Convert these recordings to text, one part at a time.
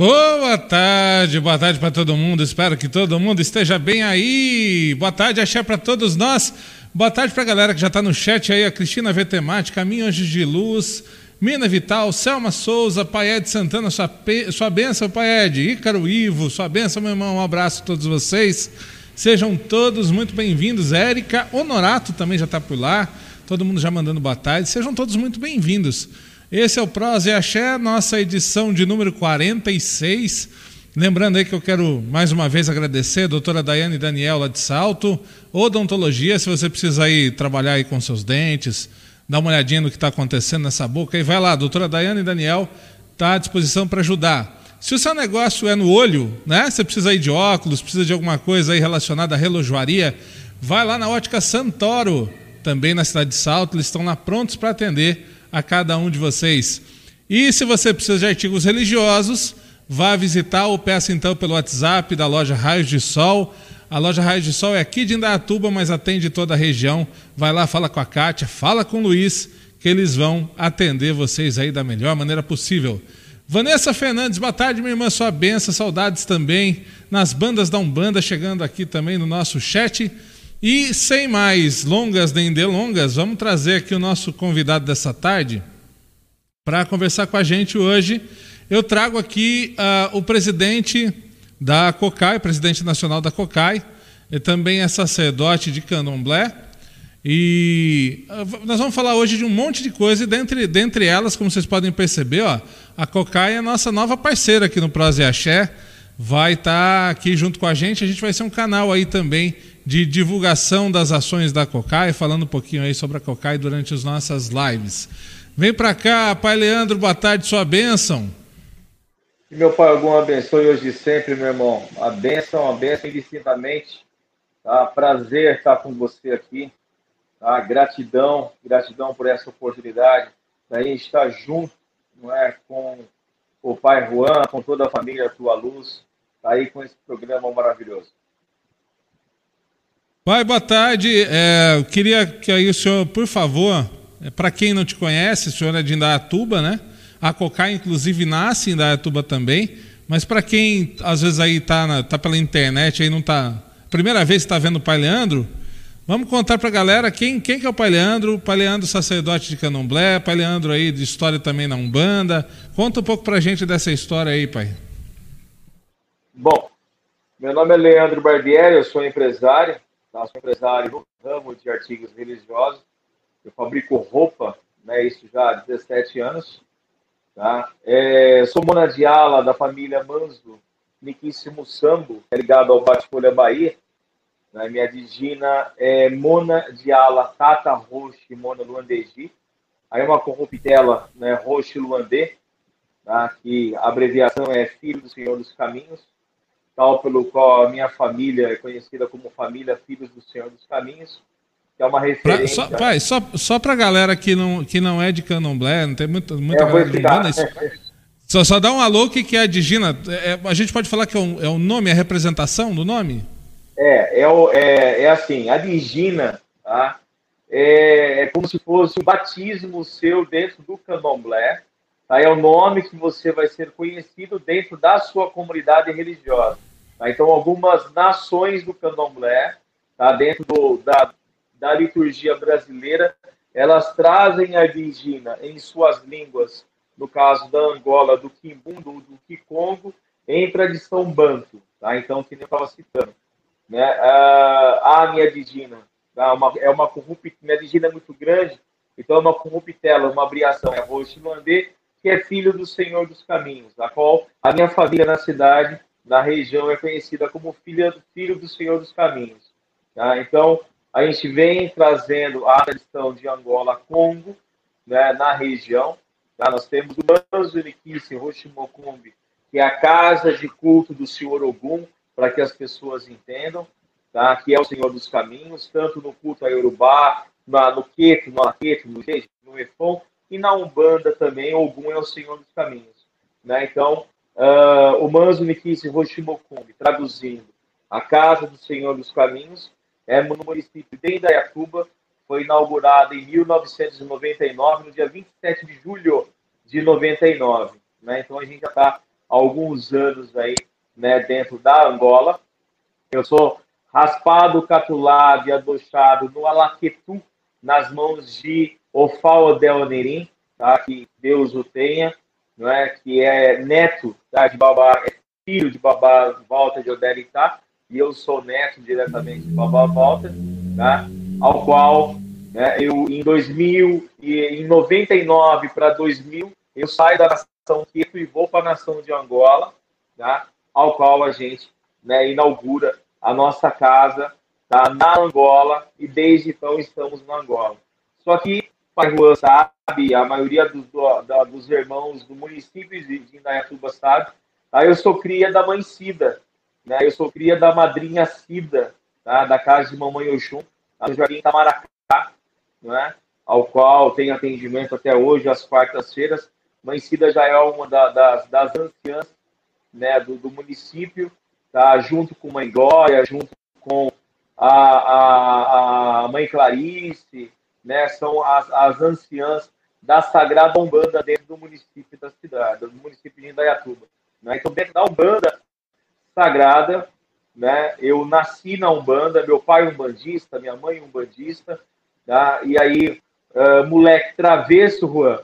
Boa tarde, boa tarde para todo mundo. Espero que todo mundo esteja bem aí. Boa tarde, axé para todos nós. Boa tarde para a galera que já está no chat aí, a Cristina V Temática, Anjos de Luz, Mina Vital, Selma Souza, Paed Santana, sua, pe... sua benção, Paed, Ícaro Ivo, sua benção, meu irmão. Um abraço a todos vocês. Sejam todos muito bem-vindos. Érica Honorato também já está por lá. Todo mundo já mandando boa tarde. Sejam todos muito bem-vindos. Esse é o Prosa e Axé, nossa edição de número 46. Lembrando aí que eu quero mais uma vez agradecer a doutora Daiane Daniel lá de Salto, odontologia, se você precisa ir trabalhar aí com seus dentes, dar uma olhadinha no que está acontecendo nessa boca, aí vai lá, doutora Daiane Daniel está à disposição para ajudar. Se o seu negócio é no olho, né? Você precisa ir de óculos, precisa de alguma coisa aí relacionada à relojoaria, vai lá na Ótica Santoro, também na cidade de Salto, eles estão lá prontos para atender a cada um de vocês. E se você precisa de artigos religiosos, vá visitar ou peça então pelo WhatsApp da loja Raios de Sol. A loja Raios de Sol é aqui de Indaiatuba, mas atende toda a região. Vai lá, fala com a Kátia, fala com o Luiz, que eles vão atender vocês aí da melhor maneira possível. Vanessa Fernandes, boa tarde, minha irmã, sua benção, saudades também nas bandas da Umbanda, chegando aqui também no nosso chat. E sem mais longas nem delongas, vamos trazer aqui o nosso convidado dessa tarde para conversar com a gente hoje. Eu trago aqui uh, o presidente da COCAI, presidente nacional da COCAI, e também é sacerdote de candomblé. E uh, nós vamos falar hoje de um monte de coisa, e dentre, dentre elas, como vocês podem perceber, ó, a COCAI é a nossa nova parceira aqui no Prosa e Axé, vai estar tá aqui junto com a gente, a gente vai ser um canal aí também de divulgação das ações da COCAI, falando um pouquinho aí sobre a COCAI durante as nossas lives. Vem para cá, Pai Leandro, boa tarde, sua bênção. Que meu Pai algum abençoe hoje e sempre, meu irmão. A bênção, a bênção indistintamente. Tá? Prazer estar com você aqui. Tá? Gratidão, gratidão por essa oportunidade da gente estar junto não é, com o Pai Juan, com toda a família Tua Luz, tá aí com esse programa maravilhoso. Pai, boa tarde. É, eu queria que aí o senhor, por favor, é, para quem não te conhece, o senhor é de Indaiatuba, né? A Cocai, inclusive, nasce em Indaiatuba também. Mas para quem às vezes aí está tá pela internet, aí não tá. Primeira vez que está vendo o Pai Leandro, vamos contar para a galera quem, quem que é o Pai Leandro, Pai Leandro sacerdote de Candomblé, Pai Leandro aí de história também na Umbanda. Conta um pouco para a gente dessa história aí, Pai. Bom, meu nome é Leandro Barbieri, eu sou empresário, Tá? Sou empresário no ramo de artigos religiosos. Eu fabrico roupa, né, isso já há 17 anos. Tá? É, sou Mona Diala, da família Manso, Niquíssimo Sambo, é ligado ao Bate-Folha Bahia. Né? Minha digina é Mona Diala Tata Roche Mona Luandeji. Aí uma corruptela, né, Roche Luandê, tá? que a abreviação é Filho do Senhor dos Caminhos tal pelo qual a minha família é conhecida como família Filhos do Senhor dos Caminhos, que é uma referência. Pra, só, pai, só, só para a galera que não, que não é de candomblé, não tem muita, muita é, galera banda, só, só dá um alô, o que, que é a Digina? É, é, a gente pode falar que é, um, é o nome, a representação do nome? É, é, o, é, é assim, a Digina tá? é, é como se fosse o batismo seu dentro do candomblé, tá? é o nome que você vai ser conhecido dentro da sua comunidade religiosa. Tá? Então, algumas nações do candomblé, tá? dentro do, da, da liturgia brasileira, elas trazem a indígena em suas línguas, no caso da Angola, do Quimbundo, do Kikongo, em tradição banto. Tá? Então, que nem eu estava citando. Né? Ah, a minha digina tá? uma, é uma corruptela, minha digina é muito grande, então é uma corruptela, uma abriação, é Roxilandê, que é filho do Senhor dos Caminhos, a qual a minha família na cidade na região é conhecida como filha, filho do Senhor dos Caminhos. Tá? Então, a gente vem trazendo a tradição de Angola-Congo né, na região. Tá? Nós temos o Manzuriquice Roshimokumbi, que é a casa de culto do Senhor Ogum, para que as pessoas entendam, tá? que é o Senhor dos Caminhos, tanto no culto a Yorubá, na, no Queto, no Aqueto, no no Efon, e na Umbanda também, Ogum é o Senhor dos Caminhos. Né? Então, uh, o Manzo Nikisi Hoshimokumbi, traduzindo, a Casa do Senhor dos Caminhos, é no município de Indaiatuba, foi inaugurada em 1999, no dia 27 de julho de 99. Né? Então a gente já está alguns anos aí, né, dentro da Angola. Eu sou raspado, catulado e adochado no Alaquetu, nas mãos de Ofal Onerim, tá? que Deus o tenha, não é? que é neto tá? de babá, é filho de babá Walter de Oderitá, e eu sou neto diretamente de babá Walter, tá? ao qual né, eu, em 2000, e em 99 para 2000, eu saio da nação Queto e vou para a nação de Angola, tá? ao qual a gente né, inaugura a nossa casa tá, na Angola e desde então estamos na Angola. Só que, Pai sabe, a maioria dos, do, da, dos irmãos do município de Indaiatuba sabe, tá? eu sou cria da mãe Cida, né? eu sou cria da madrinha Cida, tá? da casa de Mamãe Oxum, tá? no Jardim Tamaracá, né? ao qual tem atendimento até hoje, às quartas-feiras. Mãe Cida já é uma da, das, das anciãs né, do, do município, tá? junto com Mãe Glória, junto com a, a, a Mãe Clarice, né? são as, as anciãs da Sagrada Umbanda dentro do município da cidade, do município de Indaiatuba. Né? Então, dentro da Umbanda Sagrada, né? eu nasci na Umbanda, meu pai umbandista, minha mãe umbandista, tá? e aí, uh, moleque travesso, Juan,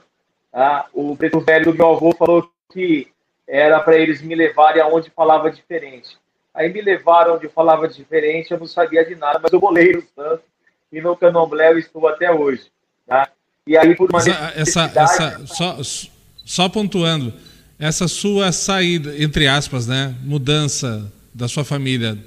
tá? o preto velho do meu avô falou que era para eles me levarem aonde falava diferente. Aí me levaram onde falava diferente, eu não sabia de nada, mas eu bolei no santo e no candomblé eu estou até hoje. Tá? E aí, por uma essa, essa, essa só, só pontuando, essa sua saída, entre aspas, né, mudança da sua família,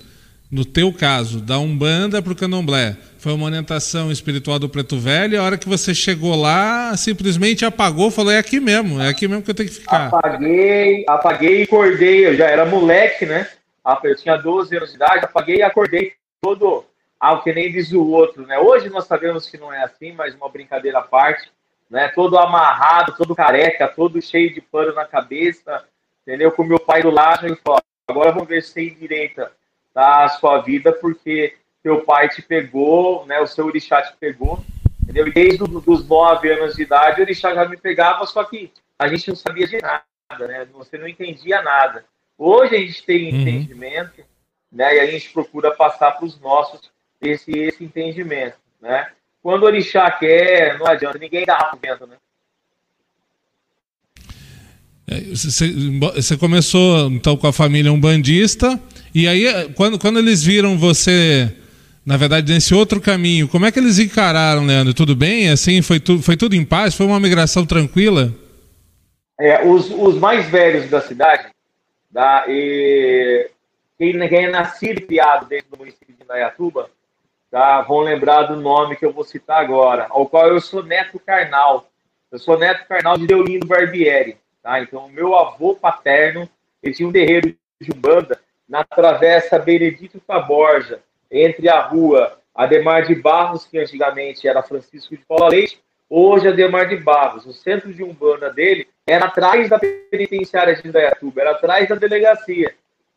no teu caso, da Umbanda para o Candomblé, foi uma orientação espiritual do Preto Velho, e a hora que você chegou lá, simplesmente apagou, falou, é aqui mesmo, é aqui mesmo que eu tenho que ficar. Apaguei, apaguei e acordei, eu já era moleque, né? Ah, eu tinha 12 anos de idade, apaguei e acordei todo, ah, que nem diz o outro, né? Hoje nós sabemos que não é assim, mas uma brincadeira à parte, né? Todo amarrado, todo careca, todo cheio de pano na cabeça, entendeu? Com meu pai do lado e falou, agora vamos ver se tem direita tá, a sua vida, porque teu pai te pegou, né, o seu orixá te pegou, entendeu? E desde os nove anos de idade, o orixá já me pegava, só que a gente não sabia de nada, né? Você não entendia nada. Hoje a gente tem uhum. entendimento, né? E a gente procura passar para os nossos esse, esse entendimento, né? Quando o orixá quer, não adianta, ninguém dá dentro, né? Você começou então com a família umbandista, e aí quando, quando eles viram você na verdade, nesse outro caminho. Como é que eles encararam, Leandro? Tudo bem? Assim, foi, tu, foi tudo em paz? Foi uma migração tranquila? É, os, os mais velhos da cidade, da, e, quem, quem é nascido e criado dentro do município de Indaiatuba, tá, vão lembrar do nome que eu vou citar agora, ao qual eu sou neto carnal. Eu sou neto carnal de Deolindo Barbieri. Tá? Então, meu avô paterno, ele tinha um terreiro de Umbanda na travessa Benedito Taborja, entre a rua Ademar de Barros, que antigamente era Francisco de Paula Leite, hoje Ademar de Barros. O centro de Umbanda dele era atrás da penitenciária de Indaiatuba, era atrás da delegacia.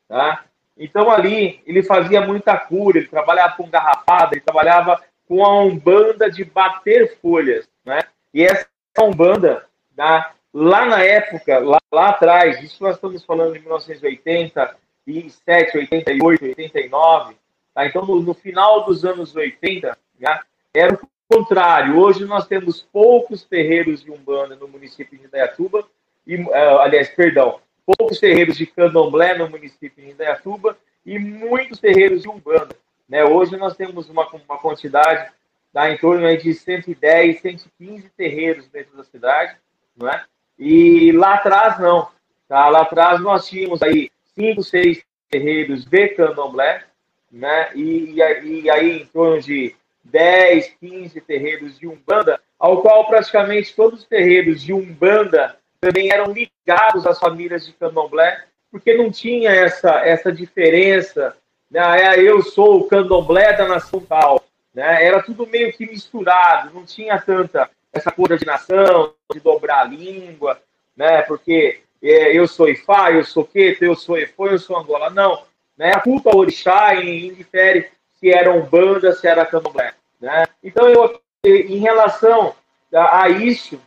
Tá? Então ali ele fazia muita cura, ele trabalhava com garrafada, ele trabalhava com a Umbanda de bater folhas. Né? E essa Umbanda, tá? lá na época, lá, lá atrás, isso nós estamos falando de 1987, 88, 89, Tá? Então, no, no, final dos anos 80, né, era o contrário. Hoje nós temos poucos terreiros de Umbanda no município de Indaiatuba, e, uh, aliás, perdão, poucos terreiros de candomblé no município de Indaiatuba e muitos terreiros de Umbanda. Né? Hoje nós temos uma, uma quantidade tá, em torno de 110, 115 terreiros dentro da cidade, não é? E lá atrás não. Tá? Lá atrás nós tínhamos aí cinco, seis terreiros de candomblé, né? E, e aí em torno de 10, 15 terreiros de Umbanda, ao qual praticamente todos os terreiros de Umbanda também eram ligados às famílias de Candomblé, porque não tinha essa, essa diferença, né? É, eu sou o Candomblé da nação tal, né? Era tudo meio que misturado, não tinha tanta essa coordenação de dobrar a língua, né? Porque é, eu sou Ifá, eu sou Queto, eu sou Efô, eu sou Angola. Não, né? A culpa ao orixá indifere se era umbanda, se era candomblé. Né? Então, eu, em relação a, a isso,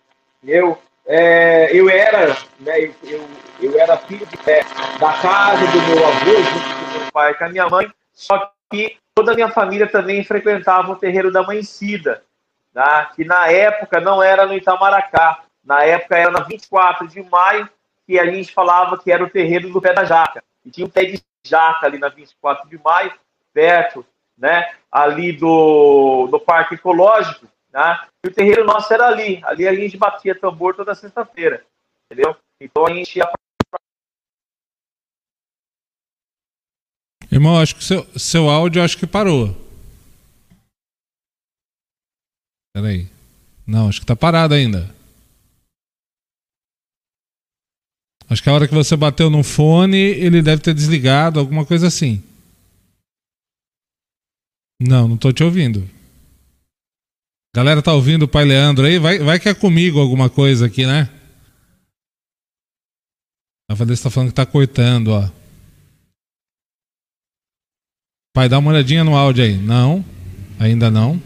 eu, é, eu era, né, eu, eu, era filho de, é, da casa do meu avô, junto com meu pai e com a minha mãe, só que toda a minha família também frequentava o terreiro da Mãe Cida, tá? que na época não era no Itamaracá, na época era na 24 de maio, que a gente falava que era o terreiro do pé da jaca. E tinha um pé de jaca ali na 24 de maio, perto, né, ali do, do Parque Ecológico, né? E o terreiro nosso era ali. Ali a gente batia tambor toda sexta-feira. Entendeu? Então a gente ia. Irmão, acho que seu, seu áudio acho que parou. Peraí. Não, acho que tá parado ainda. Acho que a hora que você bateu no fone, ele deve ter desligado, alguma coisa assim. Não, não tô te ouvindo. Galera tá ouvindo o pai Leandro aí? Vai, vai que é comigo alguma coisa aqui, né? A Vanessa tá falando que tá cortando, ó. Pai, dá uma olhadinha no áudio aí. Não, ainda não.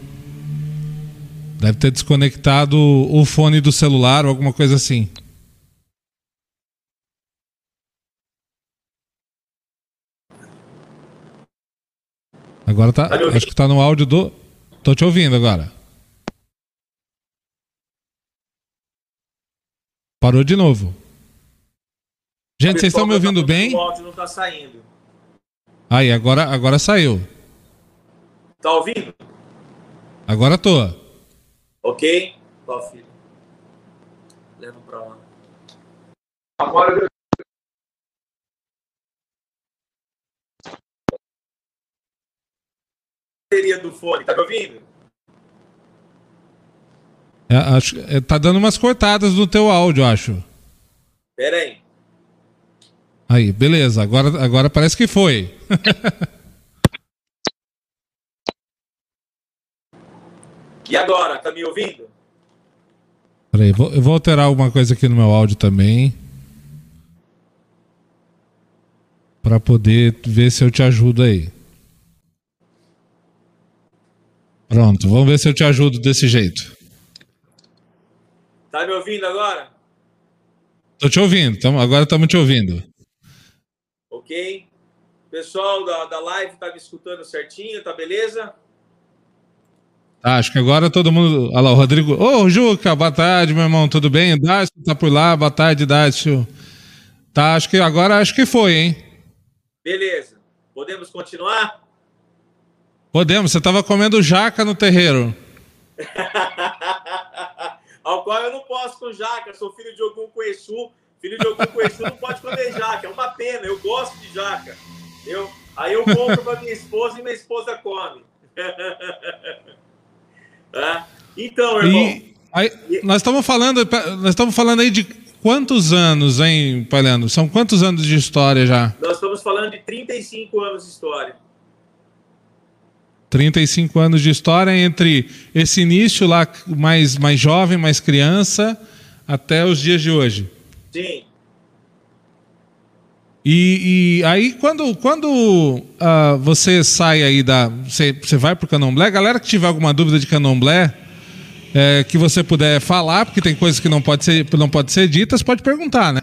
Deve ter desconectado o fone do celular ou alguma coisa assim. Agora tá. Acho que tá no áudio do. Tô te ouvindo agora. Parou de novo. Gente, vocês estão me ouvindo bem? O áudio não tá saindo. Aí, agora, agora saiu. Tá ouvindo? Agora tô. Ok? Ó, filho. Leva pra lá. Agora bateria do fone, tá me ouvindo? É, acho, é, tá dando umas cortadas no teu áudio, acho. Pera aí. Aí, beleza. Agora, agora parece que foi. e agora? Tá me ouvindo? Peraí, vou, eu vou alterar alguma coisa aqui no meu áudio também. Para poder ver se eu te ajudo aí. Pronto, vamos ver se eu te ajudo desse jeito. Tá me ouvindo agora? Tô te ouvindo, tamo, agora estamos te ouvindo. Ok. Pessoal da, da live tá me escutando certinho, tá beleza? Ah, acho que agora todo mundo. Olha lá, o Rodrigo. Ô, oh, Juca, boa tarde, meu irmão, tudo bem? Dácio tá por lá, boa tarde, Dácio. Tá, acho que agora acho que foi, hein? Beleza. Podemos continuar? Podemos, você tava comendo jaca no terreiro. ao qual eu não posso com jaca, sou filho de Ogum Coeçu, filho de Ogum Coeçu não pode comer jaca, é uma pena, eu gosto de jaca, eu, aí eu compro para minha esposa e minha esposa come. é. Então, irmão... E, aí, nós estamos falando, nós estamos falando aí de quantos anos, hein, Palhando? São quantos anos de história já? Nós estamos falando de 35 anos de história. 35 anos de história entre esse início lá mais, mais jovem, mais criança, até os dias de hoje. Sim. E, e aí, quando, quando uh, você sai aí da. Você, você vai para o Candomblé, galera que tiver alguma dúvida de Candomblé, é, que você puder falar, porque tem coisas que não pode ser, não pode ser ditas, pode perguntar, né?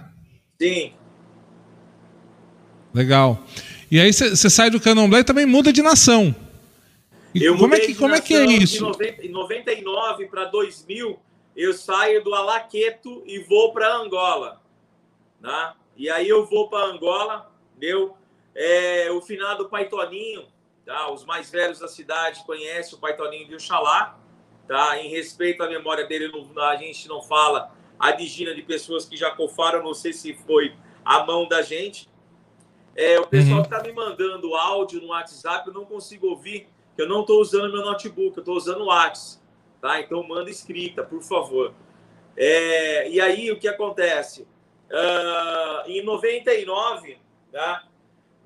Sim. Legal. E aí você sai do Candomblé e também muda de nação. Eu como é que, como é, que é isso? Em 99 para 2000, eu saio do Alaqueto e vou para Angola. Né? E aí eu vou para Angola, meu, é, o finado Paitoninho, tá? os mais velhos da cidade conhecem o Paitoninho de Oxalá, tá? em respeito à memória dele, a gente não fala a digina de pessoas que já cofaram, não sei se foi a mão da gente. É, o pessoal uhum. que está me mandando áudio no WhatsApp, eu não consigo ouvir que eu não estou usando meu notebook, eu estou usando o WhatsApp, tá? Então manda escrita, por favor. É, e aí o que acontece? Uh, em 99, tá?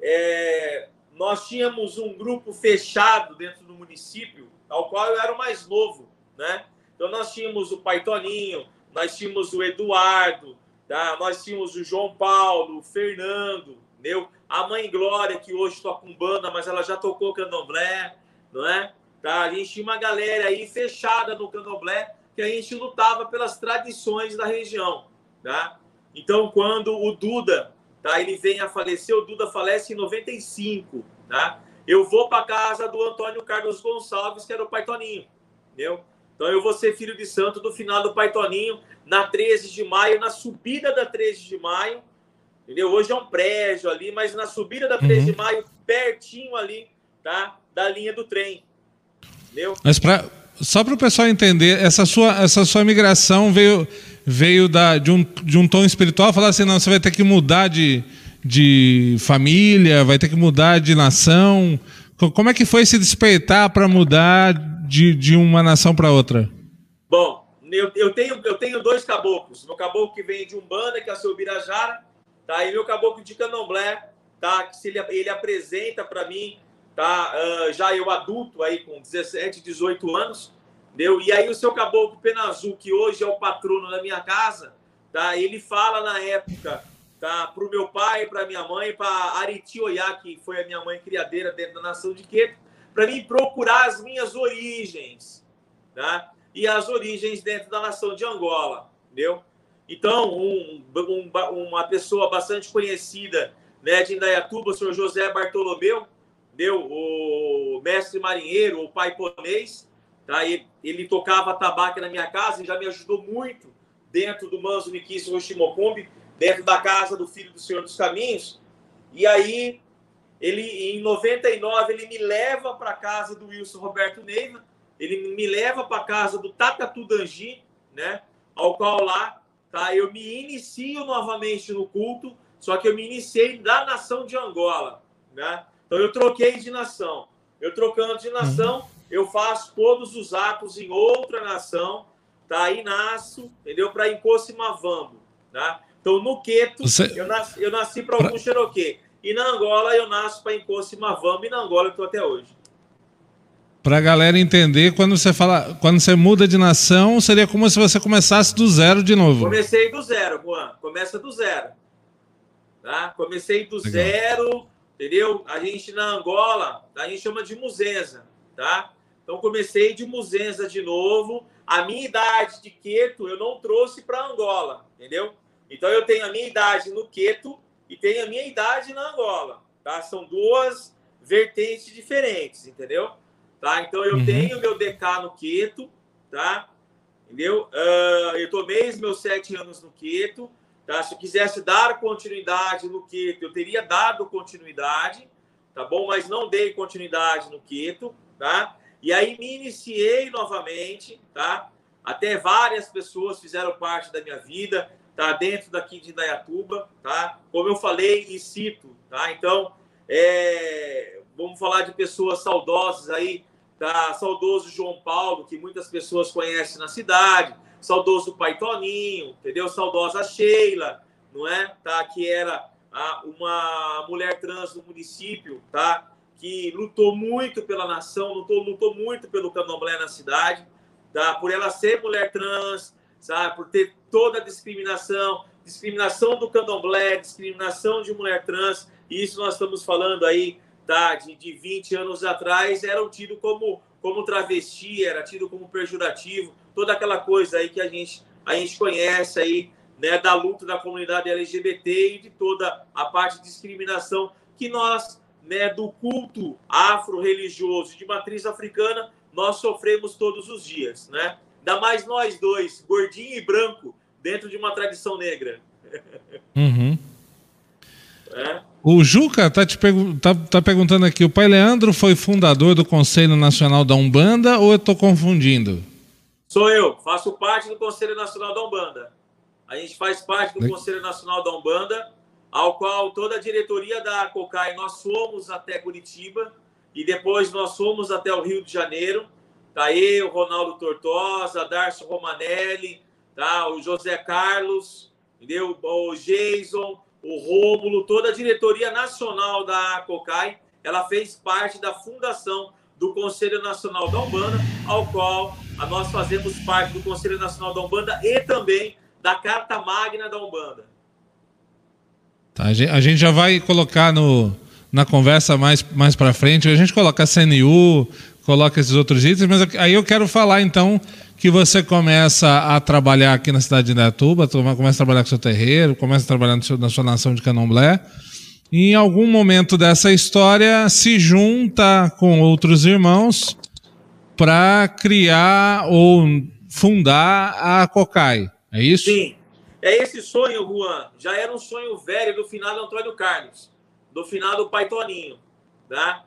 É, nós tínhamos um grupo fechado dentro do município, ao qual eu era o mais novo, né? Então nós tínhamos o Paitoninho, nós tínhamos o Eduardo, tá? Nós tínhamos o João Paulo, o Fernando, meu, a mãe Glória que hoje toca com banda, mas ela já tocou candomblé, não é? Tá? A gente tinha uma galera aí fechada no candomblé, que a gente lutava pelas tradições da região, tá? Então, quando o Duda, tá, ele vem a falecer, o Duda falece em 95, tá? Eu vou para casa do Antônio Carlos Gonçalves, que era o pai Toninho, entendeu? Então eu vou ser filho de santo do final do pai Toninho, na 13 de maio, na subida da 13 de maio, entendeu? Hoje é um prédio ali, mas na subida da 13 uhum. de maio, pertinho ali, tá? Da linha do trem, entendeu? Mas para só para o pessoal entender, essa sua, essa sua migração veio, veio da, de, um, de um tom espiritual, falar assim, não, você vai ter que mudar de, de família, vai ter que mudar de nação. Como é que foi se despertar para mudar de, de uma nação para outra? Bom, eu, eu, tenho, eu tenho dois caboclos. Meu caboclo que vem de Umbanda, que é o seu Birajara, tá? e meu caboclo de Candomblé, tá? que se ele, ele apresenta para mim tá? Uh, já eu adulto aí com 17, 18 anos, deu. E aí o seu caboclo Penazul, que hoje é o patrono da minha casa, tá? Ele fala na época, tá? Para o meu pai, para minha mãe, para Ariti Oiá, que foi a minha mãe criadeira dentro da nação de Queto, para mim procurar as minhas origens, tá? E as origens dentro da nação de Angola, entendeu? Então, um, um, uma pessoa bastante conhecida né, de Indaiatuba, o senhor José Bartolomeu, deu o mestre marinheiro, o pai ponês, tá? ele, ele tocava tabaco na minha casa e já me ajudou muito dentro do Manso Nikis Hoshimokumbi, dentro da casa do filho do Senhor dos Caminhos. E aí, ele em 99, ele me leva para a casa do Wilson Roberto Neiva, ele me leva para a casa do Tatatu Danji, né? Ao qual lá, tá? Eu me inicio novamente no culto, só que eu me iniciei da nação de Angola, né? Então eu troquei de nação. Eu trocando de nação, uhum. eu faço todos os atos em outra nação, tá? E nasço, entendeu? Para Mavambo, tá? Então no Queto, Você... eu nasci, eu nasci para algum Cherokee. E na Angola eu nasço para Mavambo e na Angola eu estou até hoje. Para a galera entender, quando você fala, quando você muda de nação, seria como se você começasse do zero de novo. Comecei do zero, Juan. Começa do zero. Tá? Comecei do Legal. zero entendeu? A gente na Angola, a gente chama de muzenza, tá? Então comecei de muzenza de novo. A minha idade de Queto eu não trouxe para Angola, entendeu? Então eu tenho a minha idade no Queto e tenho a minha idade na Angola, tá? São duas vertentes diferentes, entendeu? Tá? Então eu uhum. tenho meu DK no Queto, tá? Entendeu? Uh, eu tomei meus sete anos no Queto Tá? Se eu quisesse dar continuidade no Queto, eu teria dado continuidade, tá bom? Mas não dei continuidade no Queto, tá? E aí me iniciei novamente, tá? Até várias pessoas fizeram parte da minha vida, tá? Dentro daqui de Indaiatuba, tá? Como eu falei e cito, tá? Então, é... vamos falar de pessoas saudosas aí, tá? Saudoso João Paulo, que muitas pessoas conhecem na cidade, saudoso pai Toninho, entendeu? Saudosa Sheila, não é? Tá? Que era uma mulher trans do município, tá? Que lutou muito pela nação, lutou, lutou muito pelo candomblé na cidade, tá? Por ela ser mulher trans, sabe? Por ter toda a discriminação, discriminação do candomblé, discriminação de mulher trans, isso nós estamos falando aí, tá? De, de 20 anos atrás, eram tido como, como travesti, era tido como pejorativo, toda aquela coisa aí que a gente, a gente conhece aí, né, da luta da comunidade LGBT e de toda a parte de discriminação que nós, né, do culto afro-religioso de matriz africana, nós sofremos todos os dias, né? Ainda mais nós dois, gordinho e branco, dentro de uma tradição negra. Uhum. É. O Juca está te pergu tá, tá perguntando aqui: o pai Leandro foi fundador do Conselho Nacional da Umbanda ou eu estou confundindo? Sou eu, faço parte do Conselho Nacional da Umbanda. A gente faz parte do Conselho Nacional da Umbanda, ao qual toda a diretoria da COCAI, nós fomos até Curitiba e depois nós fomos até o Rio de Janeiro. Tá eu, Ronaldo Tortosa, Darcio Romanelli, tá? o José Carlos, entendeu? o Jason, o Rômulo, toda a diretoria nacional da COCAI, ela fez parte da fundação do Conselho Nacional da Umbanda, ao qual nós fazemos parte do Conselho Nacional da Umbanda e também da Carta Magna da Umbanda. Tá, a gente já vai colocar no, na conversa mais, mais para frente, a gente coloca a CNU, coloca esses outros itens, mas aí eu quero falar então que você começa a trabalhar aqui na cidade de Indaiatuba, começa a trabalhar com seu terreiro, começa a trabalhar seu, na sua nação de Candomblé. Em algum momento dessa história se junta com outros irmãos para criar ou fundar a COCAI. É isso? Sim. É esse sonho, Juan. Já era um sonho velho do final do Antônio Carlos, do final do Pai Toninho. Tá?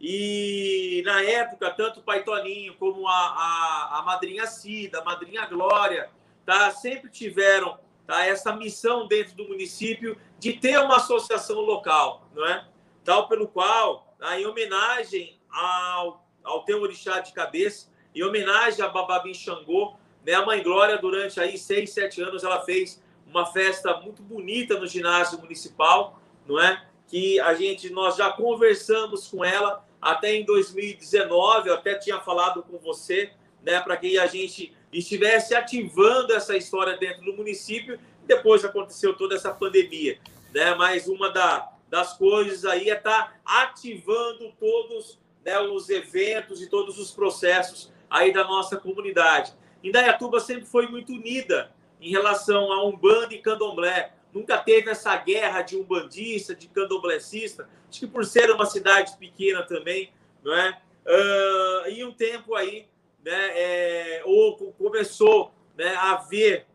E na época, tanto o Pai Toninho como a, a, a madrinha Cida, a madrinha Glória, tá, sempre tiveram tá, essa missão dentro do município de ter uma associação local, não é? Tal pelo qual, tá, em homenagem ao, ao teu orixá de cabeça, em homenagem a Bababim Xangô, né, a Mãe Glória, durante aí seis, sete anos, ela fez uma festa muito bonita no ginásio municipal, não é? Que a gente, nós já conversamos com ela, até em 2019, eu até tinha falado com você, né, para que a gente estivesse ativando essa história dentro do município. Depois aconteceu toda essa pandemia, né? Mas uma da, das coisas aí é estar tá ativando todos né, os eventos e todos os processos aí da nossa comunidade. Indaiatuba sempre foi muito unida em relação a Umbanda e Candomblé nunca teve essa guerra de umbandista, de candomblessista. Acho que por ser uma cidade pequena também, não é? Uh, e um tempo aí, né, é, ou começou né, a haver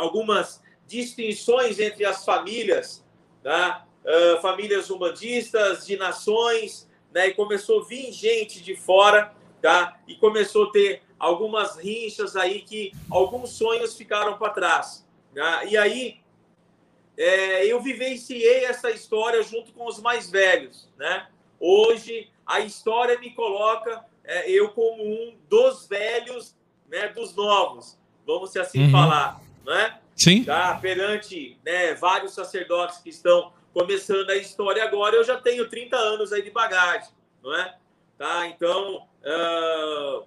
algumas distinções entre as famílias, tá? Uh, famílias umbandistas, de nações, né, e começou a vir gente de fora, tá? e começou a ter algumas rinchas aí que alguns sonhos ficaram para trás. Tá? E aí é, eu vivenciei essa história junto com os mais velhos, né? Hoje a história me coloca é, eu como um dos velhos, né? Dos novos, vamos assim uhum. falar, né? Sim. Tá, perante né, vários sacerdotes que estão começando a história agora, eu já tenho 30 anos aí de bagagem, não é? Tá, então uh,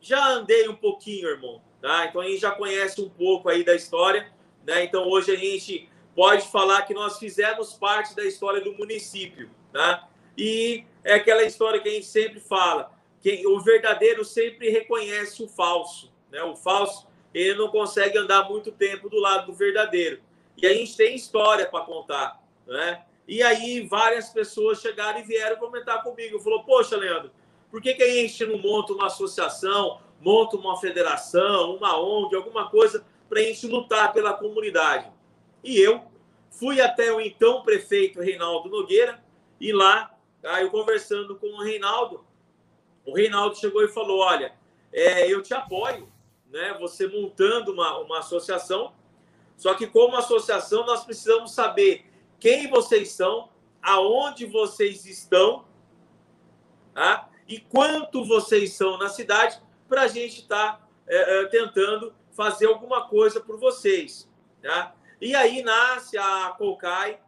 já andei um pouquinho, irmão, tá? Então a gente já conhece um pouco aí da história, né? Então hoje a gente pode falar que nós fizemos parte da história do município, tá? E é aquela história que a gente sempre fala, que o verdadeiro sempre reconhece o falso, né? O falso, ele não consegue andar muito tempo do lado do verdadeiro. E a gente tem história para contar, né? E aí várias pessoas chegaram e vieram comentar comigo, falou: "Poxa, Leandro, por que que a gente não monta uma associação, monta uma federação, uma ONG, alguma coisa para a gente lutar pela comunidade?" E eu fui até o então prefeito Reinaldo Nogueira e lá, tá, eu conversando com o Reinaldo, o Reinaldo chegou e falou: Olha, é, eu te apoio, né? Você montando uma, uma associação, só que como associação nós precisamos saber quem vocês são, aonde vocês estão, tá? e quanto vocês são na cidade, para a gente estar tá, é, é, tentando fazer alguma coisa por vocês. Tá? E aí nasce a Colcai,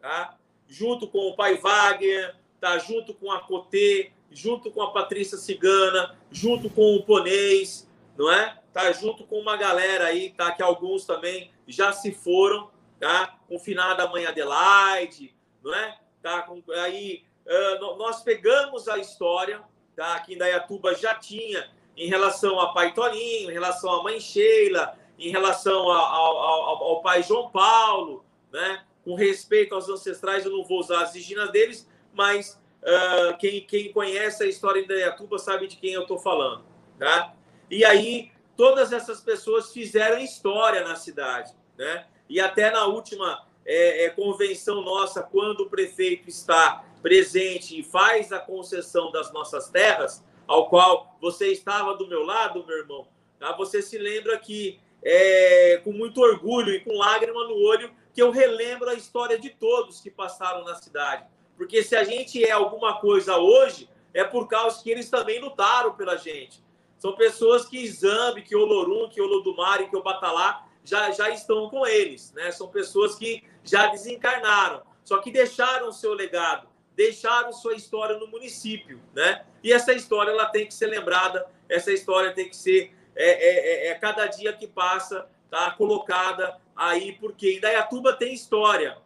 tá? junto com o pai Wagner, tá? junto com a Cotê, junto com a Patrícia Cigana, junto com o Ponês, não é? Tá junto com uma galera aí, tá? Que alguns também já se foram, tá? Com finada mãe Adelaide, não é? Tá? Com, aí uh, nós pegamos a história, tá? Que Indaiatuba já tinha em relação a Pai Toninho, em relação à mãe Sheila, em relação ao, ao, ao, pai João Paulo, né? com respeito aos ancestrais, eu não vou usar as diginas deles, mas uh, quem, quem conhece a história de Indaiatuba sabe de quem eu estou falando. Tá? E aí, todas essas pessoas fizeram história na cidade. Né? E até na última é, é, convenção nossa, quando o prefeito está presente e faz a concessão das nossas terras, ao qual você estava do meu lado, meu irmão, tá? você se lembra que é, com muito orgulho e com lágrima no olho que eu relembro a história de todos que passaram na cidade. Porque se a gente é alguma coisa hoje, é por causa que eles também lutaram pela gente. São pessoas que Zambi, que Olorum, que Olodumare, que Obatalá já, já estão com eles. Né? São pessoas que já desencarnaram, só que deixaram o seu legado, deixaram sua história no município. Né? E essa história ela tem que ser lembrada, essa história tem que ser é, é, é, é cada dia que passa, tá colocada aí, porque Indaiatuba tem história,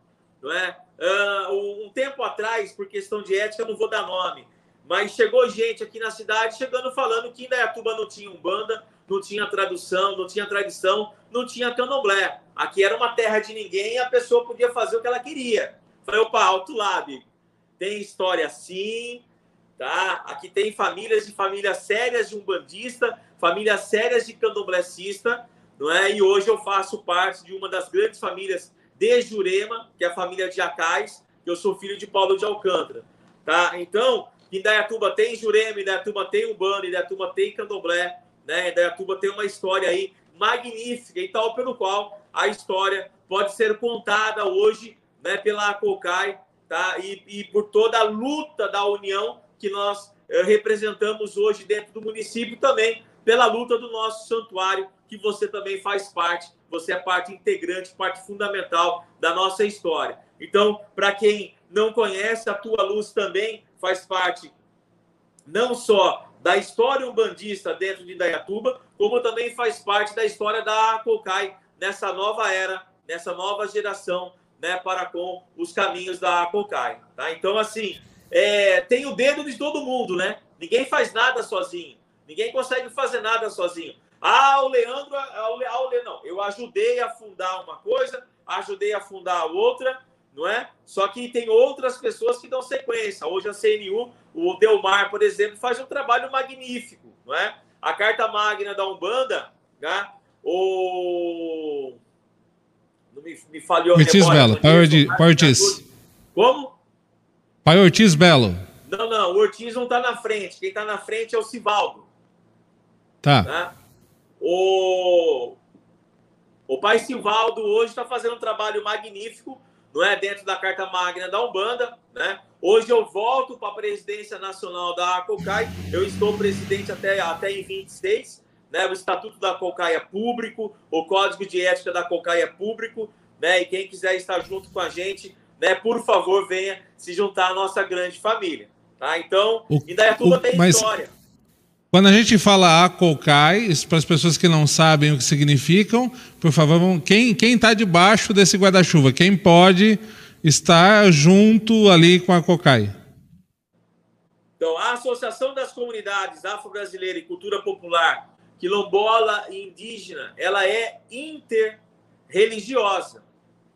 não é? Uh, um tempo atrás, por questão de ética, não vou dar nome, mas chegou gente aqui na cidade chegando falando que Indaiatuba não tinha umbanda, não tinha tradução, não tinha tradição, não tinha candomblé. Aqui era uma terra de ninguém e a pessoa podia fazer o que ela queria. Falei, opa, alto lá. Tem história assim, tá? Aqui tem famílias de famílias sérias de umbandista, famílias sérias de candomblecista, não é? E hoje eu faço parte de uma das grandes famílias de Jurema, que é a família de Acais, que eu sou filho de Paulo de Alcântara, tá? Então, Indaiatuba tem Jurema, Indaiatuba tem Umbanda, Indaiatuba tem Candomblé, né? Indaiatuba tem uma história aí magnífica e tal, pelo qual a história pode ser contada hoje, né, pela Cocai, tá? E, e por toda a luta da união que nós eh, representamos hoje dentro do município também pela luta do nosso santuário, que você também faz parte, você é parte integrante, parte fundamental da nossa história. Então, para quem não conhece, a Tua Luz também faz parte não só da história umbandista dentro de Indaiatuba, como também faz parte da história da Cocai nessa nova era, nessa nova geração, né, para com os caminhos da Cocai. Tá? Então, assim, é, tem o dedo de todo mundo, né? Ninguém faz nada sozinho. Ninguém consegue fazer nada sozinho. Ah, o Leandro, ah, o, ah, o não, eu ajudei a fundar uma coisa, ajudei a fundar outra, não é? Só que tem outras pessoas que dão sequência. Hoje a CNU, o Delmar, por exemplo, faz um trabalho magnífico, não é? A Carta Magna da Umbanda, né? O não me, me falhou Ortiz Belo, Pai Ortiz. Como? Pai Ortiz Belo. Não, não, o Ortiz não está na frente. Quem está na frente é o Sivaldo. Tá. tá? O, o pai Sivaldo hoje está fazendo um trabalho magnífico, não é? Dentro da Carta Magna da Umbanda, né? Hoje eu volto para a presidência nacional da COCAI. Eu estou presidente até, até em 26. Né? O Estatuto da COCAI é público, o Código de Ética da COCAI é público, né? E quem quiser estar junto com a gente, né? Por favor, venha se juntar à nossa grande família, tá? Então, o, Indaiatuba o, tem mas... história. Quando a gente fala ACOCAI, para as pessoas que não sabem o que significam, por favor, quem está debaixo desse guarda-chuva? Quem pode estar junto ali com a COCAI? Então, a Associação das Comunidades Afro-Brasileira e Cultura Popular, quilombola e indígena, ela é interreligiosa.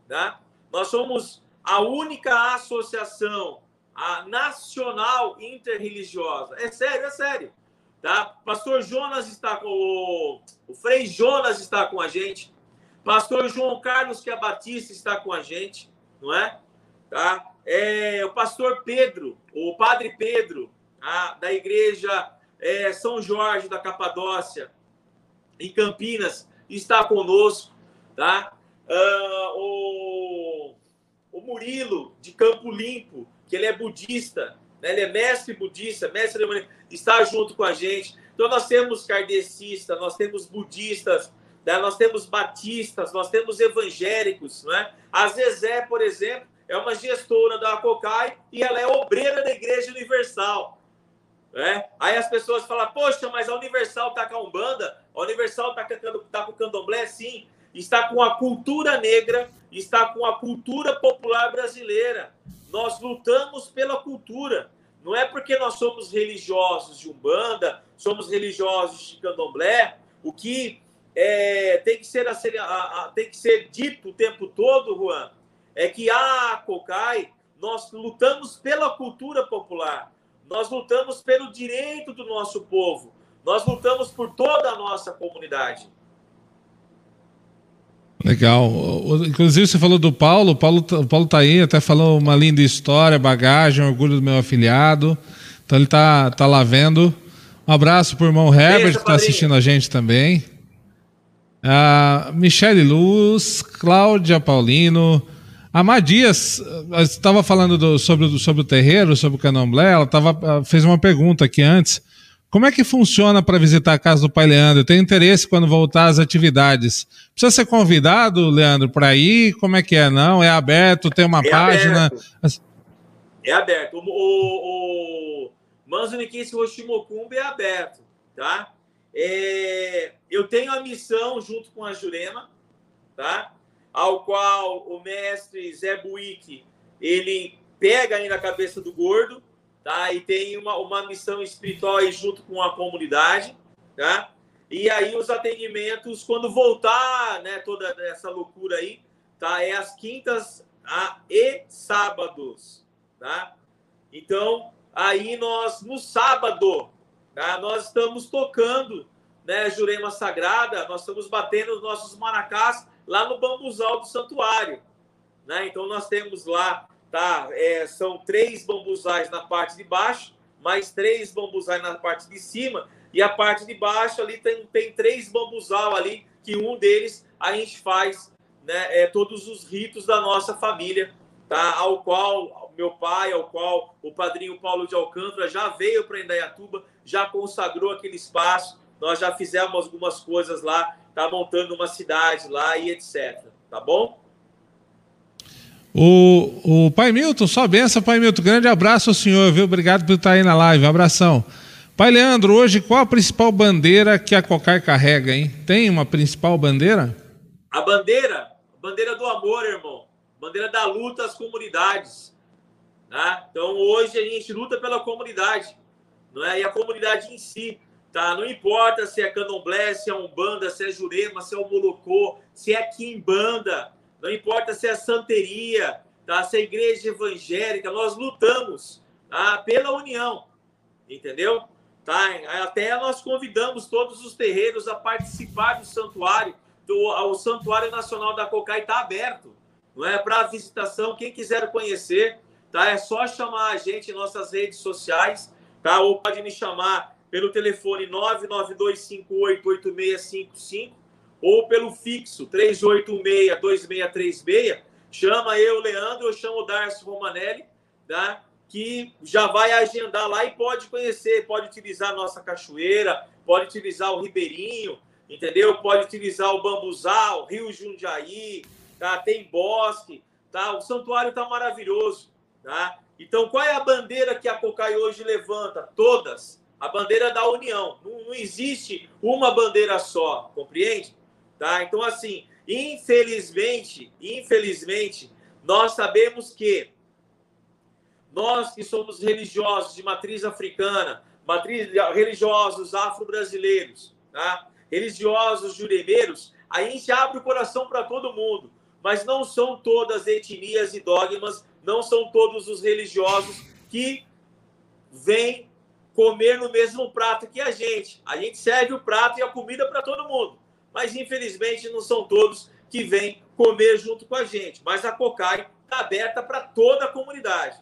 Tá? Nós somos a única associação a nacional interreligiosa. É sério, é sério. Tá? Pastor Jonas está com o, o Frei Jonas está com a gente. Pastor João Carlos que é Batista está com a gente, não é? Tá? É, o pastor Pedro, o padre Pedro, tá? da igreja é, São Jorge da Capadócia, em Campinas, está conosco, tá? Uh, o, o Murilo de Campo Limpo, que ele é budista, né? ele é mestre budista, mestre está junto com a gente. Então, nós temos kardecistas, nós temos budistas, né? nós temos batistas, nós temos evangélicos. Não é? A Zezé, por exemplo, é uma gestora da COCAI e ela é obreira da Igreja Universal. Né? Aí as pessoas falam, poxa, mas a Universal está com a Umbanda, a Universal está tá com o Candomblé, sim, está com a cultura negra, está com a cultura popular brasileira. Nós lutamos pela cultura. Não é porque nós somos religiosos de Umbanda, somos religiosos de Candomblé, o que é, tem, que ser, a, a, a, tem que ser dito o tempo todo, Juan, é que a COCAI, nós lutamos pela cultura popular, nós lutamos pelo direito do nosso povo, nós lutamos por toda a nossa comunidade. Legal. Inclusive, você falou do Paulo. O Paulo, o Paulo tá aí, até falou uma linda história, bagagem, orgulho do meu afiliado. Então, ele tá, tá lá vendo. Um abraço para o irmão Herbert, que está assistindo a gente também. Uh, Michele Luz, Cláudia Paulino. A Madias estava falando do, sobre, sobre o terreiro, sobre o candomblé. Ela tava, fez uma pergunta aqui antes. Como é que funciona para visitar a casa do Pai Leandro? Eu tenho interesse quando voltar às atividades. Precisa ser convidado, Leandro, para ir? Como é que é? Não? É aberto? Tem uma é página? Aberto. É aberto. O, o, o Manzo Nikishi Hoshimokumbi é aberto, tá? É, eu tenho a missão junto com a Jurema, tá? Ao qual o mestre Zé Buick, ele pega aí na cabeça do gordo, tá? E tem uma, uma missão espiritual aí junto com a comunidade, tá? E aí os atendimentos, quando voltar, né, toda essa loucura aí, tá? É as quintas a, e sábados, tá? Então, aí nós, no sábado, tá? Nós estamos tocando, né, Jurema Sagrada, nós estamos batendo os nossos maracás lá no bambuzal do santuário, né? Então, nós temos lá tá? É, são três bambuzais na parte de baixo, mais três bambuzais na parte de cima, e a parte de baixo ali tem, tem três bambuzal ali, que um deles a gente faz né, é, todos os ritos da nossa família, tá? Ao qual meu pai, ao qual o padrinho Paulo de Alcântara já veio para Indaiatuba, já consagrou aquele espaço, nós já fizemos algumas coisas lá, tá montando uma cidade lá e etc. Tá bom? O, o Pai Milton, só benção, Pai Milton. Grande abraço ao senhor, viu? Obrigado por estar aí na live. Um abração. Pai Leandro, hoje qual a principal bandeira que a Cocai carrega, hein? Tem uma principal bandeira? A bandeira? Bandeira do amor, irmão. Bandeira da luta às comunidades. Né? Então hoje a gente luta pela comunidade. Não é? E a comunidade em si. Tá? Não importa se é candomblé, se é umbanda, se é jurema, se é o molocô, se é quimbanda não importa se é santeria, tá? se é igreja evangélica, nós lutamos tá? pela união, entendeu? Tá? Até nós convidamos todos os terreiros a participar do santuário. Do, o Santuário Nacional da Cocai está aberto, não é para visitação. Quem quiser conhecer, tá? É só chamar a gente em nossas redes sociais, tá? Ou pode me chamar pelo telefone 992588655 ou pelo fixo 386-2636. Chama eu, Leandro, eu chamo o Darcio Romanelli, tá? que já vai agendar lá e pode conhecer, pode utilizar a nossa cachoeira, pode utilizar o Ribeirinho, entendeu? Pode utilizar o Bambuzal, Rio Jundiaí, tá? tem bosque, tá? O santuário tá maravilhoso, tá? Então, qual é a bandeira que a Cocai hoje levanta? Todas. A bandeira da união. Não, não existe uma bandeira só, compreende? Tá? Então, assim, infelizmente, infelizmente, nós sabemos que nós que somos religiosos de matriz africana, matriz, religiosos afro-brasileiros, tá? religiosos juremeiros, a gente abre o coração para todo mundo, mas não são todas etnias e dogmas, não são todos os religiosos que vêm comer no mesmo prato que a gente. A gente serve o prato e a comida para todo mundo mas infelizmente não são todos que vêm comer junto com a gente. Mas a Cocai está aberta para toda a comunidade.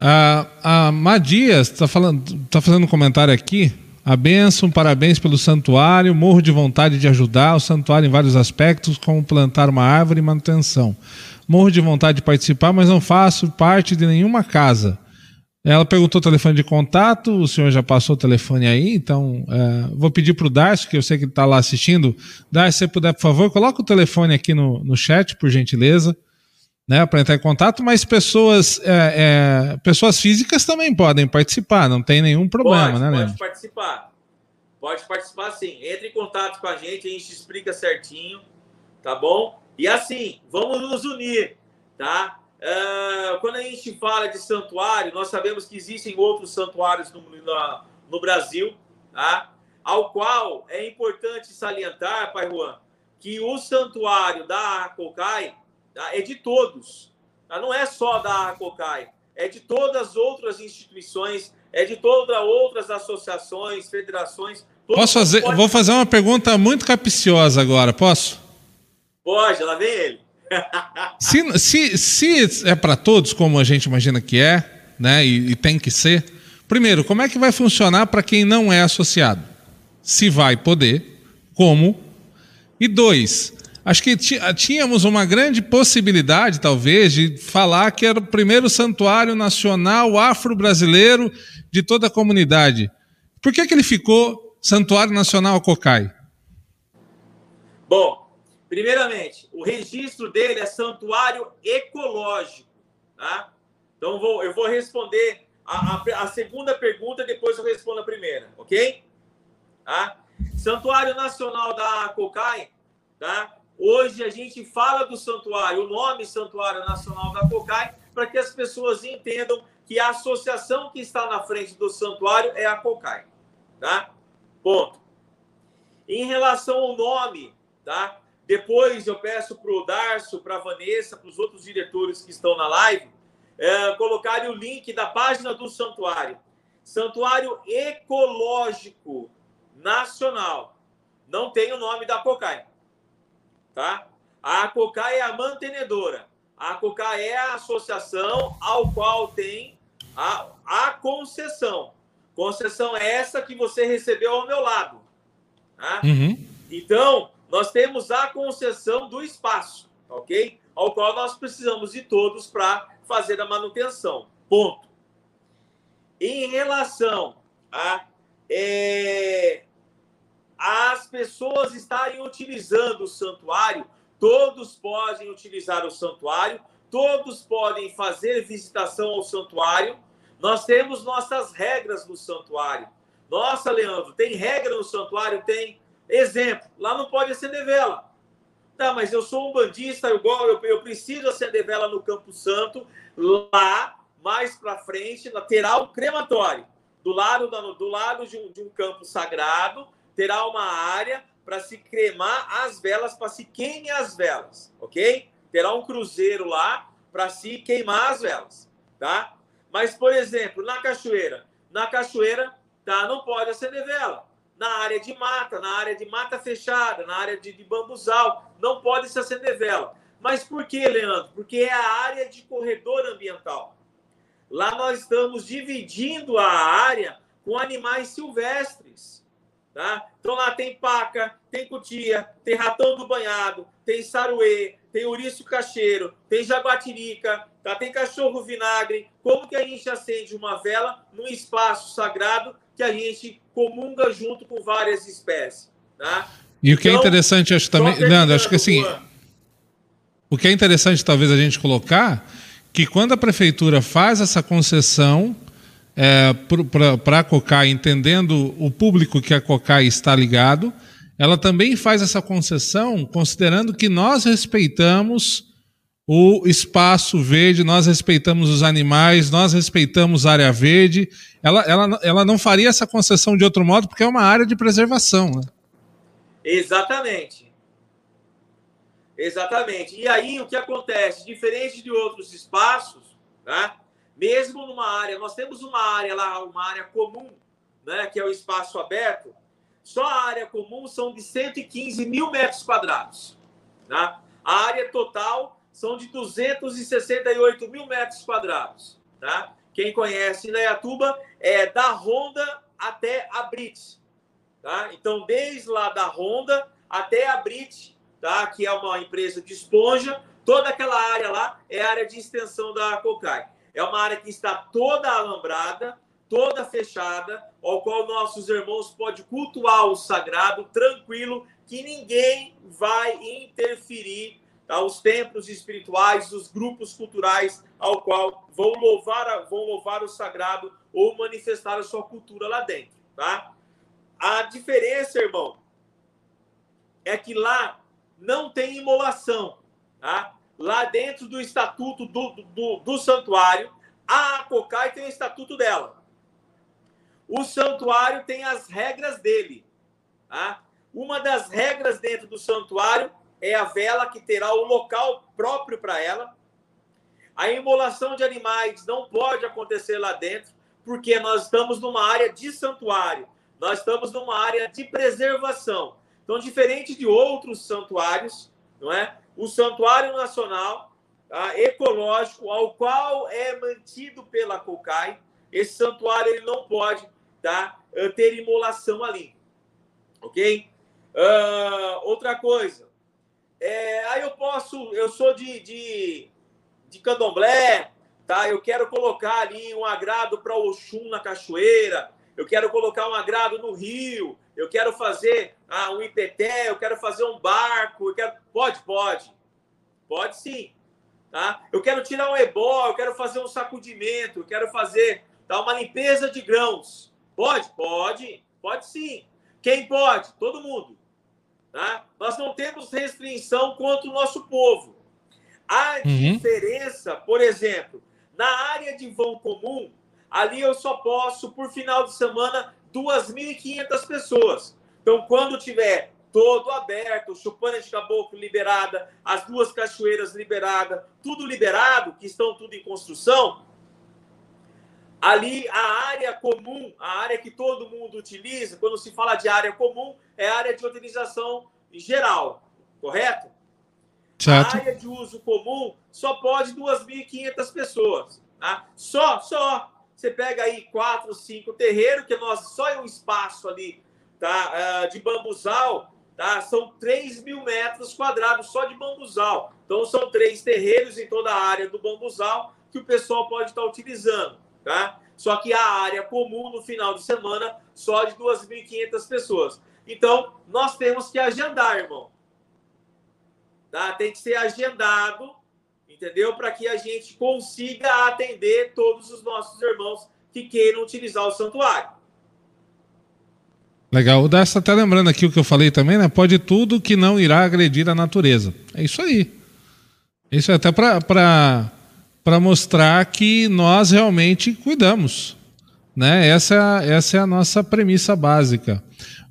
A, a Madias está tá fazendo um comentário aqui. A benção, parabéns pelo santuário. Morro de vontade de ajudar o santuário em vários aspectos, como plantar uma árvore e manutenção. Morro de vontade de participar, mas não faço parte de nenhuma casa. Ela perguntou o telefone de contato, o senhor já passou o telefone aí, então é, vou pedir para o Darcio, que eu sei que está lá assistindo. Darcio, se você puder, por favor, coloca o telefone aqui no, no chat, por gentileza, né, para entrar em contato, mas pessoas, é, é, pessoas físicas também podem participar, não tem nenhum problema, pode, né, Pode Leandro? participar. Pode participar sim. Entre em contato com a gente, a gente explica certinho, tá bom? E assim, vamos nos unir, tá? Uh, quando a gente fala de santuário, nós sabemos que existem outros santuários no, no, no Brasil, tá? ao qual é importante salientar, Pai Juan, que o santuário da Arcocai tá? é de todos, tá? não é só da Arcocai, é de todas as outras instituições, é de todas outras associações, federações. Posso fazer? Pode... Vou fazer uma pergunta muito capiciosa agora, posso? Pode, lá vem ele se, se, se é para todos, como a gente imagina que é, né, e, e tem que ser, primeiro, como é que vai funcionar para quem não é associado? Se vai poder, como? E dois, acho que tínhamos uma grande possibilidade, talvez, de falar que era o primeiro santuário nacional afro-brasileiro de toda a comunidade. Por que, que ele ficou Santuário Nacional Cocai? Bom, Primeiramente, o registro dele é santuário ecológico. Tá? Então, vou, eu vou responder a, a, a, segunda pergunta, depois eu respondo a primeira, ok? Tá? Santuário Nacional da Cocai, tá? Hoje a gente fala do santuário, o nome Santuário Nacional da Cocai, para que as pessoas entendam que a associação que está na frente do santuário é a COCAI. Tá? Ponto. Em relação ao nome, tá? Depois eu peço para o Darcio, para a Vanessa, para os outros diretores que estão na live, é, colocarem o link da página do santuário. Santuário Ecológico Nacional. Não tem o nome da COCAI. Tá? A COCAI é a mantenedora. A COCAI é a associação ao qual tem a, a concessão. Concessão é essa que você recebeu ao meu lado. Tá? Uhum. Então, nós temos a concessão do espaço, ok? Ao qual nós precisamos de todos para fazer a manutenção. Ponto. Em relação a é, as pessoas estarem utilizando o santuário, todos podem utilizar o santuário, todos podem fazer visitação ao santuário. Nós temos nossas regras no santuário. Nossa, Leandro, tem regra no santuário? Tem. Exemplo, lá não pode acender vela. Tá, mas eu sou um bandista, eu, eu, eu preciso acender vela no Campo Santo. Lá, mais para frente, terá um crematório. Do lado, do lado de, um, de um campo sagrado, terá uma área para se cremar as velas, para se queimar as velas, ok? Terá um cruzeiro lá para se queimar as velas, tá? Mas, por exemplo, na cachoeira, na cachoeira, tá? Não pode acender vela na área de mata, na área de mata fechada, na área de, de bambuzal, não pode se acender vela. Mas por que, Leandro? Porque é a área de corredor ambiental. Lá nós estamos dividindo a área com animais silvestres. Tá? Então lá tem paca, tem cutia, tem ratão do banhado, tem saruê, tem ouriço cacheiro, tem jaguatirica, tá? tem cachorro vinagre. Como que a gente acende uma vela num espaço sagrado que a gente comunga junto com várias espécies. Tá? E o que é então, é interessante, acho também, Leandro, acho que assim, o que é interessante talvez a gente colocar, que quando a prefeitura faz essa concessão é, para a COCAI, entendendo o público que a COCAI está ligado, ela também faz essa concessão considerando que nós respeitamos o espaço verde, nós respeitamos os animais, nós respeitamos a área verde. Ela, ela, ela não faria essa concessão de outro modo porque é uma área de preservação. Né? Exatamente. Exatamente. E aí o que acontece? Diferente de outros espaços, né? mesmo numa área, nós temos uma área lá, uma área comum, né? que é o espaço aberto, só a área comum são de 115 mil metros quadrados. Né? A área total são de 268 mil metros quadrados. Tá? Quem conhece Indaiatuba é da Honda até a Brit. Tá? Então, desde lá da Honda até a Brit, tá? que é uma empresa de esponja, toda aquela área lá é área de extensão da Cocai. É uma área que está toda alambrada, toda fechada, ao qual nossos irmãos podem cultuar o sagrado tranquilo, que ninguém vai interferir tá? os templos espirituais, os grupos culturais ao qual vão louvar, vão louvar o sagrado ou manifestar a sua cultura lá dentro. Tá? A diferença, irmão, é que lá não tem imolação. Tá? Lá dentro do estatuto do, do, do santuário, a Cocai tem o estatuto dela. O santuário tem as regras dele. Tá? Uma das regras dentro do santuário é a vela que terá o local próprio para ela. A imolação de animais não pode acontecer lá dentro, porque nós estamos numa área de santuário, nós estamos numa área de preservação. Então, diferente de outros santuários, não é? O Santuário Nacional tá? Ecológico, ao qual é mantido pela COCAI, esse santuário ele não pode tá? ter imolação ali. Ok? Uh, outra coisa, é, aí eu posso, eu sou de, de, de candomblé, tá? Eu quero colocar ali um agrado para Oxum na cachoeira, eu quero colocar um agrado no rio, eu quero fazer ah, um ipeté, eu quero fazer um barco, eu quero... pode, pode, pode sim, tá? Eu quero tirar um ebó, eu quero fazer um sacudimento, eu quero fazer tá, uma limpeza de grãos, pode, pode, pode sim. Quem pode? Todo mundo. Tá? Nós não temos restrição contra o nosso povo. A uhum. diferença, por exemplo, Na área de vão comum, ali eu só posso, por final de semana, 2.500 pessoas. Então, quando tiver todo aberto, Chupana de Caboclo liberada, as duas cachoeiras liberadas, tudo liberado, que estão tudo em construção, ali a área comum, a área que todo mundo utiliza, quando se fala de área comum, é a área de utilização geral, correto? Certo. A área de uso comum só pode 2.500 pessoas. Tá? Só, só. Você pega aí quatro, cinco terreiros, que nós só é um espaço ali tá? Uh, de bambuzal, tá? São 3 mil metros quadrados só de bambuzal. Então, são três terreiros em toda a área do bambuzal que o pessoal pode estar utilizando, tá? Só que a área comum no final de semana só de 2.500 pessoas. Então, nós temos que agendar, irmão. Tá? Tem que ser agendado, entendeu? Para que a gente consiga atender todos os nossos irmãos que queiram utilizar o santuário. Legal. O Dessa está lembrando aqui o que eu falei também, né? Pode tudo que não irá agredir a natureza. É isso aí. Isso é até para mostrar que nós realmente cuidamos. Né? Essa, essa é a nossa premissa básica.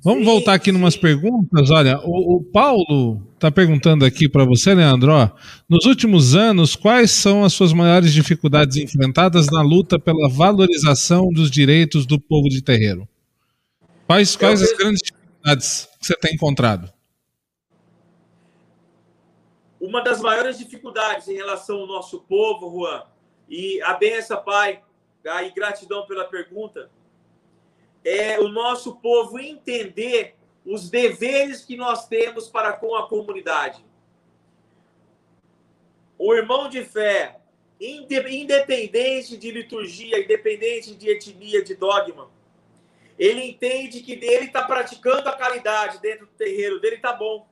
Vamos sim, voltar aqui umas perguntas. Olha, o, o Paulo está perguntando aqui para você, Leandro. Ó, nos últimos anos, quais são as suas maiores dificuldades enfrentadas na luta pela valorização dos direitos do povo de terreiro? Quais, quais as grandes dificuldades que você tem encontrado? Uma das maiores dificuldades em relação ao nosso povo, Juan, e a benção, Pai, e gratidão pela pergunta, é o nosso povo entender os deveres que nós temos para com a comunidade. O irmão de fé, independente de liturgia, independente de etnia, de dogma, ele entende que ele está praticando a caridade dentro do terreiro dele, está bom.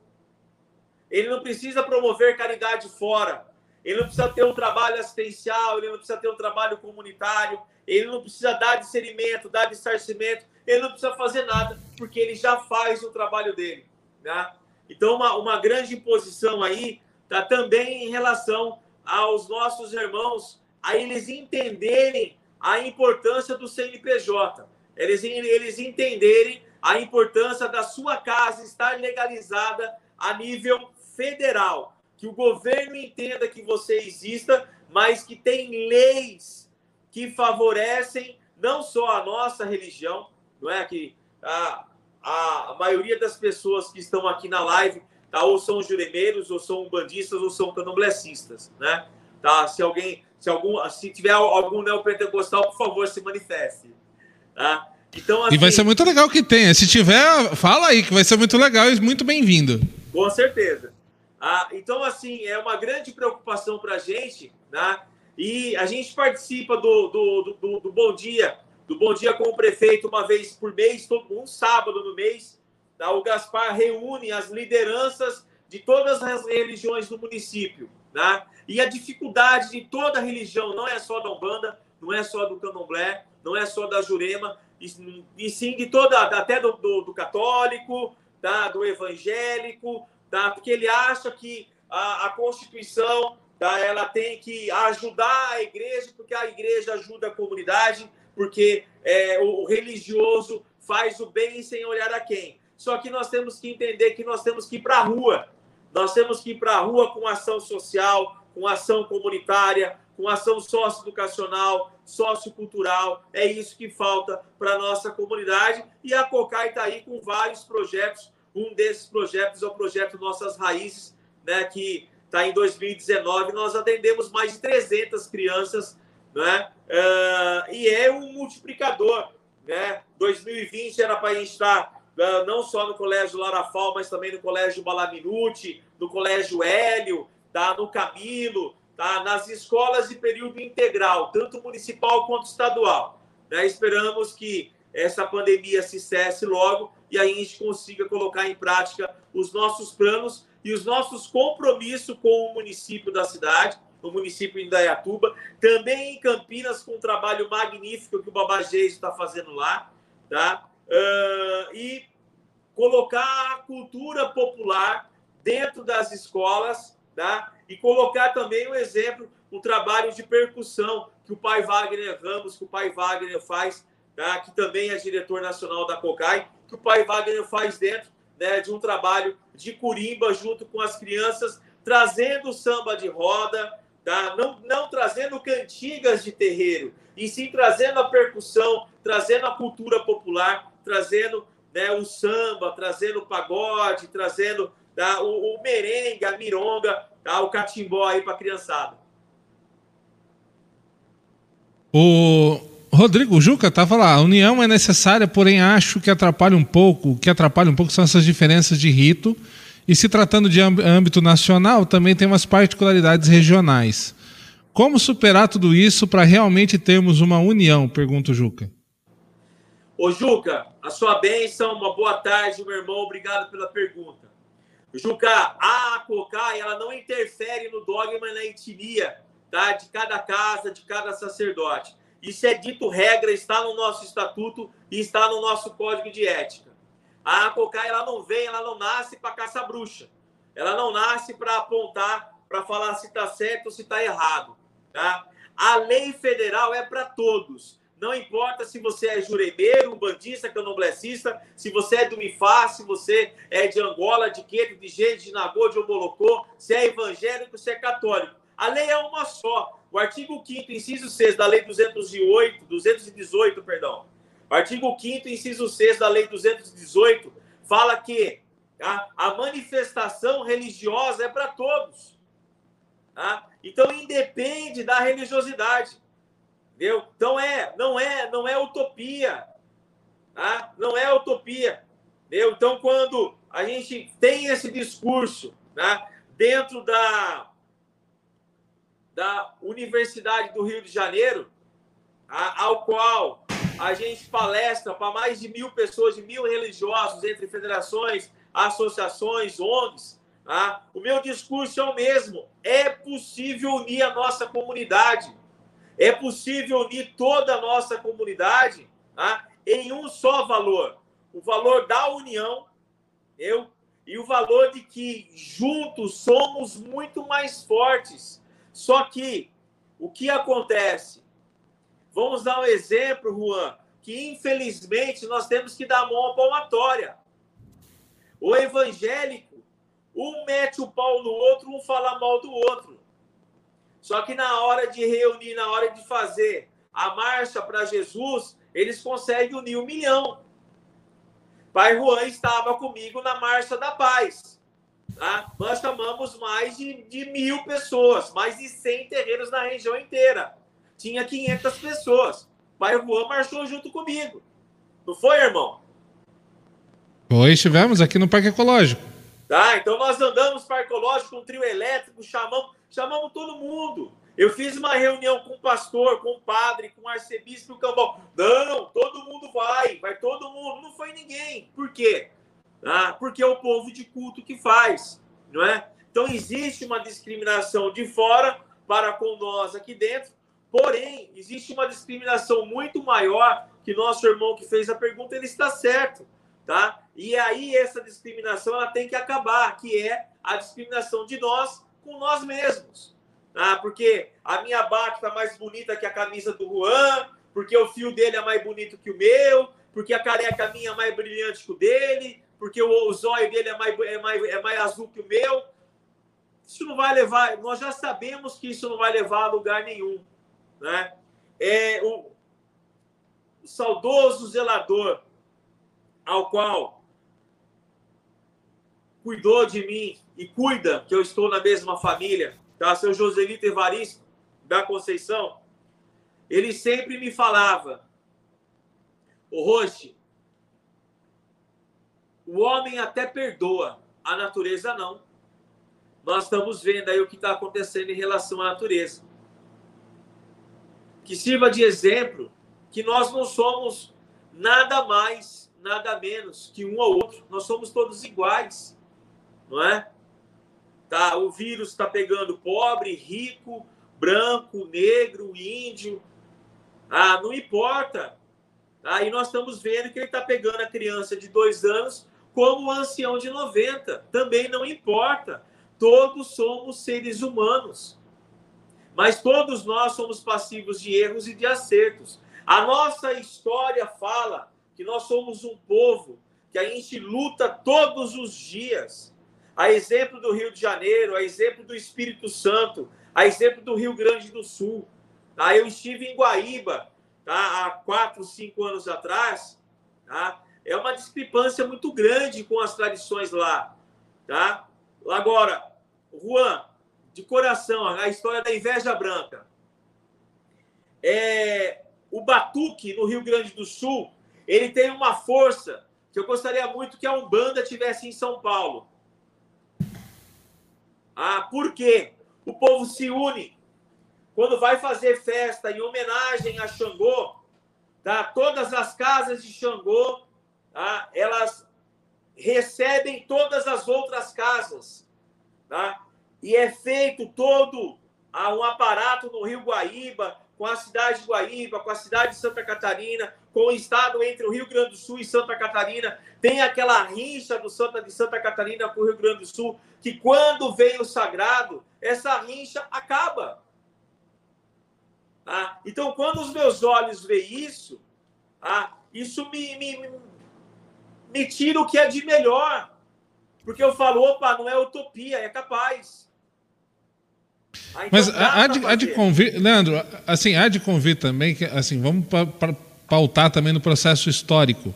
Ele não precisa promover caridade fora. Ele não precisa ter um trabalho assistencial, ele não precisa ter um trabalho comunitário, ele não precisa dar discernimento, dar dissarcimento, ele não precisa fazer nada, porque ele já faz o trabalho dele. Né? Então, uma, uma grande imposição aí está também em relação aos nossos irmãos, a eles entenderem a importância do CNPJ eles, eles entenderem a importância da sua casa estar legalizada a nível federal. Que o governo entenda que você exista, mas que tem leis que favorecem não só a nossa religião, não é? Que a, a maioria das pessoas que estão aqui na live tá, ou são juremeiros, ou são bandistas, ou são canoblecistas, né? Tá? Se alguém, se algum, se tiver algum neopentecostal, por favor, se manifeste. Tá? Então, assim, e vai assim, ser muito legal que tenha. Se tiver, fala aí, que vai ser muito legal e muito bem-vindo. Com certeza. Ah, então, assim, é uma grande preocupação para a gente, né? E a gente participa do, do, do, do, Bom Dia, do Bom Dia com o prefeito uma vez por mês, todo, um sábado no mês. Tá? O Gaspar reúne as lideranças de todas as religiões do município. Né? E a dificuldade de toda religião, não é só da Umbanda, não é só do Candomblé, não é só da Jurema, e, e sim de toda, até do, do, do, católico, tá? do evangélico, tá? porque ele acha que a, a Constituição tá? ela tem que ajudar a igreja, porque a igreja ajuda a comunidade, porque é, o, religioso faz o bem sem olhar a quem. Só que nós temos que entender que nós temos que ir para a rua. Nós temos que ir para a rua com ação social, com ação comunitária, com ação socioeducacional, sociocultural. É isso que falta para a nossa comunidade. E a COCAI está aí com vários projetos. Um desses projetos é o projeto Nossas Raízes, né, que está em 2019. Nós atendemos mais de 300 crianças, né, uh, e é um multiplicador. Né? 2020 era para a gente estar uh, não só no Colégio Larafal, mas também no Colégio Balaminuti, no Colégio Hélio, tá? no Camilo, tá? nas escolas de período integral, tanto municipal quanto estadual. Né? Esperamos que essa pandemia se cesse logo e aí a gente consiga colocar em prática os nossos planos e os nossos compromissos com o município da cidade, o município de Indaiatuba, também em Campinas, com um trabalho magnífico que o Babagês está fazendo lá, tá? Uh, e colocar a cultura popular dentro das escolas, tá? e colocar também o exemplo um trabalho de percussão que o pai Wagner Ramos, que o pai Wagner faz, tá? que também é diretor nacional da COCAI, que o pai Wagner faz dentro né, de um trabalho de curimba junto com as crianças, trazendo samba de roda, tá? não, não trazendo cantigas de terreiro, e sim trazendo a percussão, trazendo a cultura popular, trazendo né, o samba, trazendo o pagode, trazendo tá, o, o merengue, a mironga, tá, o catimbó aí para a criançada. O Rodrigo Juca estava lá. A união é necessária, porém acho que atrapalha um pouco. O que atrapalha um pouco são essas diferenças de rito. E se tratando de âmbito nacional, também tem umas particularidades regionais. Como superar tudo isso para realmente termos uma união? Pergunta o Juca. Ô, Juca, a sua bênção, uma boa tarde, meu irmão. Obrigado pela pergunta. Juca, a COCAI, ela não interfere no dogma na etnia tá? de cada casa, de cada sacerdote. Isso é dito regra, está no nosso estatuto e está no nosso código de ética. A COCAI, ela não vem, ela não nasce para caçar bruxa. Ela não nasce para apontar, para falar se está certo ou se está errado. Tá? A lei federal é para todos. Não importa se você é juremeiro, um bandista, canoblecista, se você é do Mifá, se você é de Angola, de Queto, de Gede, de Nagô, de Obolocô, se é evangélico, se é católico. A lei é uma só. O artigo 5 inciso 6 da lei 208, 218, perdão. O artigo 5 inciso 6 da lei 218 fala que tá? a manifestação religiosa é para todos. Tá? Então independe da religiosidade. Entendeu? Então é, não é, não é utopia. Tá? Não é utopia. Entendeu? Então quando a gente tem esse discurso né, dentro da, da Universidade do Rio de Janeiro, a, ao qual a gente palestra para mais de mil pessoas, de mil religiosos, entre federações, associações, ONGs. Tá? O meu discurso é o mesmo. É possível unir a nossa comunidade é possível unir toda a nossa comunidade tá? em um só valor: o valor da união, eu, e o valor de que juntos somos muito mais fortes. Só que o que acontece? Vamos dar um exemplo, Juan, que infelizmente nós temos que dar mão à palmatória. O evangélico, um mete o pau no outro, um fala mal do outro. Só que na hora de reunir, na hora de fazer a marcha para Jesus, eles conseguem unir um milhão. Pai Juan estava comigo na Marcha da Paz. Tá? Nós chamamos mais de, de mil pessoas, mais de 100 terreiros na região inteira. Tinha 500 pessoas. Pai Juan marchou junto comigo. Não foi, irmão? Foi, estivemos aqui no Parque Ecológico. Tá, então nós andamos no Parque Ecológico com um trio elétrico, chamamos Chamamos todo mundo. Eu fiz uma reunião com o pastor, com o padre, com o arcebispo do. Não, todo mundo vai, vai todo mundo. Não foi ninguém. Por quê? Ah, porque é o povo de culto que faz, não é? Então existe uma discriminação de fora para com nós aqui dentro. Porém, existe uma discriminação muito maior que nosso irmão que fez a pergunta, ele está certo, tá? E aí essa discriminação ela tem que acabar, que é a discriminação de nós com nós mesmos. Ah, porque a minha bata está mais bonita que a camisa do Juan, porque o fio dele é mais bonito que o meu, porque a careca minha é mais brilhante que o dele, porque o, o zóio dele é mais, é, mais, é mais azul que o meu. Isso não vai levar, nós já sabemos que isso não vai levar a lugar nenhum. Né? É, o, o saudoso zelador, ao qual cuidou de mim e cuida que eu estou na mesma família, tá? Seu Joselito Evaristo da Conceição, ele sempre me falava, o Roche, o homem até perdoa, a natureza não. Nós estamos vendo aí o que está acontecendo em relação à natureza. Que sirva de exemplo que nós não somos nada mais, nada menos que um ou outro. Nós somos todos iguais não é? Tá, o vírus está pegando pobre, rico, branco, negro, índio. Ah, não importa. Aí nós estamos vendo que ele está pegando a criança de dois anos como o ancião de 90. Também não importa. Todos somos seres humanos. Mas todos nós somos passivos de erros e de acertos. A nossa história fala que nós somos um povo que a gente luta todos os dias. A exemplo do Rio de Janeiro, a exemplo do Espírito Santo, a exemplo do Rio Grande do Sul. Tá? Eu estive em Guaíba tá? há quatro, cinco anos atrás. Tá? É uma discrepância muito grande com as tradições lá. Tá? Agora, Juan, de coração, a história da inveja branca. É, o Batuque, no Rio Grande do Sul, ele tem uma força que eu gostaria muito que a Umbanda tivesse em São Paulo. Ah, por quê? O povo se une. Quando vai fazer festa em homenagem a Xangô, tá? todas as casas de Xangô, tá? elas recebem todas as outras casas. Tá? E é feito todo um aparato no Rio Guaíba, com a cidade de Guaíba, com a cidade de Santa Catarina, com o estado entre o Rio Grande do Sul e Santa Catarina. Tem aquela rincha do Santa de Santa Catarina com o Rio Grande do Sul, que quando vem o sagrado, essa rincha acaba. Ah, então, quando os meus olhos veem isso, ah, isso me, me tira o que é de melhor. Porque eu falo, opa, não é utopia, é capaz. Ah, então Mas há de, há de convir, Leandro, assim, há de convir também que, assim, vamos pa, pa, pautar também no processo histórico.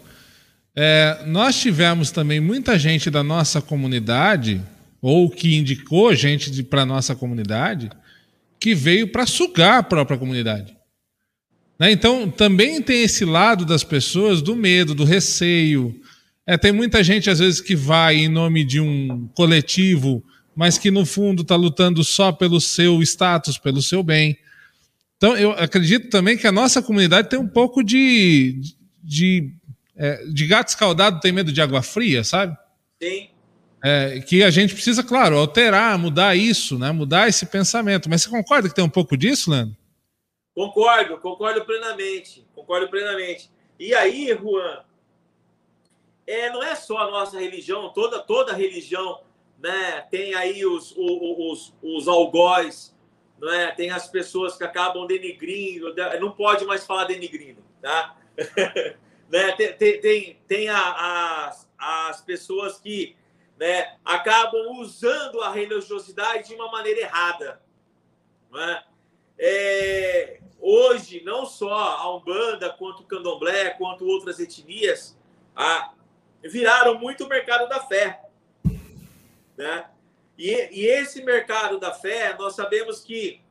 É, nós tivemos também muita gente da nossa comunidade, ou que indicou gente para a nossa comunidade, que veio para sugar a própria comunidade. Né? Então, também tem esse lado das pessoas do medo, do receio. É, tem muita gente, às vezes, que vai em nome de um coletivo mas que no fundo está lutando só pelo seu status, pelo seu bem. Então, eu acredito também que a nossa comunidade tem um pouco de, de, é, de gato escaldado tem medo de água fria, sabe? Sim. É, que a gente precisa, claro, alterar, mudar isso, né? mudar esse pensamento. Mas você concorda que tem um pouco disso, Leandro? Concordo, concordo plenamente. Concordo plenamente. E aí, Juan, é, não é só a nossa religião, toda, toda religião né? Tem aí os, os, os algóis, né? Tem as pessoas que acabam denigrindo, não pode mais falar denigrindo, tá? né? Tem, tem, tem, a, as, as pessoas que né, acabam usando a religiosidade de uma maneira errada. Né? É, hoje, não só a Umbanda, quanto o Candomblé, quanto outras etnias, a, viraram muito o mercado da fé. Né? E, e esse mercado da fé, nós sabemos que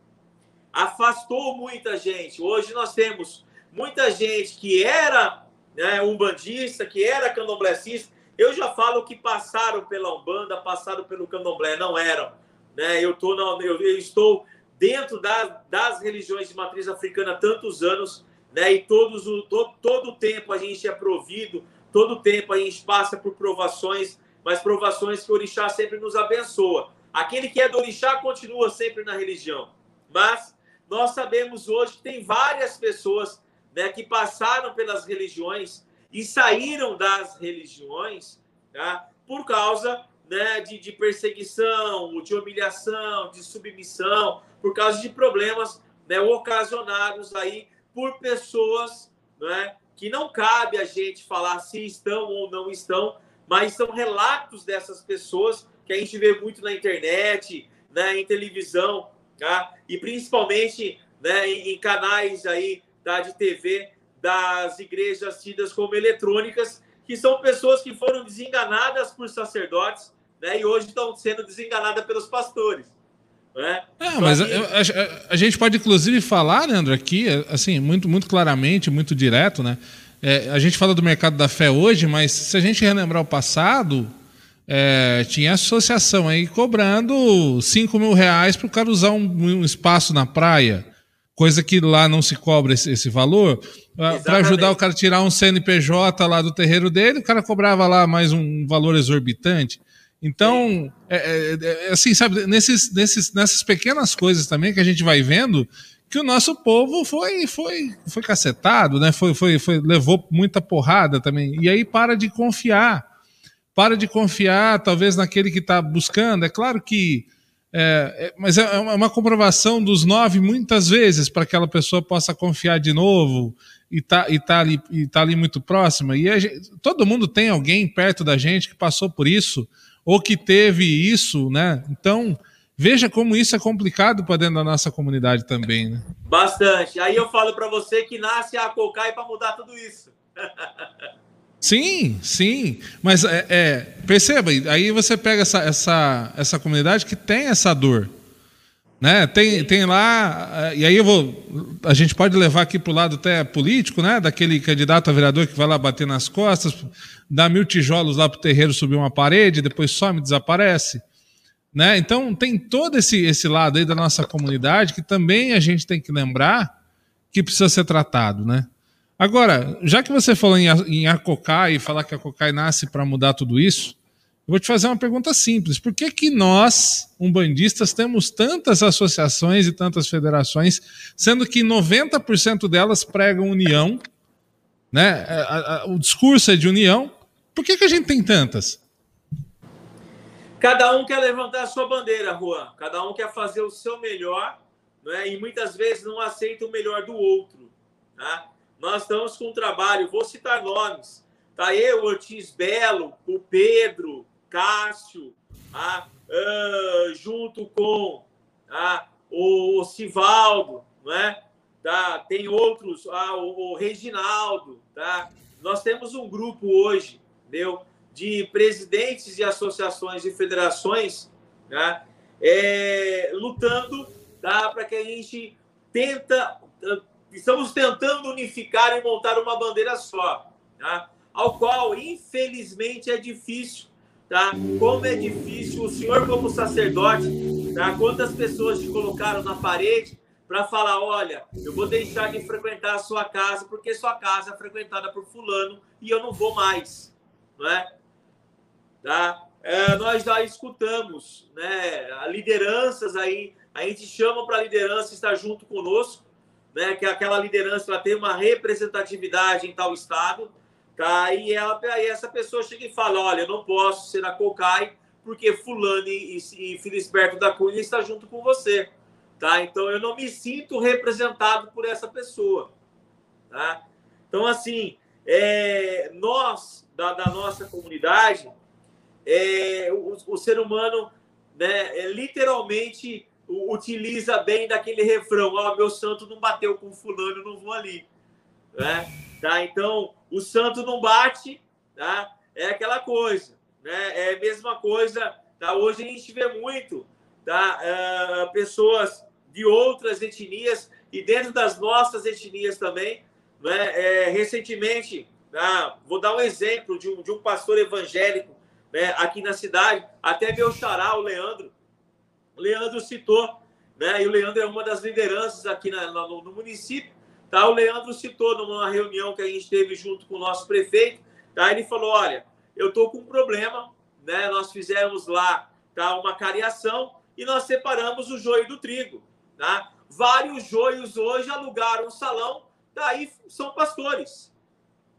afastou muita gente. Hoje nós temos muita gente que era né, umbandista, que era candomblessista. Eu já falo que passaram pela Umbanda, passaram pelo candomblé, não eram. Né? Eu, tô na, eu, eu estou dentro da, das religiões de matriz africana há tantos anos, né? e todos o, todo o tempo a gente é provido, todo tempo a gente passa por provações mas provações que o orixá sempre nos abençoa. Aquele que é do orixá continua sempre na religião. Mas nós sabemos hoje que tem várias pessoas né, que passaram pelas religiões e saíram das religiões tá, por causa né, de, de, perseguição, de humilhação, de submissão, por causa de problemas né, ocasionados aí por pessoas né, que não cabe a gente falar se estão ou não estão, mas são relatos dessas pessoas que a gente vê muito na internet, né, em televisão, tá? e principalmente né, em, canais aí tá, de TV das igrejas tidas como eletrônicas, que são pessoas que foram desenganadas por sacerdotes né, e hoje estão sendo desenganadas pelos pastores. Né? É, mas a, a, a, gente pode inclusive falar, Leandro, aqui, assim, muito, muito claramente, muito direto, né? É, a gente fala do mercado da fé hoje, mas se a gente relembrar o passado, é, tinha associação aí cobrando 5 mil reais para o cara usar um, um, espaço na praia, coisa que lá não se cobra esse, esse valor. Para ajudar o cara a tirar um CNPJ lá do terreiro dele, o cara cobrava lá mais um valor exorbitante. Então, é, é, é, assim, sabe, nesses, nesses, nessas pequenas coisas também que a gente vai vendo que o nosso povo foi foi foi cacetado, né? Foi, foi, foi levou muita porrada também. E aí para de confiar. Para de confiar, talvez naquele que está buscando. É claro que É, é, mas é, é uma comprovação dos nove muitas vezes para que aquela pessoa possa confiar de novo e tá, e tá, ali, e tá ali muito próxima. E gente, todo mundo tem alguém perto da gente que passou por isso ou que teve isso, né? Então, veja como isso é complicado para dentro da nossa comunidade também, né? Bastante. Aí eu falo para você que nasce a Cocai para mudar tudo isso. Sim, sim. Mas é, é, perceba, aí você pega essa, essa, essa comunidade que tem essa dor. Né? Tem, tem lá, e aí eu vou. A gente pode levar aqui para o lado até político, né? Daquele candidato a vereador que vai lá bater nas costas, dá mil tijolos lá para o terreiro subir uma parede, depois some, desaparece. Né? Então tem todo esse, esse lado aí da nossa comunidade que também a gente tem que lembrar que precisa ser tratado, né? Agora, já que você falou em, em Acocai e falar que a Cocai nasce para mudar tudo isso, vou te fazer uma pergunta simples. Por que, que nós, umbandistas, temos tantas associações e tantas federações, sendo que 90% delas pregam união, né? A, o discurso é de união. Por que, que a gente tem tantas? Cada um quer levantar a sua bandeira, Juan. Cada um quer fazer o seu melhor, né? e muitas vezes não aceita o melhor do outro. Tá? nós estamos com um trabalho, vou citar nomes, tá eu, Ortiz Belo, o Pedro, Cássio, tá? Uh, junto com tá? o, Sivaldo, não é? Tá? tem outros, ah, o, o Reginaldo, tá? nós temos um grupo hoje, entendeu? de presidentes de associações e federações tá? é, lutando tá? para que a gente tenta estamos tentando unificar e montar uma bandeira só, tá? ao qual, infelizmente, é difícil. Tá? Como é difícil o senhor, como sacerdote, tá? quantas pessoas te colocaram na parede para falar: olha, eu vou deixar de frequentar a sua casa porque sua casa é frequentada por Fulano e eu não vou mais. Não é? Tá? É, nós já escutamos né, lideranças aí, a gente chama para a liderança estar junto conosco, né, que aquela liderança ela tem uma representatividade em tal estado, tá? E, ela, aí essa pessoa chega e fala, olha, eu não posso ser a COCAI porque fulano e, e Felisberto da Cunha está junto com você, tá? Então eu não me sinto representado por essa pessoa, tá? Então assim, é, nós da, da, nossa comunidade, é, o, o ser humano, né, é, literalmente utiliza bem daquele refrão: Ó, oh, meu santo não bateu com fulano, não vou ali. Né? Tá? Então, o santo não bate, tá? é aquela coisa. Né? É a mesma coisa. Tá? Hoje a gente vê muito tá? Uh, pessoas de outras etnias e dentro das nossas etnias também. Né? É, recentemente, tá? vou dar um exemplo de um, de um pastor evangélico né? aqui na cidade, até meu xará, o Leandro, Leandro citou, né? E o Leandro é uma das lideranças aqui na, no, no, município. Tá? O Leandro citou numa reunião que a gente teve junto com o nosso prefeito. Tá? Ele falou: olha, eu estou com um problema. Né? Nós fizemos lá tá, uma cariação e nós separamos o joio do trigo. Tá? Vários joios hoje alugaram um salão, daí são pastores.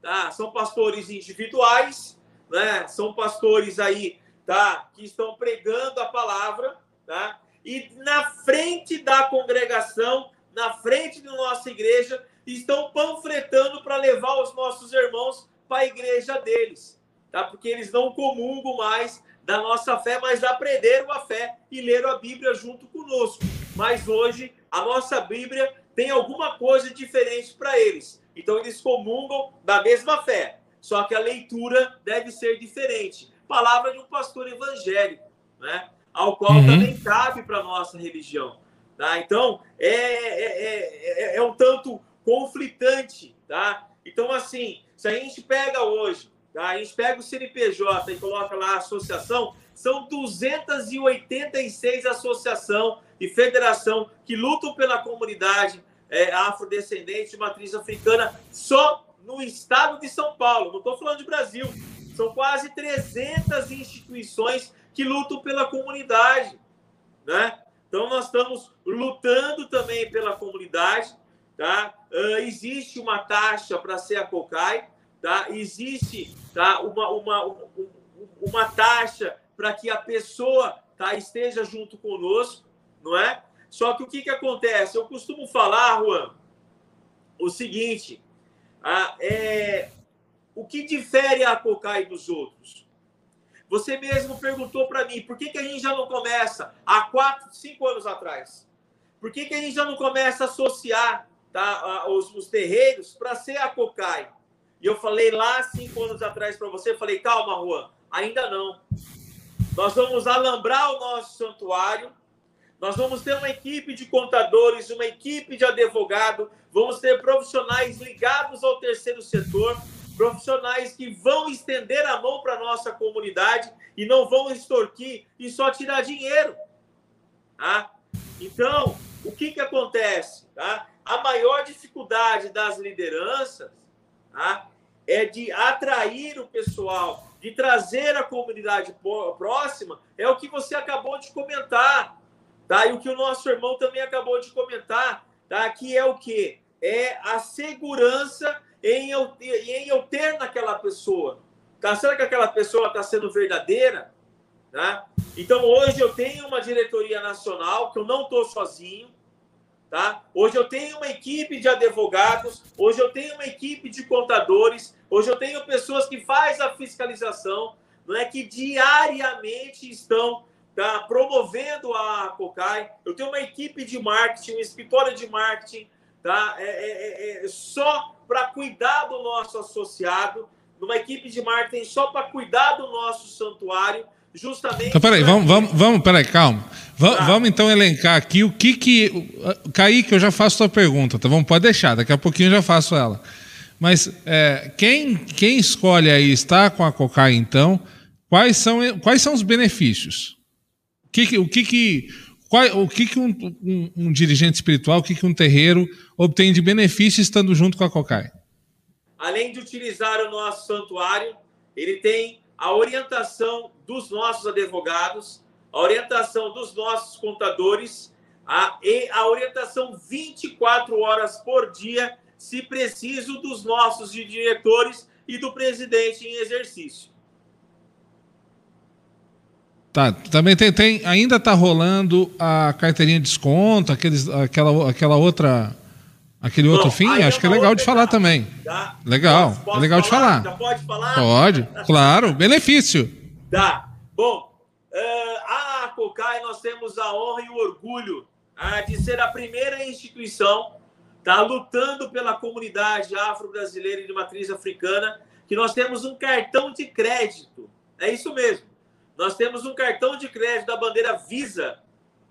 Tá? São pastores individuais, né? são pastores aí tá? que estão pregando a palavra tá? E na frente da congregação, na frente da nossa igreja, estão panfletando para levar os nossos irmãos para a igreja deles, tá? Porque eles não comungam mais da nossa fé, mas aprenderam a fé e leram a Bíblia junto conosco. Mas hoje a nossa Bíblia tem alguma coisa diferente para eles. Então eles comungam da mesma fé, só que a leitura deve ser diferente. Palavra de um pastor evangélico, né? ao qual uhum. também cabe para nossa religião. Tá? Então, é, é, é, é, um tanto conflitante. Tá? Então, assim, se a gente pega hoje, tá? a gente pega o CNPJ e coloca lá a associação, são 286 associação e federação que lutam pela comunidade é, afrodescendente de matriz africana só no estado de São Paulo. Não estou falando de Brasil. São quase 300 instituições que lutam pela comunidade, né? Então nós estamos lutando também pela comunidade, tá? Uh, existe uma taxa para ser a COCAI, tá? Existe, tá? Uma uma uma taxa para que a pessoa tá? esteja junto conosco, não é? Só que o que, que acontece? Eu costumo falar, Juan, o seguinte: ah, é, o que difere a Cocai dos outros? Você mesmo perguntou para mim por que, que a gente já não começa há quatro, cinco anos atrás? Por que, que a gente já não começa a associar tá, os, os terreiros para ser a Cocai? E eu falei lá cinco anos atrás para você, falei, calma, Juan, ainda não. Nós vamos alambrar o nosso santuário, nós vamos ter uma equipe de contadores, uma equipe de advogado, vamos ter profissionais ligados ao terceiro setor, profissionais que vão estender a mão para a nossa comunidade e não vão extorquir e só tirar dinheiro. Tá? Então, o que, que acontece? Tá? A maior dificuldade das lideranças tá? é de atrair o pessoal, de trazer a comunidade próxima, é o que você acabou de comentar, tá? E o que o nosso irmão também acabou de comentar, tá? Que é o quê? É a segurança em eu, em eu ter naquela pessoa. Tá? Será que aquela pessoa está sendo verdadeira? Tá? Então, hoje eu tenho uma diretoria nacional, que eu não estou sozinho, Tá? Hoje eu tenho uma equipe de advogados, hoje eu tenho uma equipe de contadores, hoje eu tenho pessoas que fazem a fiscalização, não é que diariamente estão tá, promovendo a Cocai. Eu tenho uma equipe de marketing, um escritório de marketing, tá? É, é, é, é só para cuidar do nosso associado, numa equipe de marketing só para cuidar do nosso santuário justamente. Então, peraí, vamos, vamos, vamos, peraí, calma. Vamos, tá. vamos então elencar aqui o que que. Kaique, eu já faço sua pergunta, tá bom? Pode deixar, daqui a pouquinho eu já faço ela. Mas é, quem, quem escolhe aí estar com a Cocai, então, quais são, quais são os benefícios? O que, o que, que, qual, o que, que um, um, um dirigente espiritual, o que, que um terreiro obtém de benefício estando junto com a Cocai? Além de utilizar o nosso santuário, ele tem a orientação dos nossos advogados, a orientação dos nossos contadores a, e a orientação 24 horas por dia, se preciso, dos nossos diretores e do presidente em exercício. Tá, também tem, tem ainda está rolando a carteirinha de desconto, aqueles, aquela, aquela outra Aquele Bom, outro fim, acho que é legal de falar também. Tá? Legal, posso, posso é legal falar? de falar. Já pode falar? Pode, claro, benefício. Tá. Bom, uh, a COCAI nós temos a honra e o orgulho uh, de ser a primeira instituição tá, lutando pela comunidade afro-brasileira e de matriz africana, que nós temos um cartão de crédito. É isso mesmo. Nós temos um cartão de crédito da bandeira Visa,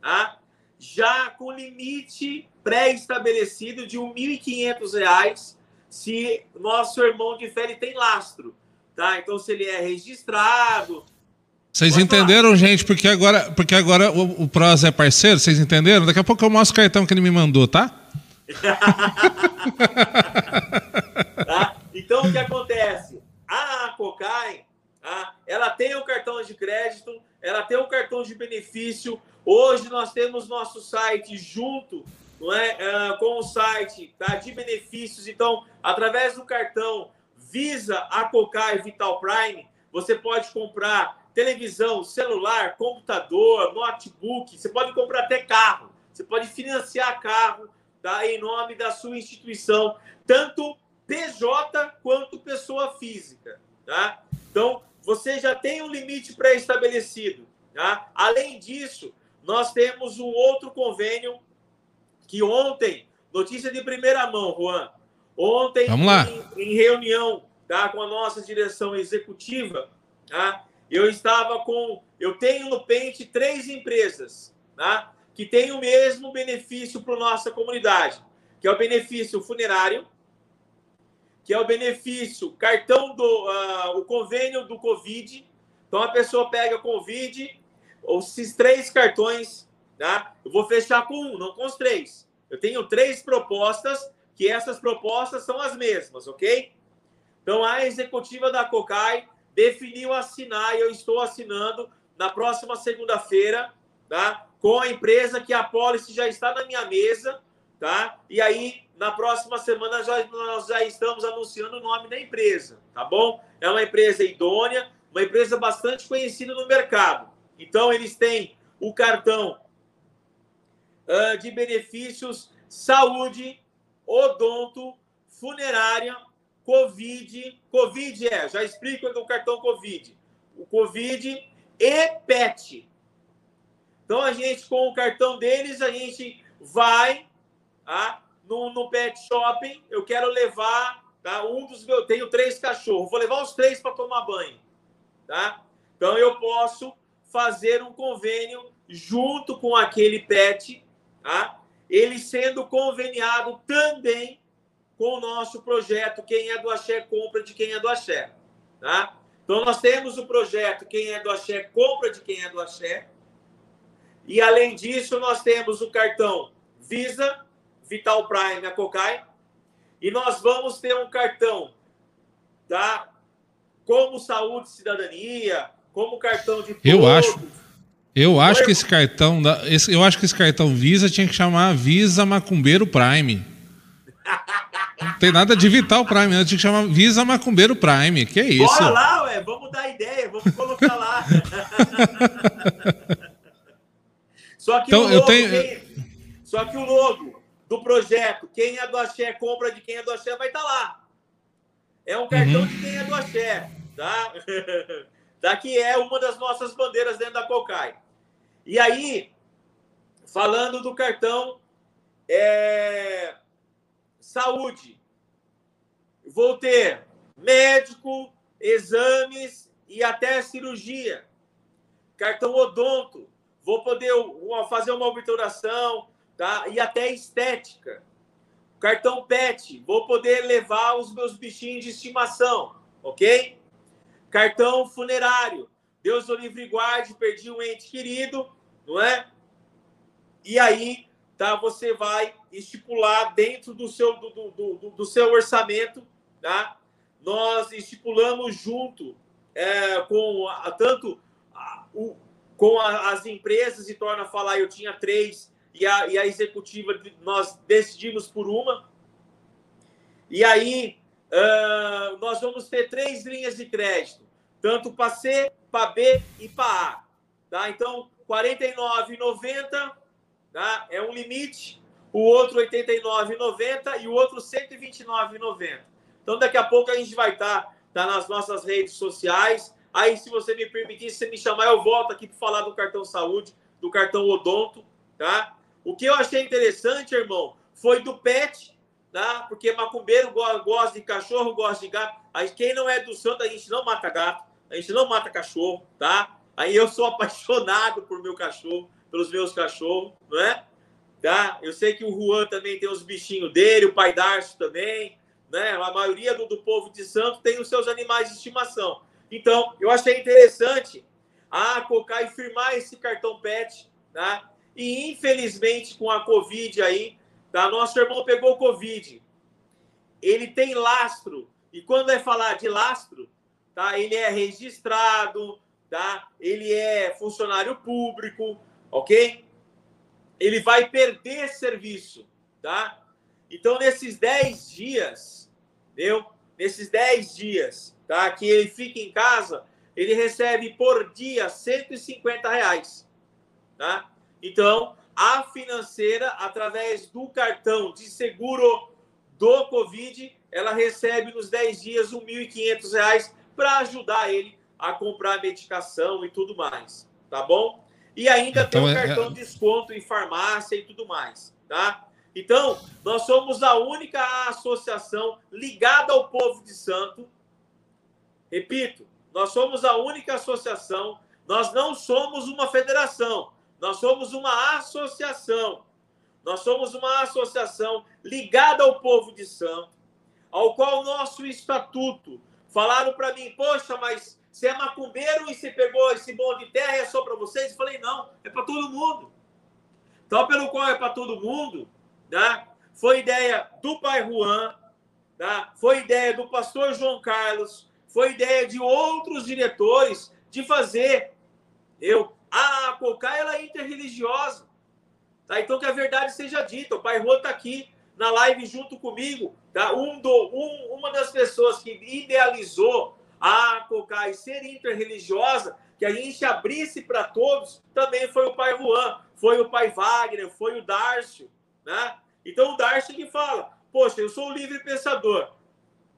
tá? já com limite pré-estabelecido de R$ 1.500 se nosso irmão de fé tem lastro, tá? Então se ele é registrado. Vocês entenderam, gente? Porque agora, porque agora o, o Pros é parceiro, vocês entenderam? Daqui a pouco eu mostro o cartão que ele me mandou, tá? tá? Então o que acontece? A Cocai? Ela tem o cartão de crédito, ela tem o cartão de benefício. Hoje nós temos nosso site junto não é, uh, com o site tá, de benefícios. Então, através do cartão Visa, Acocai Vital Prime, você pode comprar televisão, celular, computador, notebook, você pode comprar até carro, você pode financiar carro tá, em nome da sua instituição, tanto PJ quanto pessoa física. Tá? Então, você já tem um limite pré-estabelecido. Tá? Além disso, nós temos um outro convênio que ontem, notícia de primeira mão, Juan, ontem. Em, em reunião tá, com a nossa direção executiva, tá, eu estava com. Eu tenho no Pente três empresas tá, que têm o mesmo benefício para a nossa comunidade, que é o benefício funerário, que é o benefício cartão do uh, o convênio do Covid. Então a pessoa pega Covid, esses três cartões Tá? Eu vou fechar com um, não com os três. Eu tenho três propostas, que essas propostas são as mesmas, ok? Então, a executiva da COCAI definiu assinar, e eu estou assinando na próxima segunda-feira, tá? Com a empresa que a policy já está na minha mesa, tá? E aí, na próxima semana, já, nós já estamos anunciando o nome da empresa, tá bom? É uma empresa idônea, uma empresa bastante conhecida no mercado. Então, eles têm o cartão uh, de benefícios saúde, odonto, funerária, Covid. Covid é, já explico o cartão Covid. O Covid e PET. Então, a gente, com o cartão deles, a gente vai no, no pet shopping. Eu quero levar tá, um dos meus. Tenho três cachorros. Vou levar os três para tomar banho. Tá? Então, eu posso fazer um convênio junto com aquele pet, tá? ele sendo conveniado também com o nosso projeto Quem é do Axé compra de quem é do Axé. Tá? Então, nós temos o projeto Quem é do Axé compra de quem é do Axé. E, além disso, nós temos o cartão Visa, Vital Prime, a Cocai. E nós vamos ter um cartão tá? como Saúde e Cidadania, como cartão de Eu acho. Eu acho que esse cartão, esse, eu acho que esse cartão Visa tinha que chamar Visa Macumbeiro Prime. Não tem nada de Vital Prime, né? tinha que chamar Visa Macumbeiro Prime. Que é isso? Bora lá, ué, vamos dar ideia, vamos colocar lá. Só que então, o logo, eu tenho... Só que o logo do projeto, quem é do Axé compra de quem é do Axé, vai estar tá lá. É um cartão uhum. de quem é do Axé, tá? Daqui é uma das nossas bandeiras dentro da Cocai. E aí, falando do cartão é, saúde, vou ter médico, exames e até cirurgia. Cartão odonto, vou poder fazer uma obturação tá? e até estética. Cartão PET, vou poder levar os meus bichinhos de estimação, ok? Cartão funerário, Deus o livre guarde, perdi um ente querido, não é? E aí, tá? Você vai estipular dentro do seu do, do, do, do seu orçamento, tá? Nós estipulamos junto é, com a, tanto a, o, com a, as empresas e torna a falar eu tinha três e a, e a executiva nós decidimos por uma e aí uh, nós vamos ter três linhas de crédito tanto para C, para B e para A, tá? Então 49,90 tá? é um limite, o outro 89,90 e o outro 129,90. Então, daqui a pouco a gente vai estar tá, tá nas nossas redes sociais. Aí, se você me permitir, se você me chamar, eu volto aqui para falar do cartão saúde, do cartão odonto, tá? O que eu achei interessante, irmão, foi do pet, tá? Porque macumbeiro gosta de cachorro, gosta de gato. Aí, quem não é do santo, a gente não mata gato, a gente não mata cachorro, tá? Aí eu sou apaixonado por meu cachorro, pelos meus cachorros, não é? Tá? Eu sei que o Juan também tem os bichinhos dele, o pai Darcio também, né? A maioria do, do povo de Santo tem os seus animais de estimação. Então, eu achei interessante a Cocai firmar esse cartão PET, tá? E infelizmente com a Covid aí, tá? Nosso irmão pegou Covid. Ele tem lastro. E quando é falar de lastro, tá? Ele é registrado, tá? Ele é funcionário público, ok? Ele vai perder serviço, tá? Então, nesses 10 dias, entendeu? Nesses 10 dias, tá? Que ele fica em casa, ele recebe por dia 150 reais, tá? Então, a financeira, através do cartão de seguro do Covid, ela recebe nos 10 dias R$ 1.500 para ajudar ele a comprar medicação e tudo mais, tá bom? E ainda então, tem o é, cartão é... de desconto em farmácia e tudo mais, tá? Então, nós somos a única associação ligada ao povo de santo. Repito, nós somos a única associação, nós não somos uma federação, nós somos uma associação. Nós somos uma associação ligada ao povo de santo, ao qual o nosso estatuto falaram para mim, poxa, mas você é macumbeiro e você pegou esse bom de terra é só para vocês? Eu falei, não, é para todo mundo. Então, pelo qual é para todo mundo, né? foi ideia do pai Juan, né? foi ideia do pastor João Carlos, foi ideia de outros diretores de fazer. Eu, a Cocá ela é interreligiosa. Tá? Então, que a verdade seja dita. O pai Juan está aqui na live junto comigo. Tá? Um do, um, uma das pessoas que idealizou a COCAI ser interreligiosa, que a gente abrisse para todos, também foi o pai Juan, foi o pai Wagner, foi o Darcio, né? Então o Darcio que fala, poxa, eu sou livre pensador,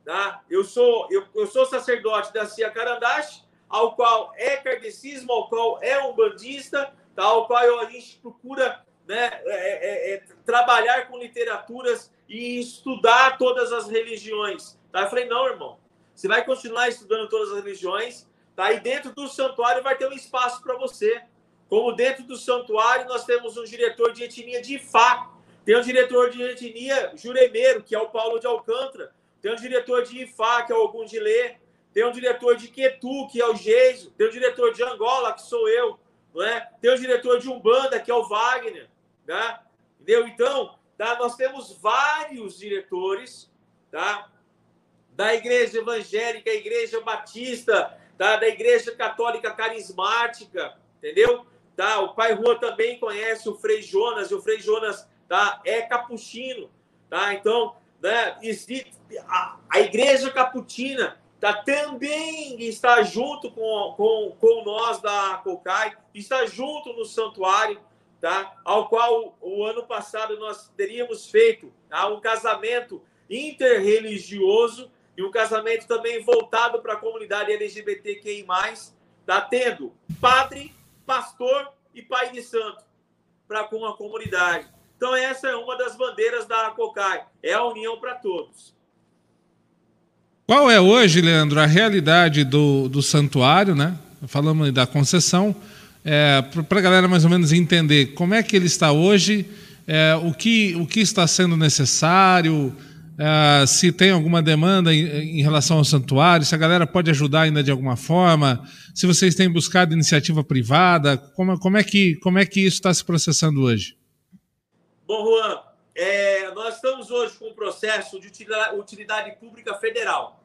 tá? Eu sou eu, eu sou sacerdote da Cia Carandache, ao qual é kardecismo, ao qual é um bandista, tá? ao qual a gente procura né, é, é, é, trabalhar com literaturas e estudar todas as religiões. Tá? Eu falei, não, irmão, você vai continuar estudando todas as religiões, tá? e dentro do santuário vai ter um espaço para você. Como dentro do santuário nós temos um diretor de etnia de Ifá, tem um diretor de etnia juremeiro, que é o Paulo de Alcântara, tem um diretor de Ifá, que é o Ogundilê, tem um diretor de Quetu, que é o Geiso, tem um diretor de Angola, que sou eu, não é? tem um diretor de Umbanda, que é o Wagner, né? entendeu? Então, tá? nós temos vários diretores, tá? da Igreja Evangélica, Igreja Batista, tá? da Igreja Católica Carismática, entendeu? Tá? O Pai Rua também conhece o Frei Jonas, e o Frei Jonas tá? é capuchino. Tá? Então, né, a, a Igreja Caputina tá, também está junto com, com, com nós da COCAI, está junto no santuário, tá? ao qual o ano passado nós teríamos feito tá? um casamento interreligioso e um casamento também voltado para a comunidade LGBTQI+, tá tendo padre, pastor e pai de santo para com a comunidade. Então essa é uma das bandeiras da COCAI, é a união para todos. Qual é hoje, Leandro, a realidade do, do santuário, né? Falamos da concessão, é, para a galera mais ou menos entender como é que ele está hoje, é, o, que, o que está sendo necessário, Uh, se tem alguma demanda em, em, relação ao santuário, se a galera pode ajudar ainda de alguma forma, se vocês têm buscado iniciativa privada, como, como, é, que, como é que isso está se processando hoje? Bom, Juan, é, nós estamos hoje com um processo de utilidade pública federal.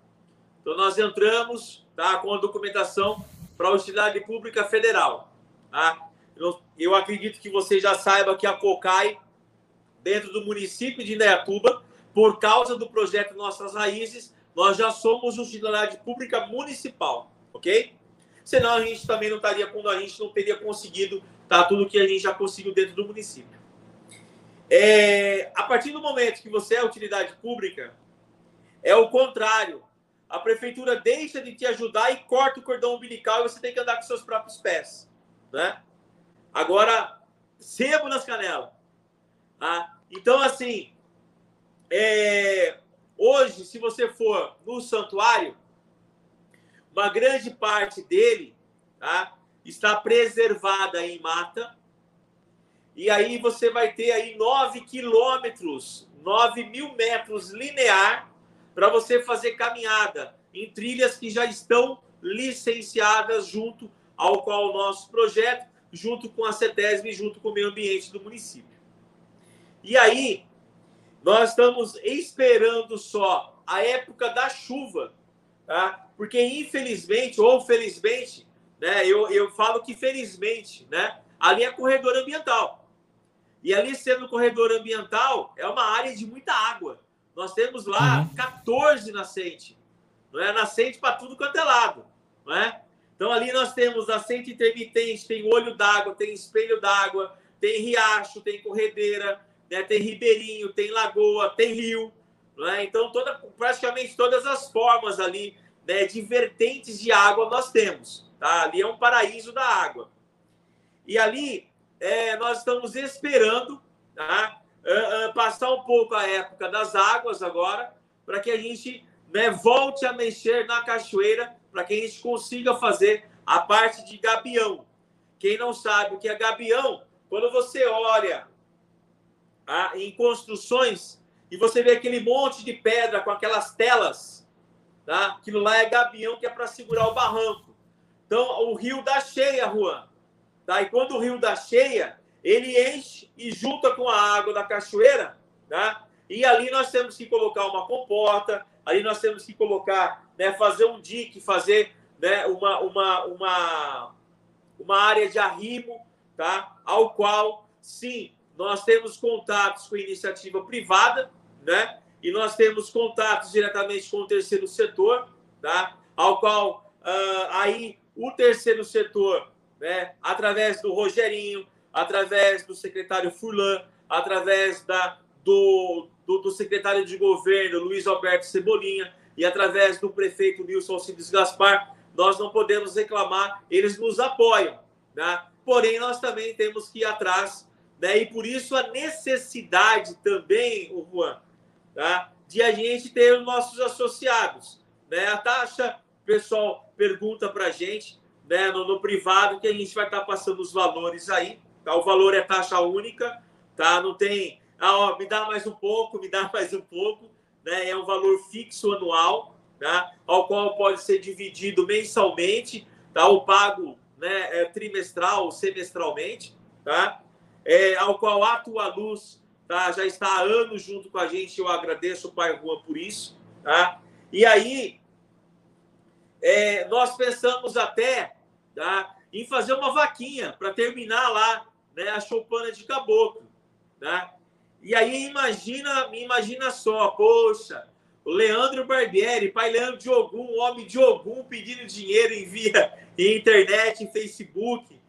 Então, nós entramos tá, com a documentação para a utilidade pública federal. Tá? Eu, eu acredito que você já saiba que a COCAI, dentro do município de Indaiatuba, por causa do projeto Nossas Raízes, nós já somos utilidade pública municipal, ok? Senão a gente também não estaria a gente não teria conseguido tá, tudo que a gente já conseguiu dentro do município. É, a partir do momento que você é utilidade pública, é o contrário. A prefeitura deixa de te ajudar e corta o cordão umbilical e você tem que andar com seus próprios pés. Né? Agora, sebo nas canelas. Tá? Então, assim, é, hoje, se você for no santuário, uma grande parte dele tá, está preservada em mata. E aí você vai ter aí 9 quilômetros, 9 mil metros linear para você fazer caminhada em trilhas que já estão licenciadas junto ao qual o nosso projeto, junto com a CETESB e junto com o meio ambiente do município. E aí, nós estamos esperando só a época da chuva, tá? Porque infelizmente ou felizmente, né? Eu, eu falo que felizmente, né? Ali é corredor ambiental. E ali sendo corredor ambiental é uma área de muita água. Nós temos lá uhum. 14 nascentes, não é? Nascente para tudo quanto é lado, não é? Então ali nós temos nascente intermitente, tem olho d'água, tem espelho d'água, tem riacho, tem corredeira, né? tem ribeirinho, tem lagoa, tem rio. Né? Então, toda, praticamente todas as formas ali né, de vertentes de água nós temos. Tá? Ali é um paraíso da água. E ali é, nós estamos esperando tá? Uh, passar um pouco a época das águas agora, para que a gente né, volte a mexer na cachoeira, para que a gente consiga fazer a parte de gabião. Quem não sabe o que é gabião, quando você olha ah, em construções e você vê aquele monte de pedra com aquelas telas, tá? Aquilo lá é gabião que é para segurar o barranco. Então, o rio dá cheia, Juan. Tá? E quando o rio dá cheia, ele enche e junta com a água da cachoeira, tá? E ali nós temos que colocar uma comporta, ali nós temos que colocar, né, fazer um dique, fazer né, uma, uma, uma, uma área de arrimo, tá? Ao qual, sim, nós temos contatos com iniciativa privada, né? E nós temos contatos diretamente com o terceiro setor, tá? ao qual uh, aí o terceiro setor, né, através do Rogerinho, através do secretário Furlan, através da, do, do, do, secretário de governo Luiz Alberto Cebolinha e através do prefeito Nilson Alcides Gaspar, nós não podemos reclamar, eles nos apoiam, né? porém nós também temos que ir atrás, né? e por isso a necessidade também, o Juan, tá? de a gente ter os nossos associados. Né? A taxa, o pessoal pergunta para a gente né? no, no privado que a gente vai estar tá passando os valores aí, tá? o valor é taxa única, tá? não tem ah, ó, me dá mais um pouco, me dá mais um pouco, né? É um valor fixo anual, tá? Ao qual pode ser dividido mensalmente, tá? Ou pago, né? É, trimestral ou semestralmente, tá? É, ao qual a Tua Luz tá? já está há anos junto com a gente. Eu agradeço o Pai Juan por isso, tá? E aí, é, nós pensamos até tá? em fazer uma vaquinha para terminar lá né, a choupana de caboclo. Tá? E aí imagina, imagina só, poxa, o Leandro Barbieri, pai Leandro de Ogum, homem de pedindo dinheiro em via em internet, em Facebook,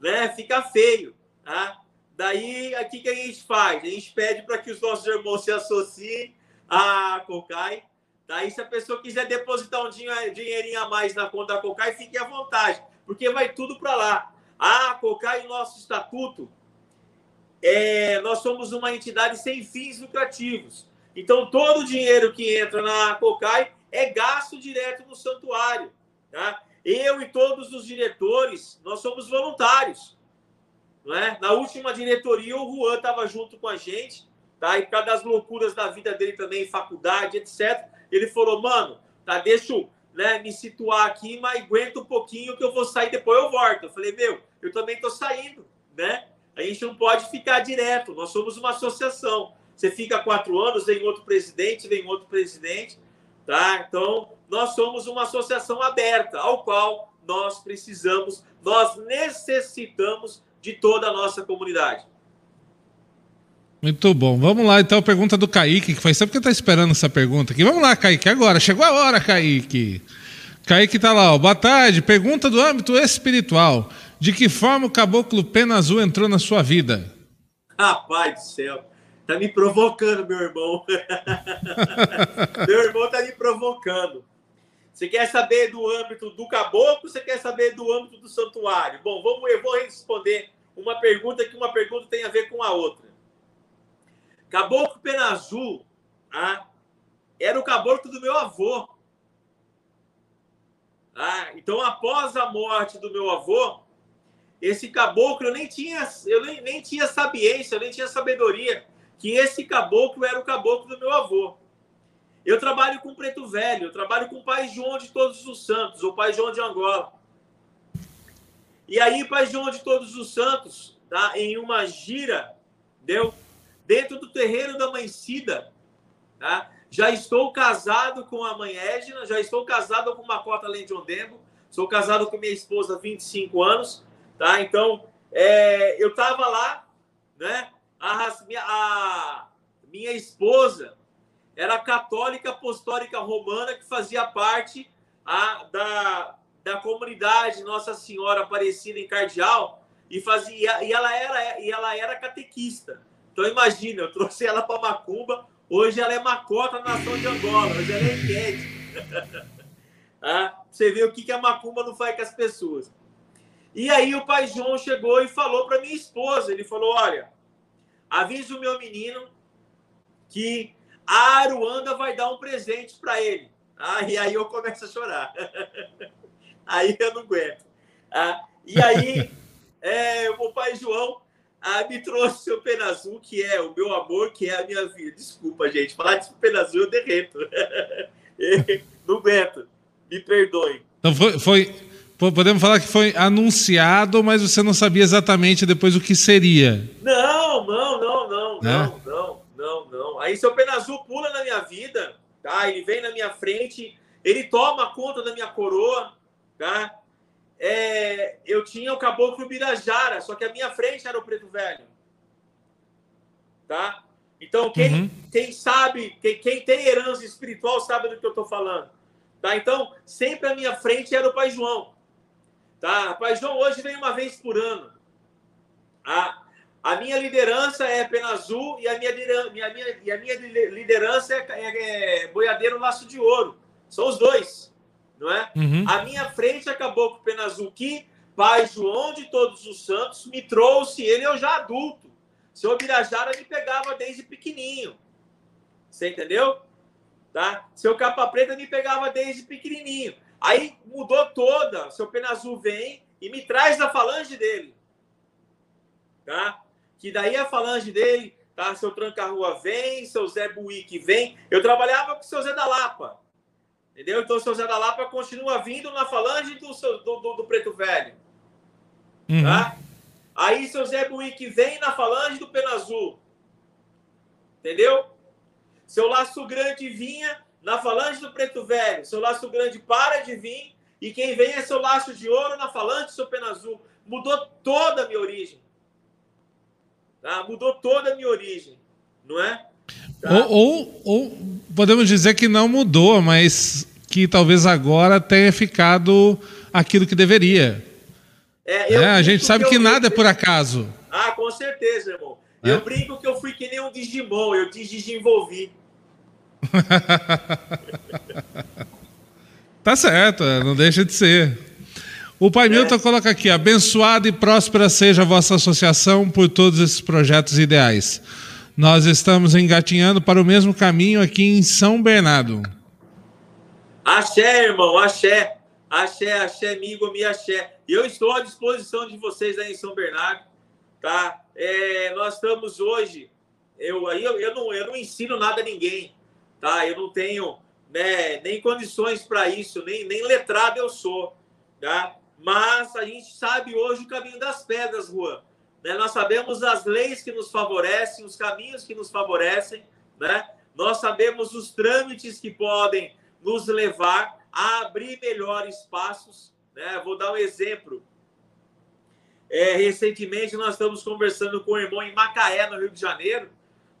né? Fica feio, tá? Daí, aqui que a gente faz? A gente pede para que os nossos irmãos se associem à Cocai. Daí, se a pessoa quiser depositar um dinheirinho a mais na conta da Cocai, fique à vontade, porque vai tudo para lá. A Cocai, nosso estatuto, é, nós somos uma entidade sem fins lucrativos. Então, todo o dinheiro que entra na COCAI é gasto direto no santuário. Tá? Eu e todos os diretores, nós somos voluntários. Não é? Na última diretoria, o Juan estava junto com a gente, tá? e por causa das loucuras da vida dele também, faculdade, etc., ele falou, mano, tá, deixa eu né, me situar aqui, mas aguenta um pouquinho que eu vou sair, depois eu volto. Eu falei, meu, eu também estou saindo, né? A gente não pode ficar direto. Nós somos uma associação. Você fica quatro anos, vem outro presidente, vem outro presidente, tá? Então, nós somos uma associação aberta, ao qual nós precisamos, nós necessitamos de toda a nossa comunidade. Muito bom. Vamos lá, então, pergunta do Kaique, que faz sempre que está esperando essa pergunta aqui. Vamos lá, Kaique, agora. Chegou a hora, Kaique. Kaique está lá, ó. Boa tarde. Pergunta do âmbito espiritual. De que forma o caboclo pena azul entrou na sua vida? Rapaz do céu, tá me provocando, meu irmão. meu irmão tá me provocando. Você quer saber do âmbito do caboclo? Você quer saber do âmbito do santuário? Bom, vamos, eu vou responder uma pergunta que uma pergunta tem a ver com a outra. Caboclo Pena Azul ah, era o caboclo do meu avô. Ah, então, após a morte do meu avô, esse caboclo, eu nem tinha, eu nem, nem tinha sabiência, eu nem tinha sabedoria que esse caboclo era o caboclo do meu avô. Eu trabalho com Preto Velho, eu trabalho com o Pai João de Todos os Santos, ou Pai João de Angola. E aí, Pai João de Todos os Santos, tá, em uma gira, deu dentro do terreiro da Mãe Cida, tá? Já estou casado com a mãe Égina, já estou casado com uma cota além de Ondembo, sou casado com minha esposa há 25 anos, Tá? Então, é, eu estava lá, né? A, a, minha esposa era católica apostólica romana que fazia parte a, da, da comunidade Nossa Senhora Aparecida em Cardeal e fazia e ela era e ela era catequista. Então imagina, eu trouxe ela para Macumba, hoje ela é macota na nação de Angola, hoje ela é enquete. ah, você vê o que, que a Macumba não faz com as pessoas. E aí o pai João chegou e falou para minha esposa, ele falou, olha, avisa o meu menino que a Aruanda vai dar um presente para ele. Ah, e aí eu começo a chorar. aí eu não aguento. Ah, e aí é, o pai João ah, me trouxe o Pena Azul, que é o meu amor, que é a minha vida. Desculpa, gente, falar de Pena Azul eu derreto. não aguento. Me perdoe. Então foi, foi, Podemos falar que foi anunciado, mas você não sabia exatamente depois o que seria. Não, não, não, não, né? não, não, não, não. Aí seu pena azul pula na minha vida, tá? Ele vem na minha frente, ele toma conta da minha coroa, tá? É, eu tinha o caboclo Birajara, só que a minha frente era o preto velho. Tá? Então, quem, uhum. quem sabe, quem, quem tem herança espiritual sabe do que eu estou falando. Tá? Então, sempre à minha frente era o Pai João. Tá? Pai João hoje vem uma vez por ano. A, a minha liderança é Pena Azul e a minha, minha, minha, e a minha liderança é, é, é Boiadeiro Laço de Ouro. São os dois, não é? Uhum. A minha frente acabou com o Pena Azul, que Pai João de Todos os Santos me trouxe ele eu já adulto. Seu Birajara me pegava desde pequenininho. Você entendeu? Tá? Seu Capa Preta me pegava desde pequenininho. Aí mudou toda. Seu Pena Azul vem e me traz da falange dele. Tá? Que daí a falange dele, tá? Seu Tranca-Rua vem, seu Zé Buick vem. Eu trabalhava com o seu Zé da Lapa. Entendeu? Então o seu Zé da Lapa continua vindo na falange do, seu, do, do, do Preto Velho. Uhum. Tá? Aí seu Zé Buick vem na falange do Pena Azul. Entendeu? Seu laço grande vinha na falange do Preto Velho. Seu laço grande para de vir. E quem vem é seu laço de ouro na falange do seu Pena Azul. Mudou toda a minha origem. Tá? Mudou toda a minha origem. Não é? Tá? Ou, ou, ou podemos dizer que não mudou, mas que talvez agora tenha ficado aquilo que deveria. É, é, a gente sabe que, que nada é por acaso. Ah, com certeza, irmão. É? Eu brinco que eu fui que nem um Digimon, eu desenvolvi. tá certo, é, não deixa de ser. O Pai é. Milton coloca aqui: abençoada e próspera seja a vossa associação por todos esses projetos ideais. Nós estamos engatinhando para o mesmo caminho aqui em São Bernardo. Axé, irmão, axé. Axé, axé, amigo, me axé. Eu estou à disposição de vocês aí em São Bernardo, tá? É, nós estamos hoje, eu, eu, eu, não, eu não ensino nada a ninguém, tá? Eu não tenho né, nem condições para isso, nem, nem letrado eu sou, tá? Mas a gente sabe hoje o caminho das pedras, Juan. Né? Nós sabemos as leis que nos favorecem, os caminhos que nos favorecem, né? Nós sabemos os trâmites que podem nos levar a abrir melhores passos né? Vou dar um exemplo. É, recentemente nós estamos conversando com o irmão em Macaé, no Rio de Janeiro,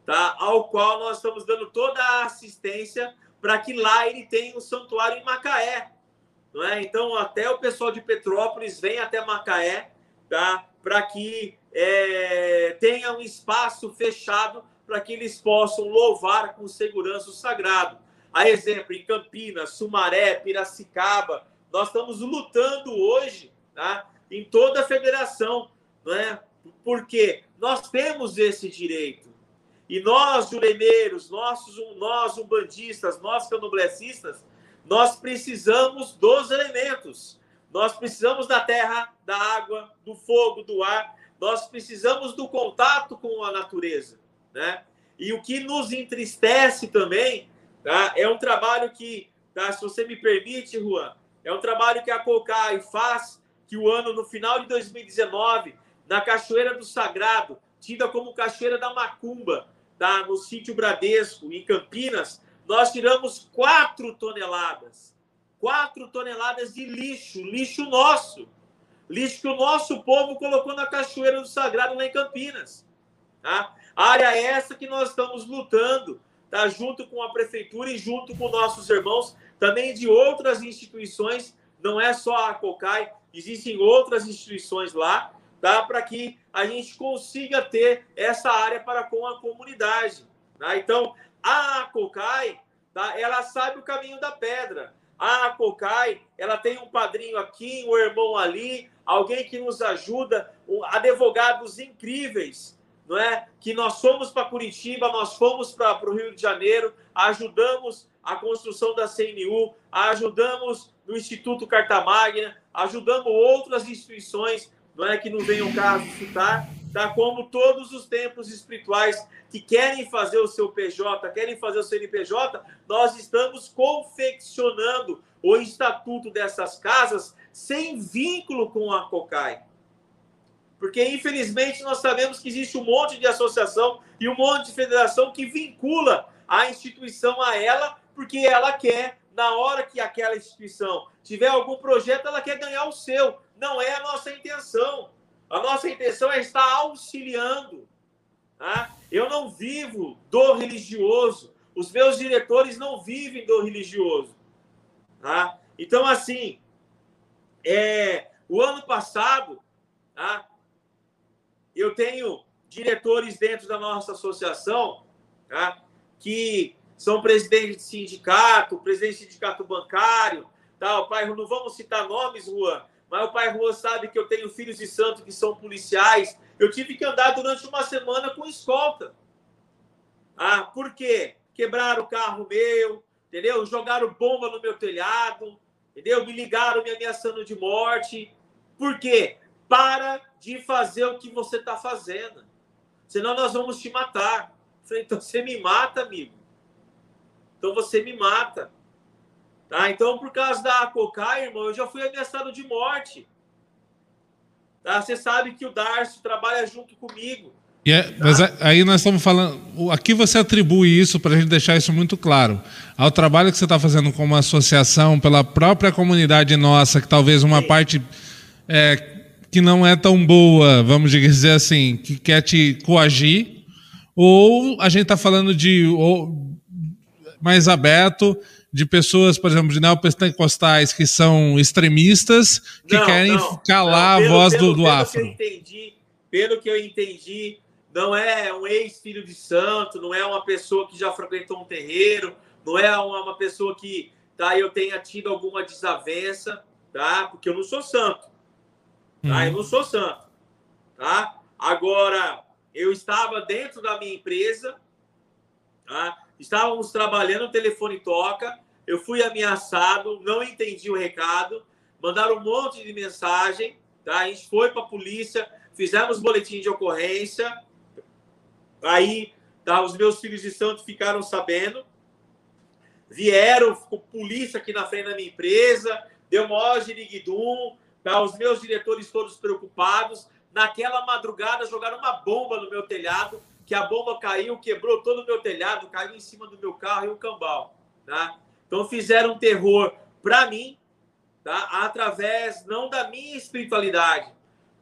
tá? ao qual nós estamos dando toda a assistência para que lá ele tenha um santuário em Macaé. Não é? Então, até o pessoal de Petrópolis vem até Macaé tá? para que é, tenha um espaço fechado para que eles possam louvar com segurança o sagrado. A exemplo, em Campinas, Sumaré, Piracicaba, nós estamos lutando hoje tá, em toda a federação, não é? porque nós temos esse direito. E nós, juremeiros, nossos, nós umbandistas, nós canoblecistas, nós precisamos dos elementos. Nós precisamos da terra, da água, do fogo, do ar. Nós precisamos do contato com a natureza. Né? E o que nos entristece também tá, é um trabalho que, tá, se você me permite, Juan, é um trabalho que a Cocai faz, que o ano, no final de 2019, na Cachoeira do Sagrado, tida como Cachoeira da Macumba, tá? no sítio Bradesco, em Campinas, nós tiramos 4 toneladas. 4 toneladas de lixo, lixo nosso. Lixo que o nosso povo colocou na Cachoeira do Sagrado, lá em Campinas. Tá? área essa que nós estamos lutando, tá? junto com a prefeitura e junto com nossos irmãos também de outras instituições, não é só a COCAI, existem outras instituições lá, tá? para que a gente consiga ter essa área para com a comunidade. Tá? Então, a COCAI, tá? ela sabe o caminho da pedra. A COCAI, ela tem um padrinho aqui, um irmão ali, alguém que nos ajuda, advogados incríveis, não é? Que nós fomos para Curitiba, nós fomos para o Rio de Janeiro, ajudamos a construção da CNU, ajudamos no Instituto Carta Magna, ajudamos outras instituições, não é que não venham caso citar, tá? como todos os templos espirituais que querem fazer o seu PJ, querem fazer o CNPJ, nós estamos confeccionando o estatuto dessas casas sem vínculo com a COCAI. Porque, infelizmente, nós sabemos que existe um monte de associação e um monte de federação que vincula a instituição a ela porque ela quer, na hora que aquela instituição tiver algum projeto, ela quer ganhar o seu. Não é a nossa intenção. A nossa intenção é estar auxiliando. Tá? Eu não vivo do religioso. Os meus diretores não vivem do religioso. Tá? Então, assim, é, o ano passado, tá? eu tenho diretores dentro da nossa associação tá? que são presidentes de sindicato, presidente de sindicato bancário, tá? o pai, não vamos citar nomes, Juan, mas o pai Juan sabe que eu tenho filhos de santo que são policiais. Eu tive que andar durante uma semana com escolta. Ah, por quê? Quebraram o carro meu, entendeu? Jogaram bomba no meu telhado, entendeu? Me ligaram me ameaçando de morte. Por quê? Para de fazer o que você está fazendo. Senão nós vamos te matar. falei, então você me mata, amigo. Então você me mata. Tá? Então, por causa da Cocai, irmão, eu já fui ameaçado de morte. Tá? Você sabe que o Darcio trabalha junto comigo. É, mas aí nós estamos falando. Aqui você atribui isso para a gente deixar isso muito claro. Ao trabalho que você está fazendo como associação, pela própria comunidade nossa, que talvez uma Sim. parte é, que não é tão boa, vamos dizer assim, que quer te coagir, ou a gente está falando de ou, mais aberto de pessoas, por exemplo, de neopentecostais que são extremistas, que não, querem não, calar não, pelo, a voz pelo, do, do pelo afro. Que eu entendi, pelo que eu entendi, não é um ex-filho de santo, não é uma pessoa que já frequentou um terreiro, não é uma, uma pessoa que tá, eu tenha tido alguma desavença, tá? Porque eu não sou santo, tá? Hum. Eu não sou santo, tá? Agora, eu estava dentro da minha empresa, tá? Estávamos trabalhando, o telefone toca, eu fui ameaçado, não entendi o recado, mandaram um monte de mensagem, tá? A gente foi para a polícia, fizemos boletim de ocorrência, Aí, tá, os meus filhos de santo ficaram sabendo, vieram, ficou polícia aqui na frente da minha empresa, deu maior giriguidum, tá, os meus diretores todos preocupados. Naquela madrugada jogaram uma bomba no meu telhado, que a bomba caiu, quebrou todo o meu telhado, caiu em cima do meu carro e o cambal, tá? Então fizeram um terror para mim, tá? Através não da minha espiritualidade,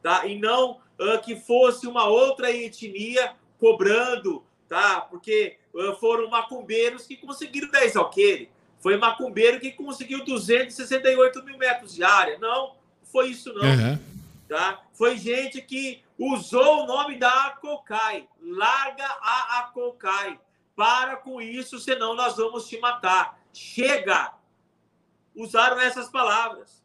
tá? E não uh, que fosse uma outra etnia cobrando, tá? Porque uh, foram macumbeiros que conseguiram 10 alqueire. Foi macumbeiro que conseguiu 268 mil metros de área. Não, foi isso não. Uhum. Tá? Foi gente que usou o nome da Acocai. Larga a Acocai. Para com isso, senão nós vamos te matar. Chega! Usaram essas palavras.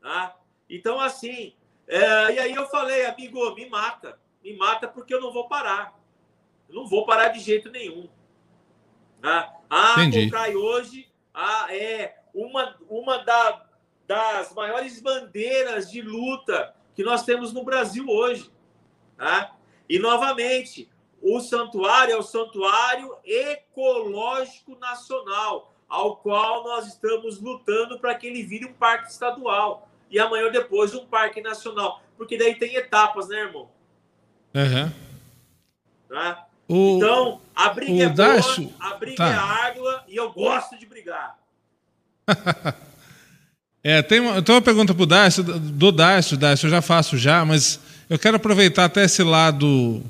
Tá? Então, assim, é, e aí eu falei, amigo, me mata me mata porque eu não vou parar. Eu não vou parar de jeito nenhum. Ah, a Cocai hoje ah, é uma, uma da, das maiores bandeiras de luta que nós temos no Brasil hoje. Tá? E, novamente, o santuário é o Santuário Ecológico Nacional, ao qual nós estamos lutando para que ele vire um parque estadual. E amanhã ou depois um parque nacional. Porque daí tem etapas, né, irmão? Uhum. Tá? O, então, a briga é Dacho, boa, a briga tá. é árdua e eu gosto de brigar. é, tem uma, tem uma pergunta pro Dácio, do Dácio, Dácio, eu já faço já, mas eu quero aproveitar até esse lado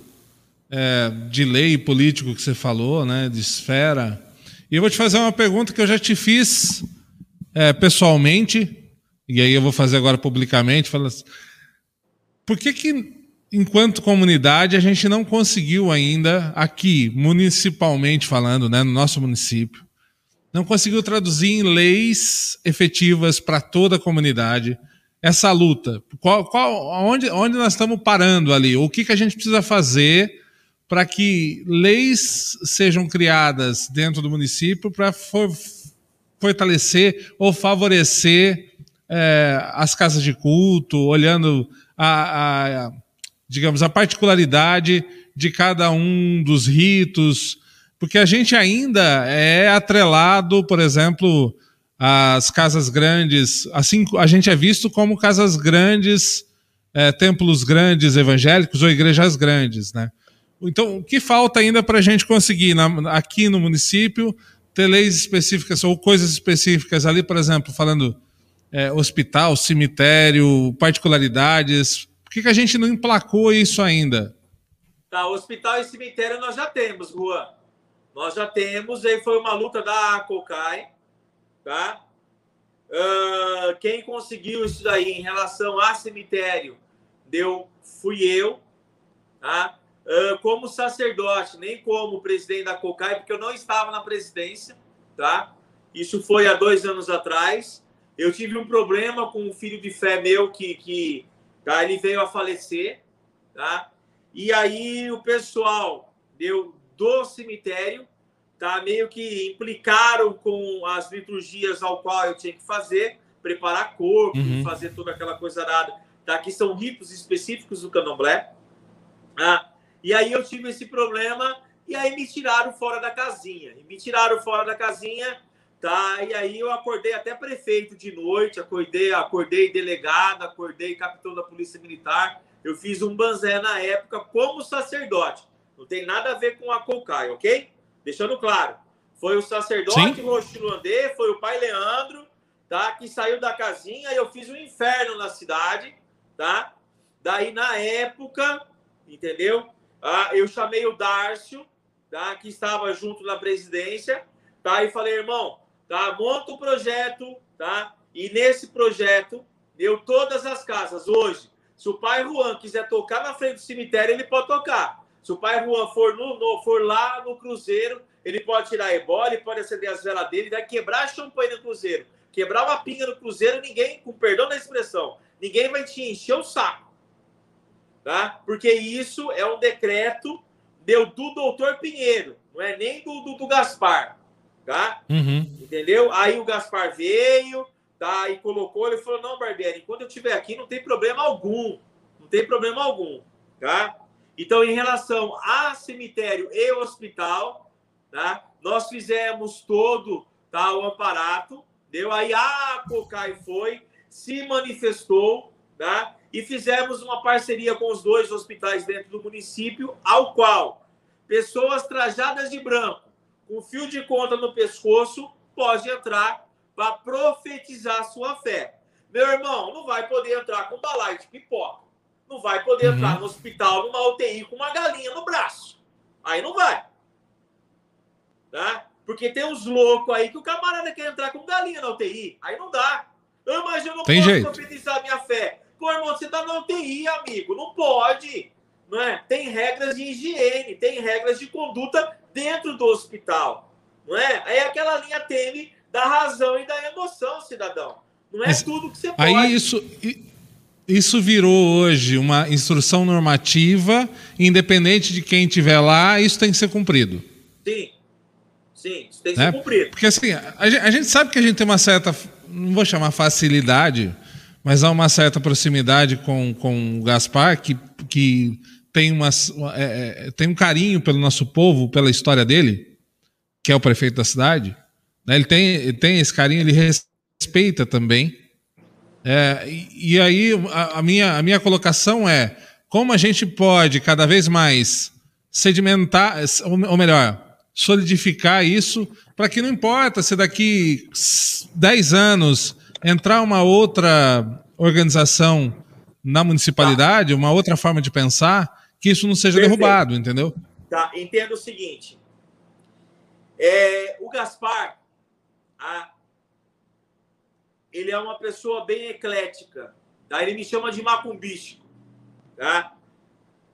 é, de lei político que você falou, né, de esfera, e eu vou te fazer uma pergunta que eu já te fiz é, pessoalmente, e aí eu vou fazer agora publicamente, fala assim, por que que enquanto comunidade, a gente não conseguiu ainda, aqui, municipalmente falando, né, no nosso município, não conseguiu traduzir em leis efetivas para toda a comunidade essa luta. Qual, qual, onde, onde nós estamos parando ali? O que, que a gente precisa fazer para que leis sejam criadas dentro do município para for, fortalecer ou favorecer é, as casas de culto, olhando a, a digamos, a particularidade de cada um dos ritos, porque a gente ainda é atrelado, por exemplo, às casas grandes, assim a gente é visto como casas grandes, é, templos grandes evangélicos ou igrejas grandes, né? Então, o que falta ainda para a gente conseguir na, aqui no município ter leis específicas ou coisas específicas ali, por exemplo, falando é, hospital, cemitério, particularidades, que, que a gente não emplacou isso ainda? Tá, hospital e cemitério nós já temos, Juan. Nós já temos, aí foi uma luta da Cocai, tá? Uh, quem conseguiu isso daí em relação a cemitério deu fui eu, tá? Uh, como sacerdote, nem como presidente da COCAI, porque eu não estava na presidência, tá? Isso foi há dois anos atrás. Eu tive um problema com um filho de fé meu que, que tá? ele veio a falecer, tá? E aí o pessoal deu do cemitério, tá? Meio que implicaram com as liturgias ao qual eu tinha que fazer, preparar corpo, uhum. fazer toda aquela coisa nada, tá? Que são ritos específicos do Candomblé, tá? E aí eu tive esse problema e aí me tiraram fora da casinha. E me tiraram fora da casinha, tá? E aí eu acordei até prefeito de noite, acordei, acordei delegado, acordei capitão da Polícia Militar. Eu fiz um banzé na época como sacerdote. Não tem nada a ver com a Cocai, ok? Deixando claro. Foi o sacerdote Rochilandê, foi o pai Leandro, tá? Que saiu da casinha e eu fiz um inferno na cidade, tá? Daí, na época, entendeu? Ah, eu chamei o Dárcio, tá, que estava junto na presidência, tá, e falei, irmão, tá, monta o projeto, tá, e nesse projeto deu todas as casas. Hoje, se o pai Juan quiser tocar na frente do cemitério, ele pode tocar. Se o pai Juan for, no, no, for lá no cruzeiro, ele pode tirar a ebola, ele pode acender as velas dele, vai quebrar a champanhe no cruzeiro. Quebrar uma pinga no cruzeiro, ninguém, com perdão da expressão, ninguém vai te encher o saco tá? Porque isso é um decreto deu do doutor Pinheiro, não é nem do, do, do Gaspar, tá? Uhum. Entendeu? Aí o Gaspar veio, tá? E colocou, ele falou, não, Barbieri, quando eu estiver aqui não tem problema algum, não tem problema algum, tá? Então, em relação a cemitério e hospital, tá? Nós fizemos todo tá, o amparato, deu aí a Cocai foi, se manifestou, tá? e fizemos uma parceria com os dois hospitais dentro do município, ao qual pessoas trajadas de branco, com fio de conta no pescoço, pode entrar para profetizar sua fé. Meu irmão, não vai poder entrar com balaio de pipoca. Não vai poder uhum. entrar no hospital, numa UTI, com uma galinha no braço. Aí não vai. Tá? Porque tem uns loucos aí que o camarada quer entrar com galinha na UTI. Aí não dá. Mas eu não tem posso jeito. profetizar minha fé. Pô, irmão, você tá na UTI, amigo. Não pode. Não é? Tem regras de higiene, tem regras de conduta dentro do hospital. Não é? É aquela linha tênue da razão e da emoção, cidadão. Não é Mas tudo que você pode. Aí isso. Isso virou hoje uma instrução normativa, independente de quem estiver lá, isso tem que ser cumprido. Sim, sim, isso tem que né? ser cumprido. Porque assim, a gente sabe que a gente tem uma certa, não vou chamar facilidade, mas há uma certa proximidade com, com o Gaspar, que, que tem, uma, é, é, tem um carinho pelo nosso povo, pela história dele, que é o prefeito da cidade. Né? Ele, tem, ele tem esse carinho, ele respeita também. É, e, e, aí a, a, minha, a minha colocação é como a gente pode cada vez mais sedimentar, ou melhor, solidificar isso, para que não importa se daqui 10 anos entrar uma outra organização na municipalidade, tá. uma outra forma de pensar, que isso não seja Perfeito. derrubado, entendeu? Tá, entendo o seguinte. É, o Gaspar, a, ele é uma pessoa bem eclética. Tá? Ele me chama de macumbístico. Tá?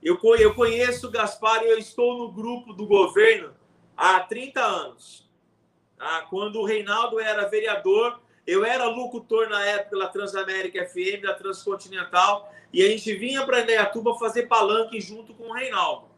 Eu, eu conheço o Gaspar e eu estou no grupo do governo há 30 anos. Tá? Quando o Reinaldo era vereador, eu era locutor na época da Transamérica FM, da Transcontinental, e a gente vinha para Indaiatuba fazer palanque junto com o Reinaldo.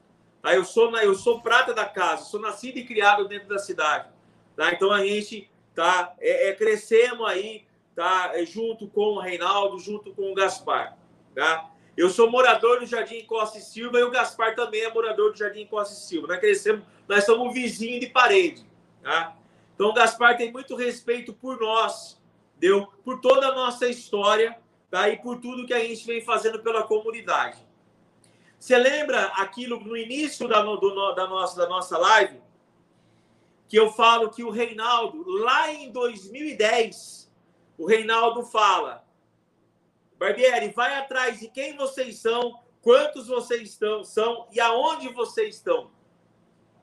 Tá? Eu, sou, eu sou prata da casa, sou nascido e criado dentro da cidade. Tá? Então a gente tá, é, é, crescemos aí tá, é, junto com o Reinaldo, junto com o Gaspar. Tá? Eu sou morador do Jardim Costa e Silva e o Gaspar também é morador do Jardim Costa e Silva. Nós crescemos, nós somos vizinhos de parede. Tá? Então, o Gaspar tem muito respeito por nós, deu por toda a nossa história tá? e por tudo que a gente vem fazendo pela comunidade. Você lembra aquilo no início da, do, da, nossa, da nossa live? Que eu falo que o Reinaldo, lá em 2010, o Reinaldo fala: Barbieri, vai atrás de quem vocês são, quantos vocês estão, são e aonde vocês estão.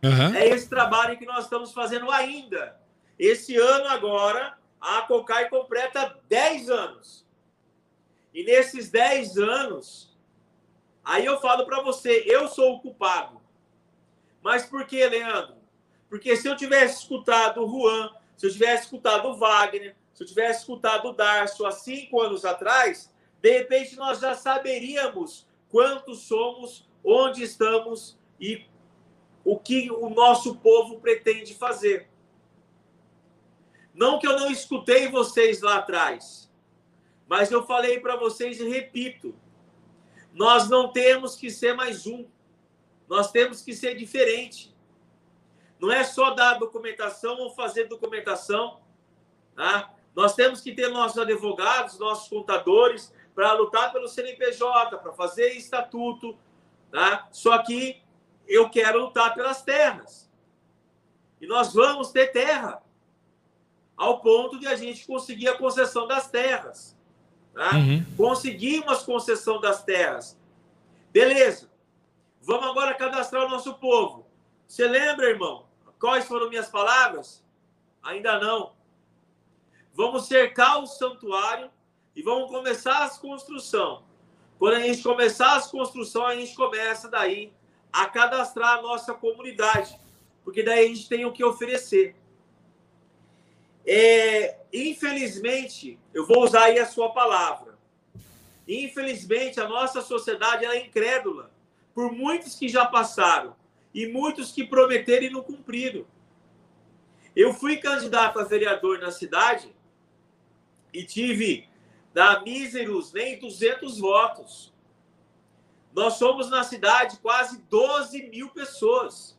Uhum. É esse trabalho que nós estamos fazendo ainda. Esse ano agora, a Cocai completa 10 anos. E nesses 10 anos, aí eu falo para você, eu sou o culpado. Mas por que, Leandro? Porque se eu tivesse escutado o Juan, se eu tivesse escutado o Wagner, se eu tivesse escutado o Darcio há cinco anos atrás, de repente nós já saberíamos quantos somos, onde estamos e o que o nosso povo pretende fazer. Não que eu não escutei vocês lá atrás, mas eu falei para vocês e repito: nós não temos que ser mais um, nós temos que ser diferente. Não é só dar documentação ou fazer documentação. Tá? Nós temos que ter nossos advogados, nossos contadores, para lutar pelo CNPJ, para fazer estatuto. Tá? Só que eu quero lutar pelas terras. E nós vamos ter terra, ao ponto de a gente conseguir a concessão das terras. Tá? Uhum. Conseguimos concessão das terras. Beleza. Vamos agora cadastrar o nosso povo. Você lembra, irmão? Quais foram minhas palavras? Ainda não. Vamos cercar o santuário e vamos começar as construção. Quando a gente começar as construção, a gente começa daí a cadastrar a nossa comunidade, porque daí a gente tem o que oferecer. É, infelizmente, eu vou usar aí a sua palavra. Infelizmente, a nossa sociedade é incrédula por muitos que já passaram e muitos que prometeram e não cumpriram. Eu fui candidato a vereador na cidade e tive dá míseros nem 200 votos. Nós somos na cidade quase 12 mil pessoas.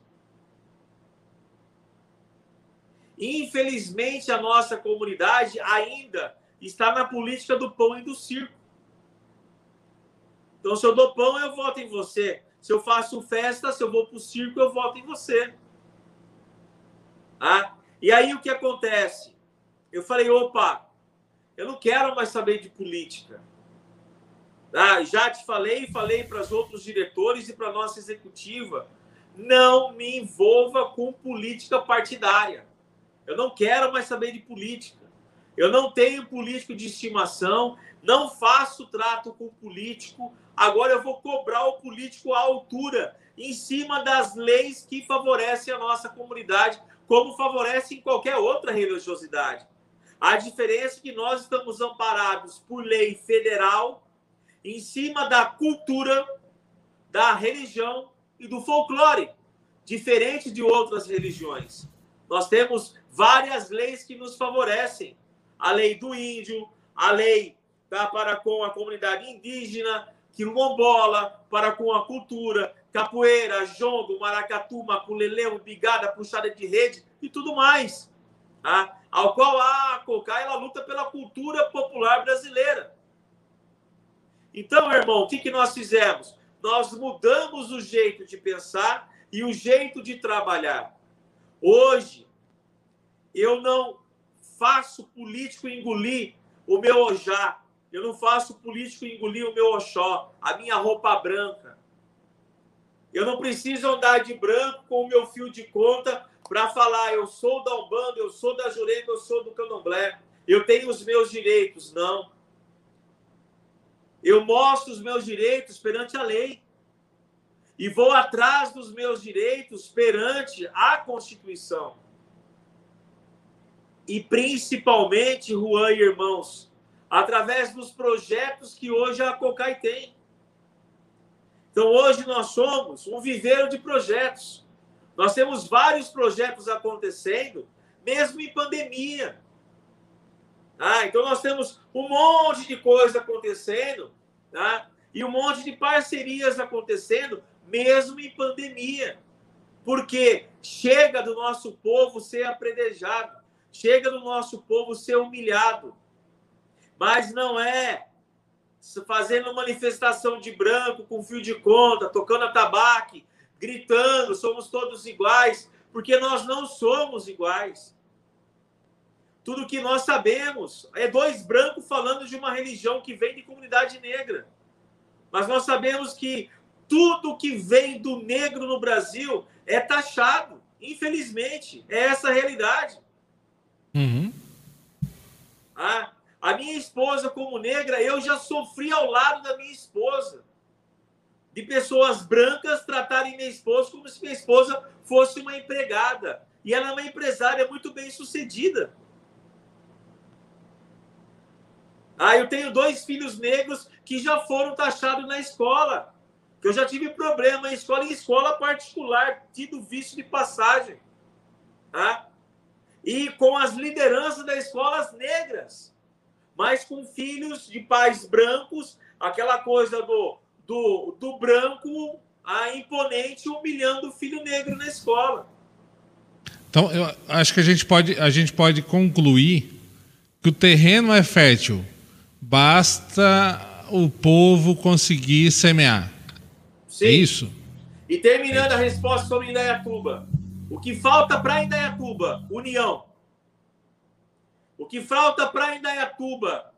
Infelizmente, a nossa comunidade ainda está na política do pão e do circo. Então, se eu dou pão, eu voto em você. Se eu faço festa, se eu vou para o circo, eu voto em você. Ah? E aí o que acontece? Eu falei, opa, eu não quero mais saber de política. Ah, já te falei e falei para os outros diretores e para a nossa executiva. Não me envolva com política partidária. Eu não quero mais saber de política. Eu não tenho político de estimação, não faço trato com político. Agora eu vou cobrar o político à altura, em cima das leis que favorecem a nossa comunidade, como favorece em qualquer outra religiosidade. A diferença é que nós estamos amparados por lei federal em cima da cultura, da religião e do folclore, diferente de outras religiões. Nós temos várias leis que nos favorecem. A lei do índio, a lei da, para com a comunidade indígena, quilombola, para com a cultura, capoeira, jongo, maracatu, maculelê, bigada, puxada de rede e tudo mais. Tá? ao qual a COCA ela luta pela cultura popular brasileira. Então, irmão, o que, que nós fizemos? Nós mudamos o jeito de pensar e o jeito de trabalhar. Hoje, eu não faço político engolir o meu ojá. Eu não faço político engolir o meu oxó, a minha roupa branca. Eu não preciso andar de branco com o meu fio de conta para falar, eu sou da Umbanda, eu sou da Jurema, eu sou do Candomblé, eu tenho os meus direitos. Não. Eu mostro os meus direitos perante a lei. E vou atrás dos meus direitos perante a Constituição. E principalmente, Juan e irmãos, através dos projetos que hoje a COCAI tem. Então, hoje nós somos um viveiro de projetos. Nós temos vários projetos acontecendo, mesmo em pandemia. Ah, então nós temos um monte de coisa acontecendo, tá? e um monte de parcerias acontecendo, mesmo em pandemia. Porque chega do nosso povo ser apredejado, chega do nosso povo ser humilhado. Mas não é fazendo manifestação de branco com fio de conta, tocando atabaque, gritando, somos todos iguais, porque nós não somos iguais. Tudo que nós sabemos é dois brancos falando de uma religião que vem de comunidade negra. Mas nós sabemos que tudo que vem do negro no Brasil é taxado. Infelizmente, é essa a realidade. Uhum. Ah, a minha esposa, como negra, eu já sofri ao lado da minha esposa. De pessoas brancas tratarem minha esposa como se minha esposa fosse uma empregada. E ela é uma empresária muito bem sucedida. Ah, eu tenho dois filhos negros que já foram taxados na escola. Que eu já tive problema em escola, em escola particular, tido vício de passagem. Tá? E com as lideranças das escolas negras. Mas com filhos de pais brancos, aquela coisa do, do, do branco a imponente humilhando o filho negro na escola. Então, eu acho que a gente pode, a gente pode concluir que o terreno é fértil Basta o povo conseguir semear. Sim. É isso? E terminando a resposta sobre Indaiatuba. O que falta para Indaiatuba? União. O que falta para Indaiatuba?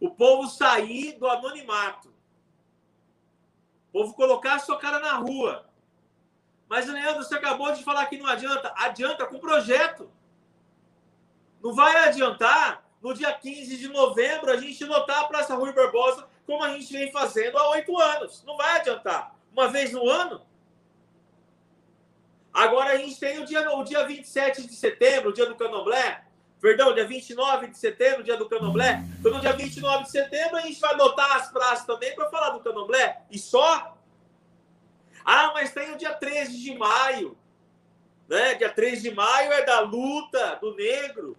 O povo sair do anonimato. Povo colocar a sua cara na rua. Mas, Leandro, você acabou de falar que não adianta. Adianta com projeto. Não vai adiantar no dia 15 de novembro, a gente lotar a Praça Rui Barbosa, como a gente vem fazendo há oito anos. Não vai adiantar. Uma vez no ano. Agora a gente tem o dia, o dia 27 de setembro, o dia do Candomblé. Perdão, dia 29 de setembro, dia do Candomblé. Então, no dia 29 de setembro, a gente vai lotar as praças também para falar do Candomblé. E só? Ah, mas tem o dia 13 de maio. Né? Dia 13 de maio é da luta do negro.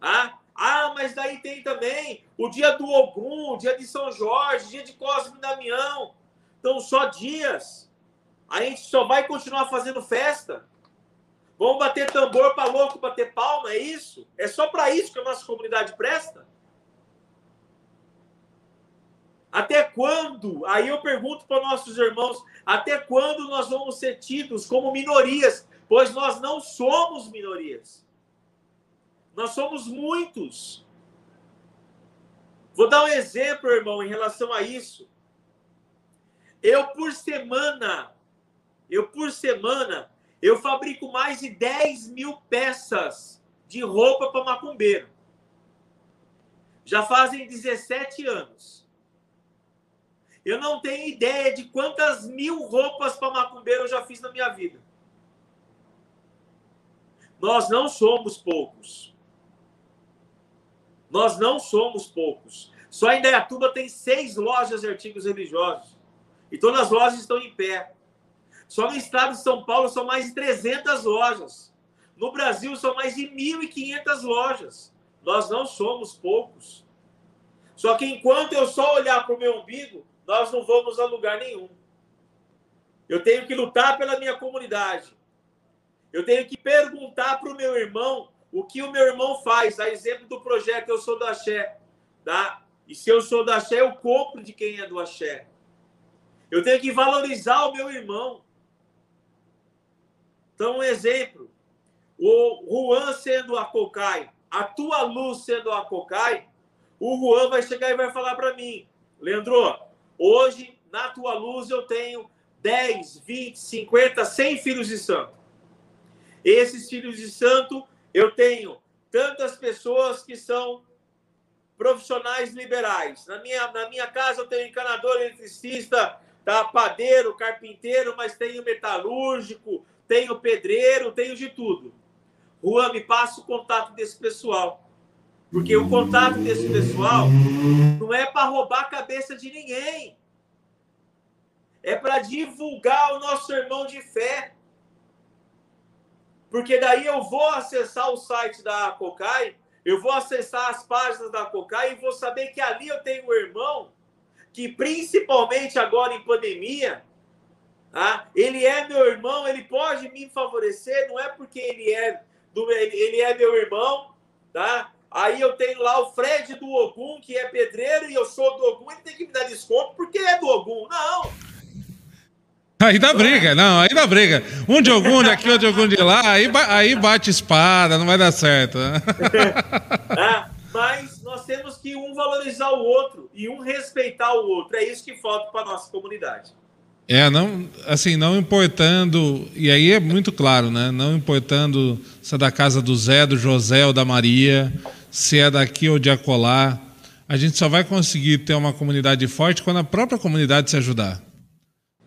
Ah, ah, mas daí tem também o dia do Ogum, o dia de São Jorge, dia de Cosme e Damião. Então, só dias. A gente só vai continuar fazendo festa. Vamos bater tambor para louco, bater palma, é isso? É só para isso que a nossa comunidade presta? Até quando? Aí eu pergunto para nossos irmãos: até quando nós vamos ser tidos como minorias? Pois nós não somos minorias. Nós somos muitos. Vou dar um exemplo, irmão, em relação a isso. Eu, por semana, eu, por semana, eu fabrico mais de 10 mil peças de roupa para macumbeiro. Já fazem 17 anos. Eu não tenho ideia de quantas mil roupas para macumbeiro eu já fiz na minha vida. Nós não somos poucos. Nós não somos poucos. Só em Dayatuba tem seis lojas de artigos religiosos. E todas as lojas estão em pé. Só no estado de São Paulo são mais de 300 lojas. No Brasil são mais de 1.500 lojas. Nós não somos poucos. Só que enquanto eu só olhar para o meu umbigo, nós não vamos a lugar nenhum. Eu tenho que lutar pela minha comunidade. Eu tenho que perguntar para o meu irmão o que o meu irmão faz, a exemplo do projeto Eu Sou do Axé, tá? E se eu sou do Axé, eu compro de quem é do Axé. Eu tenho que valorizar o meu irmão. Então, um exemplo. O Juan sendo a Cocai, a tua luz sendo a Cocai, o Juan vai chegar e vai falar para mim, Leandro, hoje na tua luz eu tenho 10, 20, 50, 100 filhos de santo. Esses filhos de santo eu tenho tantas pessoas que são profissionais liberais. Na minha, na minha casa eu tenho encanador, eletricista, tá? padeiro, carpinteiro, mas tenho metalúrgico, tenho pedreiro, tenho de tudo. Juan, me passa o contato desse pessoal. Porque o contato desse pessoal não é para roubar a cabeça de ninguém. É para divulgar o nosso irmão de fé. Porque daí eu vou acessar o site da Cocai, eu vou acessar as páginas da Cocai e vou saber que ali eu tenho um irmão que, principalmente agora em pandemia, tá? ele é meu irmão, ele pode me favorecer, não é porque ele é, do, ele, é meu irmão, tá? Aí eu tenho lá o Fred do Ogum, que é pedreiro, e eu sou do Ogum, ele tem que me dar desconto porque é do Ogum. Não! Aí dá briga, não, aí dá briga. Um de algum daqui, outro de algum de lá, aí, aí bate espada, não vai dar certo. É, mas nós temos que um valorizar o outro e um respeitar o outro. É isso que falta para nossa comunidade. É, não, assim, não importando, e aí é muito claro, né? Não importando se é da casa do Zé, do José ou da Maria, se é daqui ou de acolá. A gente só vai conseguir ter uma comunidade forte quando a própria comunidade se ajudar.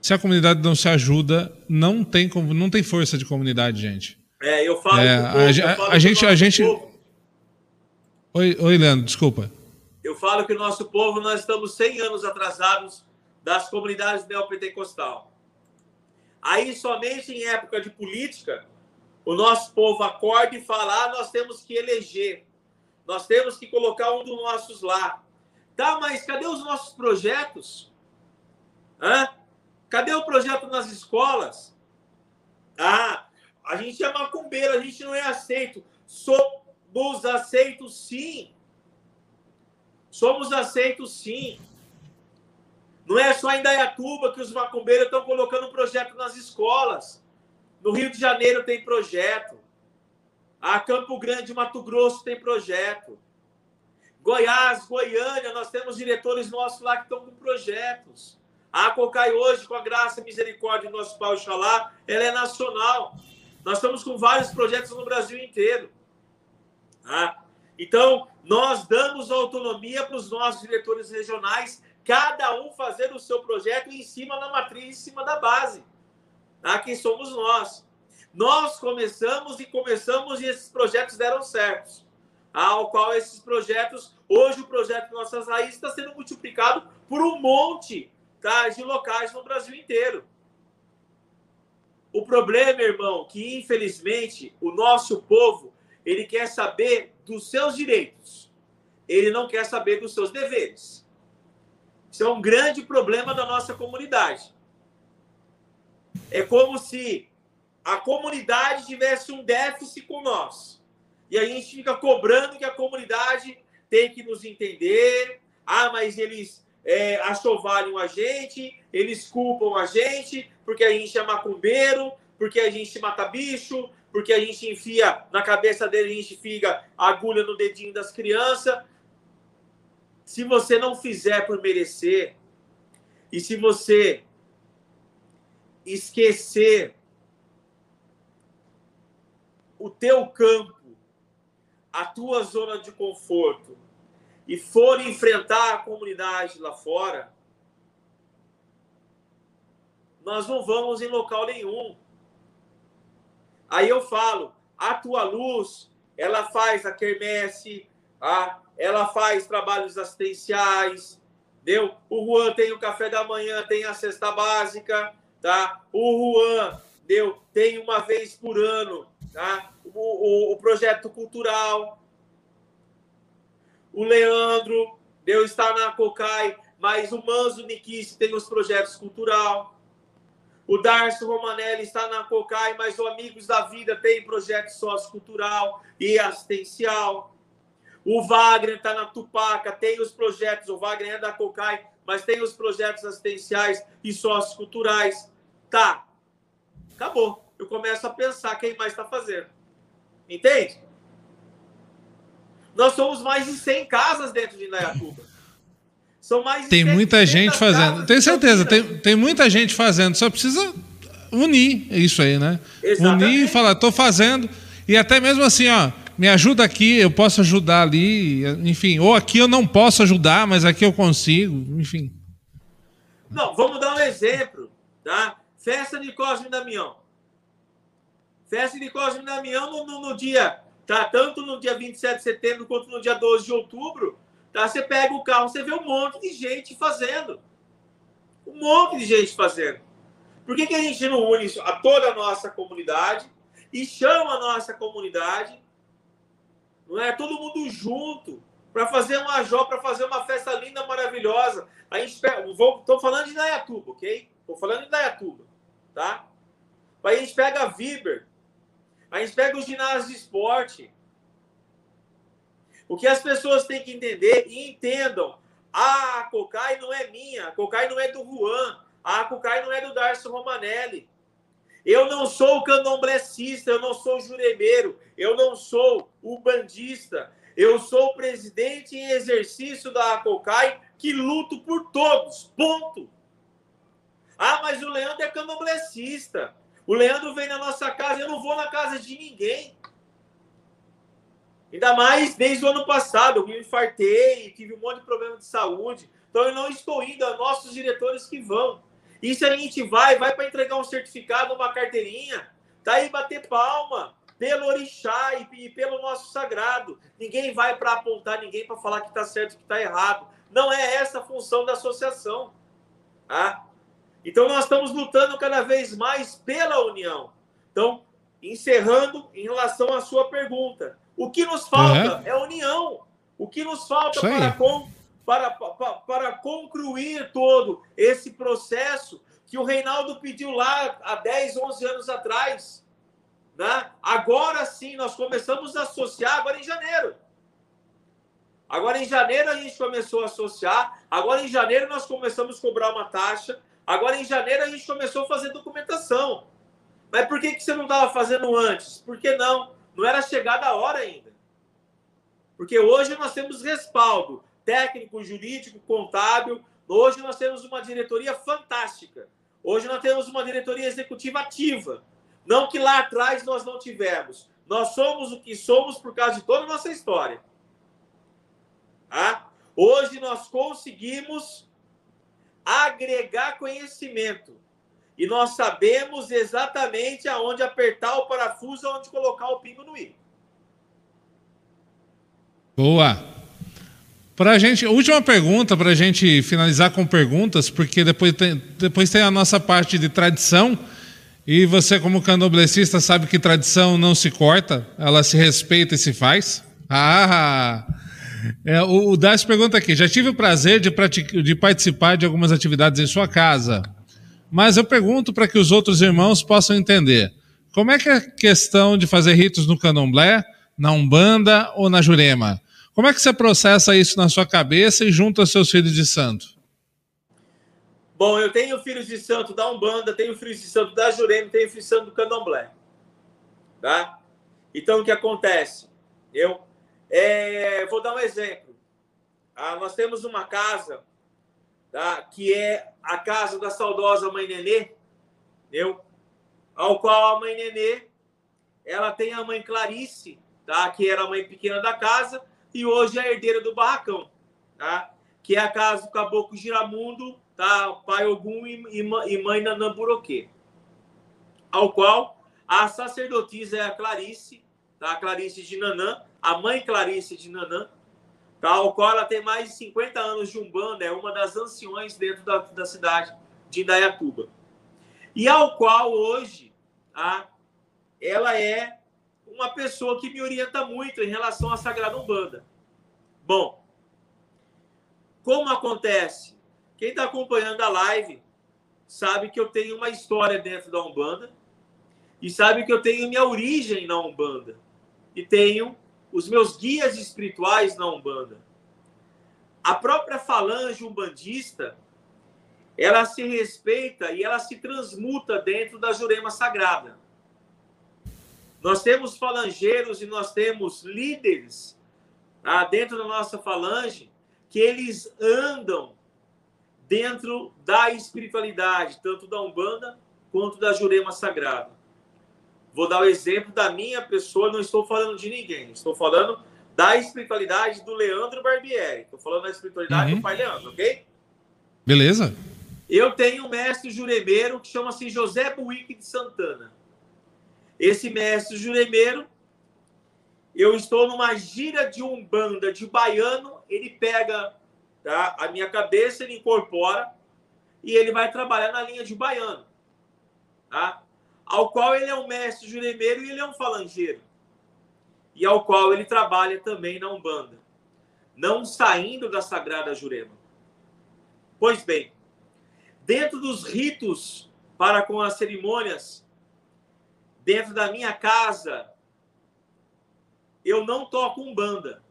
Se a comunidade não se ajuda, não tem, não tem força de comunidade, gente. É, eu falo. É, povo, a, eu falo a gente, a gente. Oi, oi, Leandro, desculpa. Eu falo que o nosso povo, nós estamos 100 anos atrasados das comunidades neopentecostal. Aí, somente em época de política, o nosso povo acorda e fala: ah, nós temos que eleger, nós temos que colocar um dos nossos lá. Tá, mas cadê os nossos projetos? Hã? Cadê o projeto nas escolas? Ah, a gente é macumbeiro, a gente não é aceito. Somos aceitos sim. Somos aceitos sim. Não é só em Dayatuba que os macumbeiros estão colocando projeto nas escolas. No Rio de Janeiro tem projeto. A Campo Grande, Mato Grosso tem projeto. Goiás, Goiânia, nós temos diretores nossos lá que estão com projetos. A Cocai hoje, com a graça e misericórdia do nosso Pai Oxalá, ela é nacional. Nós estamos com vários projetos no Brasil inteiro. Ah, então, nós damos autonomia para os nossos diretores regionais cada um fazer o seu projeto em cima da matriz, em cima da base. Tá? Quem somos nós. Nós começamos e começamos e esses projetos deram certos. Ao qual esses projetos, hoje o projeto Nossas Raízes está sendo multiplicado por um monte tá, de locais no Brasil inteiro. O problema, irmão, que infelizmente o nosso povo ele quer saber dos seus direitos. Ele não quer saber dos seus deveres. Isso é um grande problema da nossa comunidade. É como se a comunidade tivesse um déficit com nós. E a gente fica cobrando que a comunidade tem que nos entender. Ah, mas eles é, achovalham a gente, eles culpam a gente, porque a gente é macumbeiro, porque a gente mata bicho, porque a gente enfia na cabeça dele, a gente fica agulha no dedinho das crianças. Se você não fizer por merecer, e se você esquecer o teu campo, a tua zona de conforto, e for enfrentar a comunidade lá fora, nós não vamos em local nenhum. Aí eu falo, a tua luz, ela faz a quermesse, a, ela faz trabalhos assistenciais, deu? O Juan tem o café da manhã, tem a cesta básica, tá? O Juan, deu? Tem uma vez por ano, tá? O, o, o projeto cultural. O Leandro, deu? Está na Cocai, mas o Manzo Nikis tem os projetos cultural. O Darcio Romanelli está na Cocai, mas o Amigos da Vida tem projeto sociocultural e assistencial. O Wagner está na Tupaca, tem os projetos, o Wagner é da Cocai, mas tem os projetos assistenciais e socioculturais. Tá, acabou. Eu começo a pensar quem mais está fazendo. Entende? Nós somos mais de 100 casas dentro de Indaiatuba. São mais Tem muita gente fazendo. Tenho certeza, tem, tem muita gente fazendo. Só precisa unir isso aí, né? Exatamente. Unir e falar, estou fazendo. E até mesmo assim, ó me ajuda aqui, eu posso ajudar ali, enfim, ou aqui eu não posso ajudar, mas aqui eu consigo, enfim. Não, vamos dar um exemplo, tá? Festa de Cosme e Damião. Festa de Cosme e Damião no, no, no, dia, tá? Tanto no dia 27 de setembro quanto no dia 12 de outubro, tá? Você pega o carro, você vê um monte de gente fazendo. Um monte de gente fazendo. Por que, que a gente não une a toda a nossa comunidade e chama a nossa comunidade não é? Todo mundo junto para fazer uma jó, para fazer uma festa linda, maravilhosa. A gente estou falando de Nayatuba, ok? Estou falando de Nayatuba, tá? Aí a gente pega a Viber, a gente pega os ginásios de esporte. O que as pessoas têm que entender e entendam, ah, a Cocai não é minha, a Cocai não é do Juan, a Cocai não é do Darcio Romanelli. Eu não sou o candomblecista, eu não sou o juremeiro, eu não sou o bandista. Eu sou o presidente em exercício da ACOCAI que luto por todos. Ponto. Ah, mas o Leandro é candomblecista. O Leandro vem na nossa casa, eu não vou na casa de ninguém. Ainda mais desde o ano passado, eu me infartei, tive um monte de problema de saúde. Então eu não estou indo, é nossos diretores que vão. E se a gente vai, vai para entregar um certificado, uma carteirinha, tá aí bater palma pelo orixá e, e pelo nosso sagrado. Ninguém vai para apontar ninguém para falar que está certo, que está errado. Não é essa a função da associação. Tá? Então nós estamos lutando cada vez mais pela união. Então, encerrando em relação à sua pergunta, o que nos falta uhum. é união. O que nos falta para, com, para, para, para concluir todo esse processo que o Reinaldo pediu lá há 10, 11 anos atrás. Né? Agora sim, nós começamos a associar, agora em janeiro. Agora em janeiro a gente começou a associar, agora em janeiro nós começamos a cobrar uma taxa, agora em janeiro a gente começou a fazer documentação. Mas por que, que você não estava fazendo antes? Por que não? não era chegada a hora ainda. Porque hoje nós temos respaldo técnico, jurídico, contábil. Hoje nós temos uma diretoria fantástica. Hoje nós temos uma diretoria executiva ativa. Não que lá atrás nós não tivemos. Nós somos o que somos por causa de toda a nossa história. Tá? Hoje nós conseguimos agregar conhecimento. E nós sabemos exatamente aonde apertar o parafuso, aonde colocar o pingo no i. Boa. Para gente, última pergunta para a gente finalizar com perguntas, porque depois tem, depois tem a nossa parte de tradição. E você, como candomblessista, sabe que tradição não se corta, ela se respeita e se faz. Ah! É, o, o pergunta aqui: já tive o prazer de, de participar de algumas atividades em sua casa. Mas eu pergunto para que os outros irmãos possam entender. Como é que é a questão de fazer ritos no candomblé, na Umbanda ou na Jurema? Como é que você processa isso na sua cabeça e junta aos seus filhos de santo? Bom, eu tenho filhos de santo da Umbanda, tenho filhos de santo da Jurema, tenho filhos de santo do Candomblé. Tá? Então, o que acontece? Eu é, vou dar um exemplo. Ah, nós temos uma casa tá? que é a casa da saudosa mãe Nenê, eu, ao qual a mãe Nenê ela tem a mãe Clarice, tá? que era a mãe pequena da casa, e hoje é herdeira do barracão, tá? que é a casa do caboclo Giramundo, tá? pai Ogum e, mãe Nanamburoquê, ao qual a sacerdotisa é a Clarice, tá? a Clarice de Nanã, a mãe Clarice de Nanã, tá? o qual ela tem mais de 50 anos de Umbanda, é uma das anciões dentro da, da cidade de Indaiatuba. E ao qual hoje tá? ela é uma pessoa que me orienta muito em relação à Sagrada Umbanda. Bom, como acontece? Quem está acompanhando a live sabe que eu tenho uma história dentro da Umbanda e sabe que eu tenho minha origem na Umbanda e tenho os meus guias espirituais na Umbanda. A própria falange umbandista, ela se respeita e ela se transmuta dentro da Jurema Sagrada. Nós temos falangeiros e nós temos líderes ah, dentro da nossa falange que eles andam dentro da espiritualidade, tanto da Umbanda quanto da Jurema Sagrada. Vou dar o exemplo da minha pessoa, não estou falando de ninguém, estou falando da espiritualidade do Leandro Barbieri. Estou falando da espiritualidade uhum. do pai Leandro, ok? Beleza. Eu tenho um mestre juremeiro que chama-se José Buick de Santana. Esse mestre juremeiro, eu estou numa gira de umbanda de baiano, ele pega tá, a minha cabeça, ele incorpora e ele vai trabalhar na linha de baiano. Tá? ao qual ele é um mestre juremeiro e ele é um falangeiro, e ao qual ele trabalha também na Umbanda, não saindo da Sagrada Jurema. Pois bem, dentro dos ritos para com as cerimônias, dentro da minha casa, eu não toco Umbanda.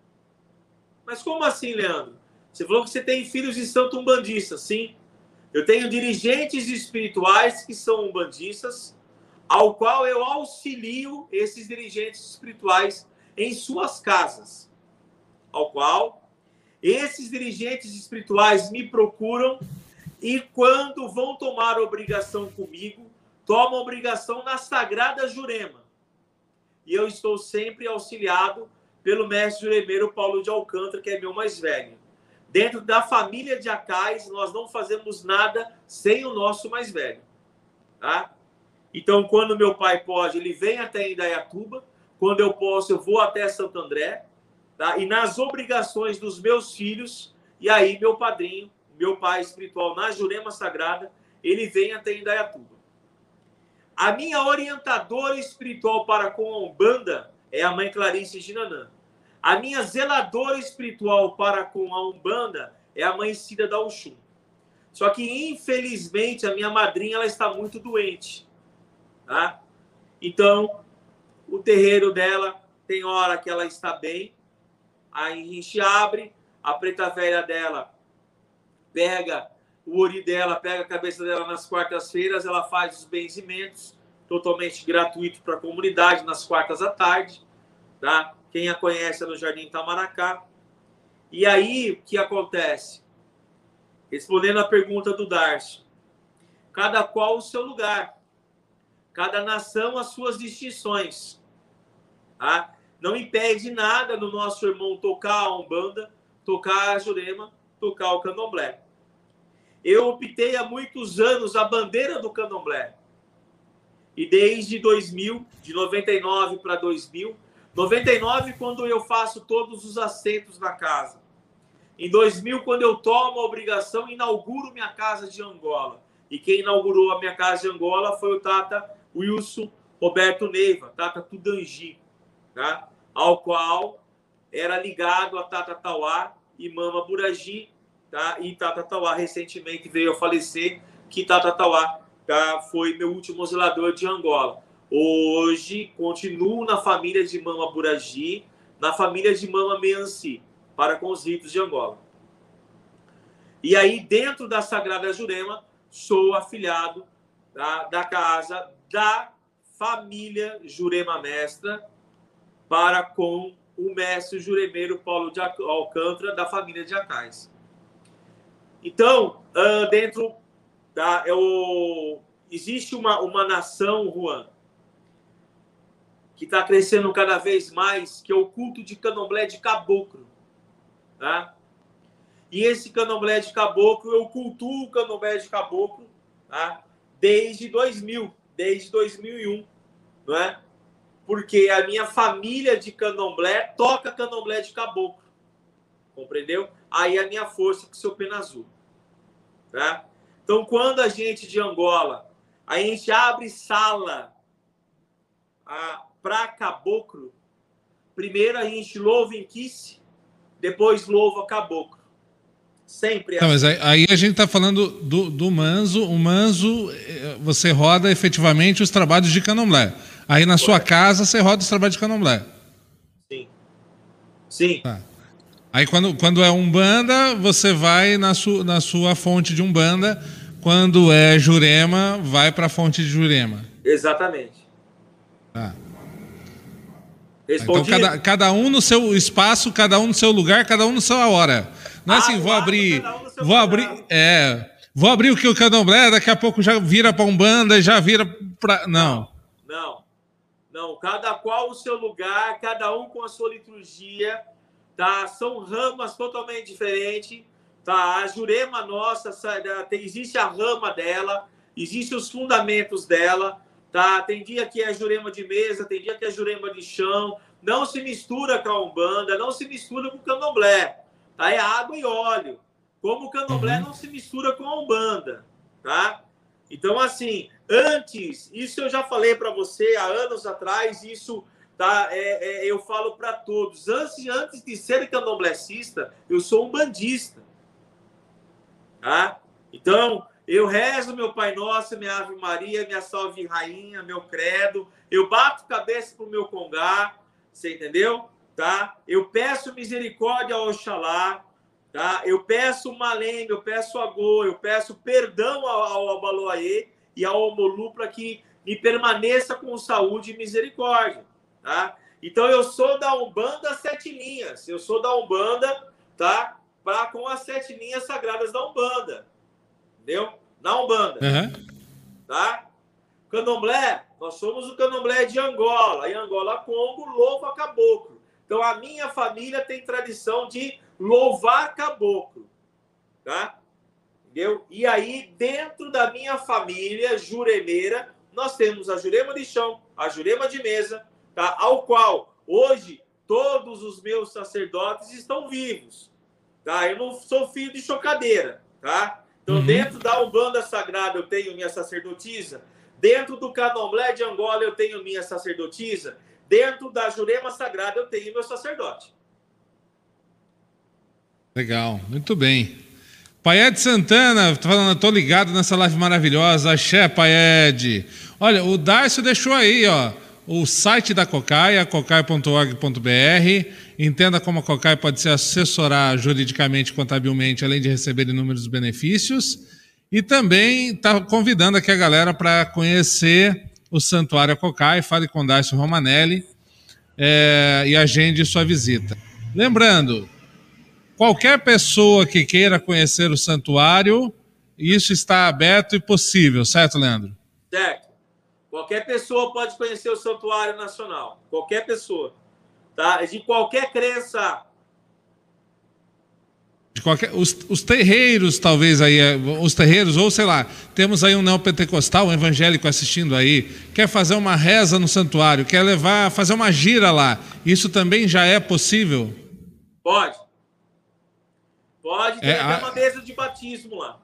Mas como assim, Leandro? Você falou que você tem filhos de santo umbandistas, sim. Eu tenho dirigentes espirituais que são umbandistas, ao qual eu auxilio esses dirigentes espirituais em suas casas, ao qual esses dirigentes espirituais me procuram e quando vão tomar obrigação comigo, tomam obrigação na Sagrada Jurema. E eu estou sempre auxiliado pelo mestre juremeiro Paulo de Alcântara, que é meu mais velho. Dentro da família de Acais, nós não fazemos nada sem o nosso mais velho. Tá? Então, quando meu pai pode, ele vem até Indaiatuba. Quando eu posso, eu vou até Santo André. Tá? E nas obrigações dos meus filhos, e aí meu padrinho, meu pai espiritual na Jurema Sagrada, ele vem até Indaiatuba. A minha orientadora espiritual para com a Umbanda é a mãe Clarice Ginanã. A minha zeladora espiritual para com a Umbanda é a mãe Cida da Uxum. Só que, infelizmente, a minha madrinha ela está muito doente. Tá? Então, o terreiro dela tem hora que ela está bem, aí a gente abre, a preta velha dela pega o ori dela, pega a cabeça dela nas quartas-feiras, ela faz os benzimentos totalmente gratuito para a comunidade nas quartas à tarde, tá? Quem a conhece é no Jardim Tamaracá. E aí, o que acontece? Respondendo a pergunta do Darcy, cada qual o seu lugar, cada nação as suas distinções, tá? Não impede nada do nosso irmão tocar a Umbanda, tocar a Jurema, tocar o Candomblé. Eu optei há muitos anos a bandeira do Candomblé. E desde 2000, de 99 para 2000, 99 quando eu faço todos os assentos na casa. Em 2000 quando eu tomo a obrigação inauguro minha casa de Angola. E quem inaugurou a minha casa de Angola foi o Tata Wilson Roberto Neiva, Tata Tudangi, tá? ao qual era ligado a Tata Tauá e Mama Buragi, tá? E Tata Tauá recentemente veio a falecer, que Tata Tauá tá? foi meu último zelador de Angola. Hoje, continuo na família de Mama Buragi, na família de Mama Meanci, para com os ritos de Angola. E aí, dentro da Sagrada Jurema, sou afiliado da, da casa da família Jurema Mestra, para com o mestre juremeiro Paulo de Alcântara, da família de Acais. Então, dentro da. Eu, existe uma, uma nação, Juan, que está crescendo cada vez mais, que é o culto de candomblé de caboclo. Tá? E esse candomblé de caboclo, eu cultuo o candomblé de caboclo tá? desde 2000, desde 2001, não é? Porque a minha família de candomblé toca candomblé de caboclo, compreendeu? Aí a minha força com seu pena azul, tá? Então, quando a gente de Angola, a gente abre sala para caboclo, primeiro a gente louva em Kiss, depois louva caboclo. Sempre. Tá, mas aí, aí, a gente está falando do, do Manzo. O Manzo, eh, você roda efetivamente os trabalhos de candomblé. Aí na sua casa você roda os trabalhos de candomblé. Sim. Sim. Tá. Aí quando, quando é Umbanda, você vai na, su, na sua fonte de Umbanda. Quando é Jurema, vai para a fonte de Jurema. Exatamente. Tá. Então cada, cada um no seu espaço, cada um no seu lugar, cada um na sua hora. Não é ah, assim, vou abrir. Um vou abrir. É. Vou abrir o que o candomblé, daqui a pouco já vira para Umbanda, já vira para. Não. Não. Não. Cada qual o seu lugar, cada um com a sua liturgia, tá? São ramas totalmente diferentes, tá? A Jurema nossa, existe a rama dela, existem os fundamentos dela, tá? Tem dia que é Jurema de mesa, tem dia que é Jurema de chão, não se mistura com a Umbanda, não se mistura com o Candomblé. Tá? É água e óleo. Como o candomblé uhum. não se mistura com a umbanda, tá? Então, assim, antes, isso eu já falei para você há anos atrás, isso tá, é, é eu falo para todos. Antes, antes de ser candomblecista, eu sou um bandista. Tá? Então, eu rezo meu Pai Nosso, minha Ave Maria, minha Salve Rainha, meu credo. Eu bato cabeça pro meu congá, você entendeu? tá? Eu peço misericórdia ao Oxalá, tá? Eu peço Maleme, eu peço Agô, eu peço perdão ao, ao Abaloaê e ao Omolu para que me permaneça com saúde e misericórdia, tá? Então eu sou da Umbanda sete linhas, eu sou da Umbanda, tá? Para com as sete linhas sagradas da Umbanda, entendeu? Na Umbanda, uhum. tá? Candomblé, nós somos o Candomblé de Angola, e Angola Congo, louva caboclo. Então, a minha família tem tradição de louvar caboclo, tá? Entendeu? E aí, dentro da minha família juremeira, nós temos a jurema de chão, a jurema de mesa, tá? Ao qual, hoje, todos os meus sacerdotes estão vivos, tá? Eu não sou filho de chocadeira, tá? Então, uhum. dentro da Umbanda Sagrada, eu tenho minha sacerdotisa. Dentro do Candomblé de Angola, eu tenho minha sacerdotisa. Dentro da Jurema Sagrada, eu tenho meu sacerdote. Legal, muito bem. Paed Santana, tô falando, tô ligado nessa live maravilhosa. Axé, Paed. Olha, o Darcio deixou aí, ó, o site da Cocaia, cocaia.org.br. Entenda como a Cocaia pode se assessorar juridicamente e contabilmente, além de receber inúmeros benefícios. E também está convidando aqui a galera para conhecer o Santuário Cocai. Fale com Darcio Romanelli é, e agende sua visita. Lembrando, qualquer pessoa que queira conhecer o santuário, isso está aberto e possível, certo, Leandro? Certo. Qualquer pessoa pode conhecer o Santuário Nacional. Qualquer pessoa. Tá? De qualquer crença. De qualquer, os, os terreiros, talvez aí, é, os terreiros, ou sei lá, temos aí um neopentecostal, um evangélico assistindo aí, quer fazer uma reza no santuário, quer levar, fazer uma gira lá. Isso também já é possível? Pode. Pode ter é, até a... uma mesa de batismo lá.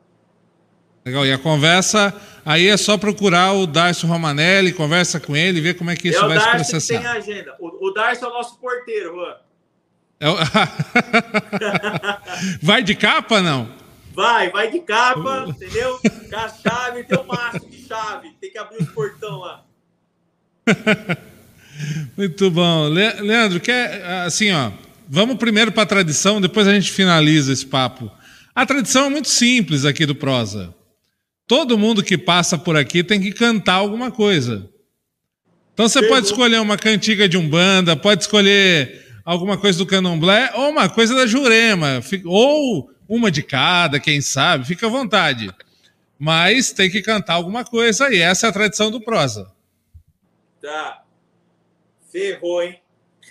Legal, e a conversa, aí é só procurar o Darcio Romanelli, conversa com ele, ver como é que isso é vai se processar. tem a agenda. O, o Darcio é o nosso porteiro, Juan. É o... vai de capa, não? Vai, vai de capa, entendeu? Com a chave, tem o um maço de chave, tem que abrir o portão lá. Muito bom. Le Leandro, quer, assim, ó, vamos primeiro para a tradição, depois a gente finaliza esse papo. A tradição é muito simples aqui do Prosa. Todo mundo que passa por aqui tem que cantar alguma coisa. Então você pode escolher uma cantiga de umbanda, pode escolher alguma coisa do candomblé ou uma coisa da jurema, ou uma de cada, quem sabe, fica à vontade. Mas tem que cantar alguma coisa e essa é a tradição do prosa. Tá. Ferrou, hein?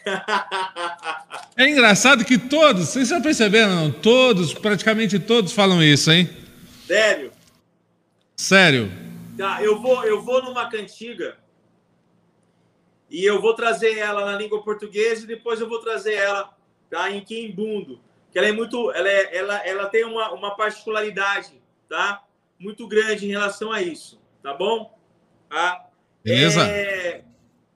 é engraçado que todos, vocês já perceberam, não? Todos, praticamente todos falam isso, hein? Sério? Sério? Tá, eu vou, eu vou numa cantiga e eu vou trazer ela na língua portuguesa e depois eu vou trazer ela tá, em quimbundo. Que ela é muito, ela, é, ela, ela tem uma, uma particularidade, tá? Muito grande em relação a isso, tá bom? Tá? Beleza. É,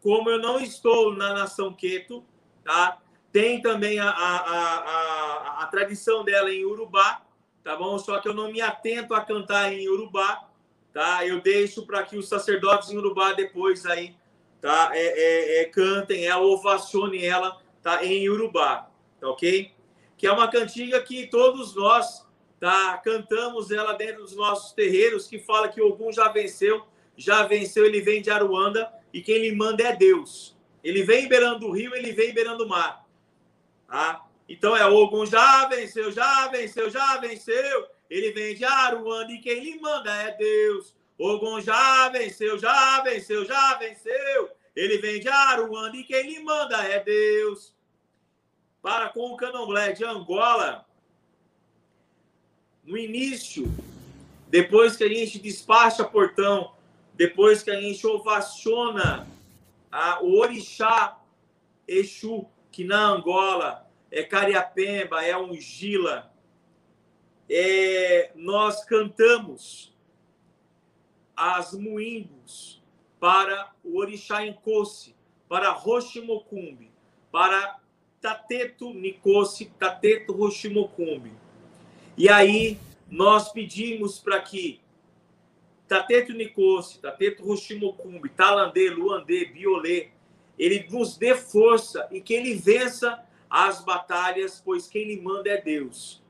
como eu não estou na nação Queto, tá? Tem também a, a, a, a, a tradição dela em Urubá, tá bom? Só que eu não me atento a cantar em Urubá, tá? Eu deixo para que os sacerdotes em Urubá depois aí, tá? É, é, é, cantem ela, ovacionem ela, tá? Em Urubá, tá ok? Que é uma cantiga que todos nós, tá? Cantamos ela dentro dos nossos terreiros, que fala que Ogum já venceu, já venceu, ele vem de Aruanda e quem lhe manda é Deus. Ele vem beirando o rio, ele vem beirando o mar, tá? Então é Ogum já venceu, já venceu, já venceu. Ele vem de Aruanda e quem lhe manda é Deus. Ogum já venceu, já venceu, já venceu. Ele vem de Aruanda e quem lhe manda é Deus. Para com o candomblé de Angola, no início, depois que a gente despacha portão, depois que a gente ovaciona a, o orixá Exu, que na Angola é Cariapemba, é Ungila, é, nós cantamos as muimbos para o Orixá Encosse, para Roximocumbi, para Tateto Nicosse, Tateto Roximocumbi. E aí nós pedimos para que Tateto Nicosse, Tateto Roximocumbi, Talandê, Luandê, Biolê, ele nos dê força e que ele vença as batalhas, pois quem lhe manda é Deus.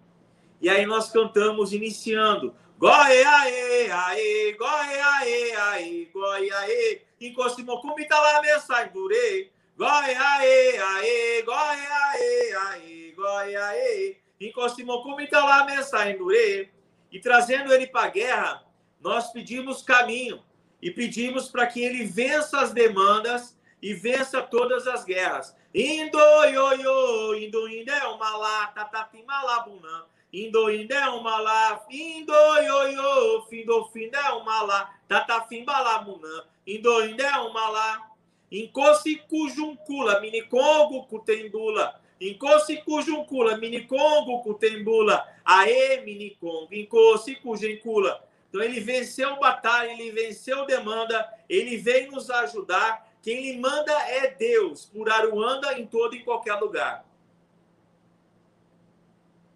E aí nós cantamos iniciando. Goiaê, aê, goiaê, aê, goiaê. Encostimocumbi tá lá mensagem durei. Goiaê, aê, goiaê, aê, goiaê. Encostimocumbi tá lá mensagem durei. E trazendo ele para a guerra, nós pedimos caminho e pedimos para que ele vença as demandas e vença todas as guerras. Indo, ioiô, indo, indo é uma lá, tatati malabunã. Indo, indo é uma lá, indo, ioiô, findo é uma lá, tatafim balamunã. Indo, indo é uma lá. Encosse cujuncula, minicongo, cutendula. Encosse cujuncula, minicongo, cutembula. Aê, minicongo, encosse cujuncula. Então ele venceu batalha, ele venceu demanda, ele vem nos ajudar. Quem lhe manda é Deus, por Aruanda em todo e qualquer lugar.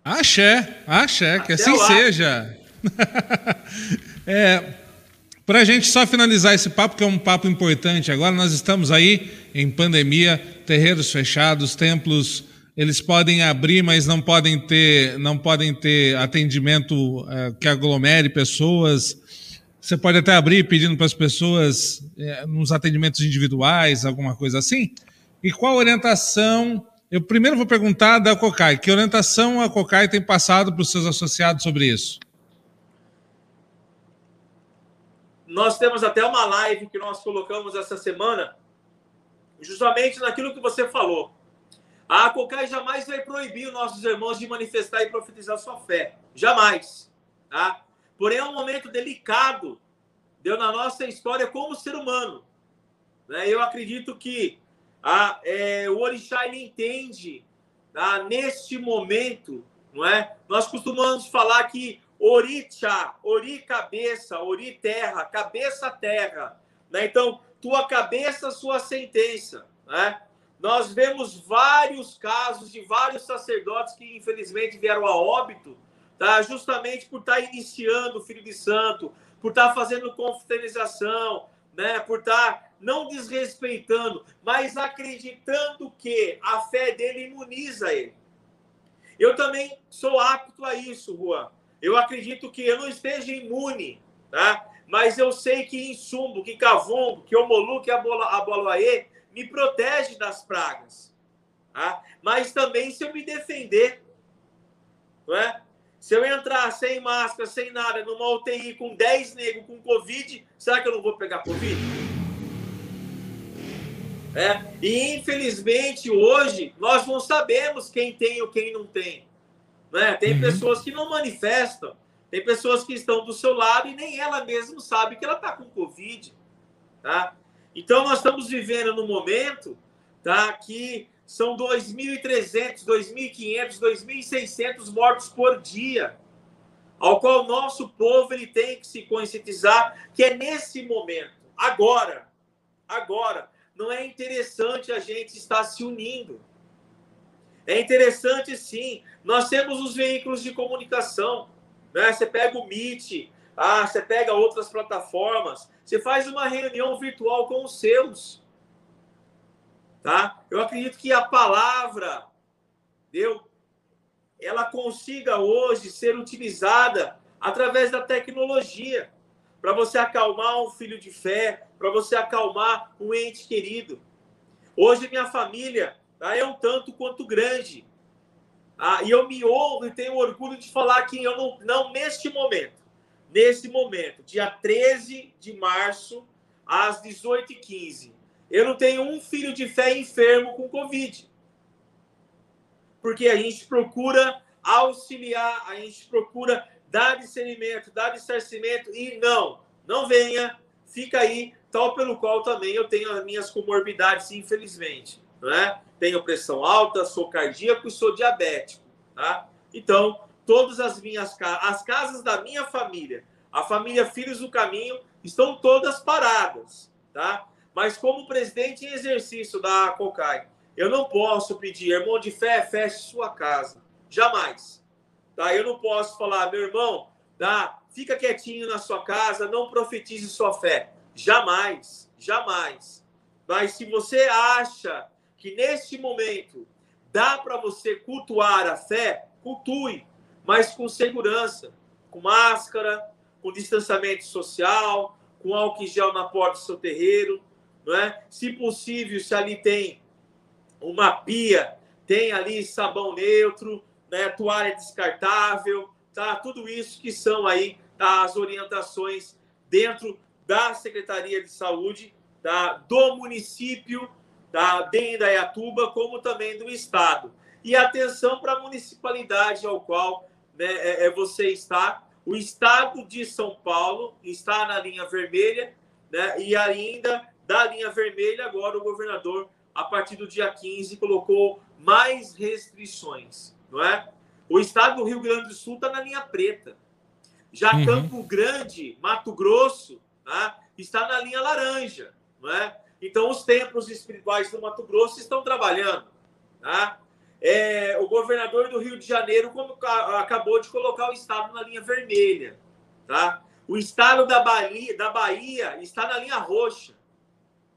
Axé, axé, Até que assim lá. seja. é, Para a gente só finalizar esse papo, que é um papo importante, agora nós estamos aí em pandemia, terreiros fechados, templos eles podem abrir, mas não podem ter, não podem ter atendimento é, que aglomere pessoas. Você pode até abrir pedindo para as pessoas é, nos atendimentos individuais, alguma coisa assim. E qual orientação? Eu primeiro vou perguntar da Cocai. Que orientação a Cocai tem passado para os seus associados sobre isso? Nós temos até uma live que nós colocamos essa semana, justamente naquilo que você falou a COCAI jamais vai proibir os nossos irmãos de manifestar e profetizar sua fé. Jamais. Tá? Porém, é um momento delicado, deu na nossa história como ser humano. Né? Eu acredito que a, é, o Orixá ele entende tá? neste momento, não é? Nós costumamos falar que Orixá, Ori cabeça, Ori terra, cabeça terra. Né? Então, tua cabeça, sua sentença. Né? Nós vemos vários casos de vários sacerdotes que infelizmente vieram a óbito, tá? justamente por estar iniciando o Filho de Santo, por estar fazendo confraternização, né? por estar não desrespeitando, mas acreditando que a fé dele imuniza ele. Eu também sou apto a isso, Juan. Eu acredito que eu não esteja imune, tá? mas eu sei que Insumbo, que Cavumbo, que Omolu, que Aboloaê, me protege das pragas. Tá? Mas também se eu me defender, não é? Se eu entrar sem máscara, sem nada, numa UTI com 10 negros com Covid, será que eu não vou pegar Covid? É? E infelizmente hoje nós não sabemos quem tem ou quem não tem. Né? Tem uhum. pessoas que não manifestam, tem pessoas que estão do seu lado e nem ela mesma sabe que ela está com Covid. Tá? Então, nós estamos vivendo no momento tá, que são 2.300, 2.500, 2.600 mortos por dia, ao qual o nosso povo ele tem que se conscientizar que é nesse momento, agora, agora, não é interessante a gente estar se unindo. É interessante, sim. Nós temos os veículos de comunicação. Né? Você pega o Meet, ah, você pega outras plataformas, você faz uma reunião virtual com os seus. Tá? Eu acredito que a palavra, deu, ela consiga hoje ser utilizada através da tecnologia para você acalmar um filho de fé, para você acalmar um ente querido. Hoje minha família tá, é um tanto quanto grande. Ah, e eu me honro e tenho orgulho de falar que eu não, não neste momento, nesse momento, dia 13 de março, às 18h15. Eu não tenho um filho de fé enfermo com Covid. Porque a gente procura auxiliar, a gente procura dar discernimento, dar dissarcimento e não, não venha, fica aí, tal pelo qual também eu tenho as minhas comorbidades, infelizmente. Não é? Tenho pressão alta, sou cardíaco e sou diabético. Tá? Então, todas as minhas as casas da minha família, a família Filhos do Caminho, estão todas paradas, tá? Mas como presidente em exercício da COCAI, eu não posso pedir, irmão de fé, feche sua casa. Jamais. Tá? Eu não posso falar, meu irmão, tá? fica quietinho na sua casa, não profetize sua fé. Jamais, jamais. Mas se você acha que neste momento dá para você cultuar a fé, cultue mas com segurança, com máscara, com distanciamento social, com álcool em gel na porta do seu terreiro, não é? Se possível, se ali tem uma pia, tem ali sabão neutro, né, toalha descartável, tá? Tudo isso que são aí tá, as orientações dentro da Secretaria de Saúde, tá? Do município tá, de Indaiatuba, como também do Estado. E atenção para a municipalidade ao qual né, é, é, você está. O Estado de São Paulo está na linha vermelha, né, e ainda da linha vermelha, agora o governador, a partir do dia 15, colocou mais restrições, não é? O estado do Rio Grande do Sul está na linha preta. Já uhum. Campo Grande, Mato Grosso, tá? está na linha laranja, não é? Então, os templos espirituais do Mato Grosso estão trabalhando. Tá? É, o governador do Rio de Janeiro como, acabou de colocar o estado na linha vermelha. Tá? O estado da Bahia, da Bahia está na linha roxa.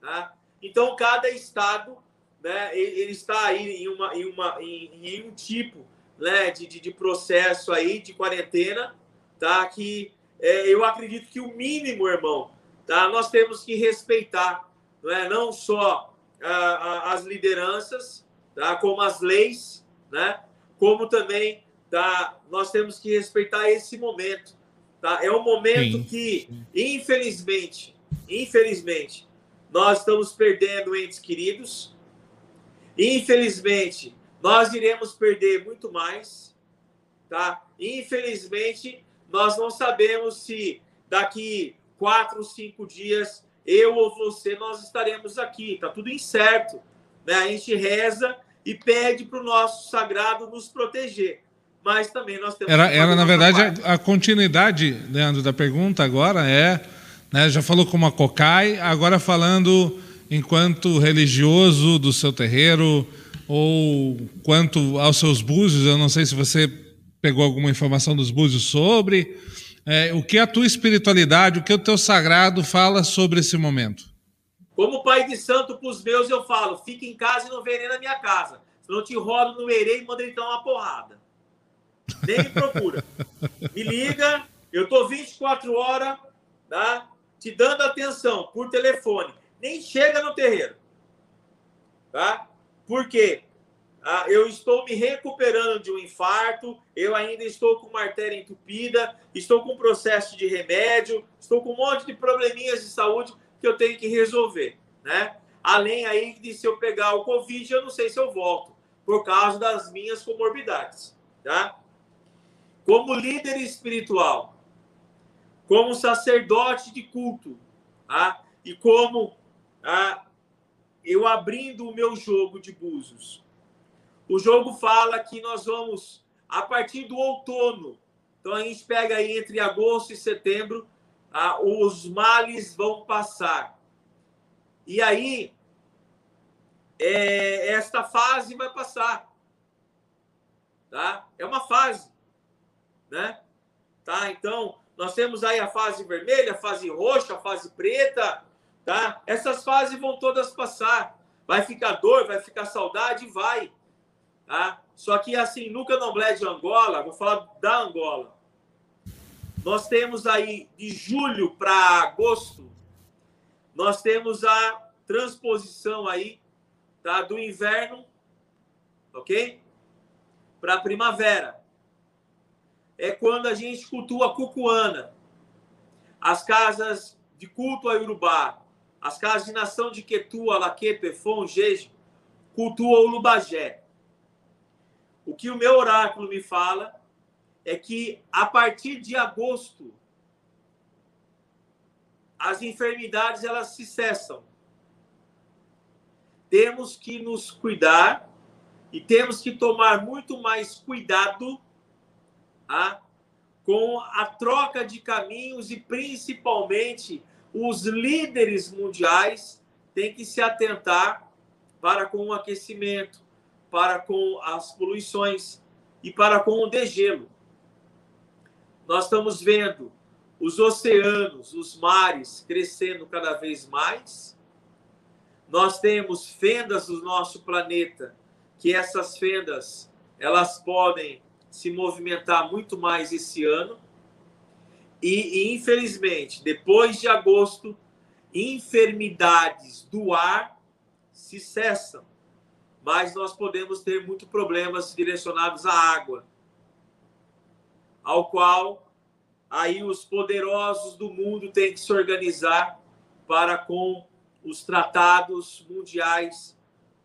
Tá? Então, cada estado né, ele está aí em, uma, em, uma, em, em um tipo né, de, de, de, processo aí de quarentena, tá? que é, eu acredito que o mínimo, irmão, tá? nós temos que respeitar não, é? não só a, a, as lideranças, tá? como as leis, né? como também tá? nós temos que respeitar esse momento. Tá? É um momento Sim. que, infelizmente, infelizmente, nós estamos perdendo entes queridos. Infelizmente, nós iremos perder muito mais, tá? Infelizmente, nós não sabemos se daqui quatro, cinco dias eu ou você nós estaremos aqui. Tá tudo incerto, né? A gente reza e pede para o nosso sagrado nos proteger. Mas também nós temos. Era, era na verdade, a, a, continuidade, Leandro, da pergunta agora é né? Já falou como a Cocai, agora falando enquanto religioso do seu terreiro ou quanto aos seus búzios, eu não sei se você pegou alguma informação dos búzios sobre é, o que a tua espiritualidade, o que o teu sagrado fala sobre esse momento. Como pai de santo para os meus, eu falo: fica em casa e não vem nem na minha casa. Senão te rodo no erei e mando ele dar uma porrada. Nem me procura. me liga, eu tô 24 horas, tá? te dando atenção por telefone, nem chega no terreiro. Tá? Por quê? Ah, eu estou me recuperando de um infarto, eu ainda estou com uma artéria entupida, estou com processo de remédio, estou com um monte de probleminhas de saúde que eu tenho que resolver, né? Além aí de se eu pegar o Covid, eu não sei se eu volto, por causa das minhas comorbidades, tá? Como líder espiritual, como sacerdote de culto, tá? e como tá? eu abrindo o meu jogo de búzios. O jogo fala que nós vamos, a partir do outono, então a gente pega aí entre agosto e setembro, tá? os males vão passar. E aí, é, esta fase vai passar. Tá? É uma fase. Né? Tá? Então, nós temos aí a fase vermelha, a fase roxa, a fase preta, tá? Essas fases vão todas passar. Vai ficar dor, vai ficar saudade, vai, tá? Só que assim, no Candomblé de Angola, vou falar da Angola. Nós temos aí de julho para agosto, nós temos a transposição aí, tá? Do inverno, ok? Para a primavera é quando a gente cultua a Cucuana, as casas de culto a Urubá, as casas de nação de Quetu, Alaque, Pefon, Jeje, cultua o Lubagé. O que o meu oráculo me fala é que a partir de agosto as enfermidades elas se cessam. Temos que nos cuidar e temos que tomar muito mais cuidado tá? com a troca de caminhos e principalmente os líderes mundiais têm que se atentar para com o aquecimento, para com as poluições e para com o degelo. Nós estamos vendo os oceanos, os mares crescendo cada vez mais. Nós temos fendas do nosso planeta, que essas fendas elas podem se movimentar muito mais esse ano. E, e, infelizmente, depois de agosto, enfermidades do ar se cessam. Mas nós podemos ter muitos problemas direcionados à água, ao qual aí os poderosos do mundo têm que se organizar para com os tratados mundiais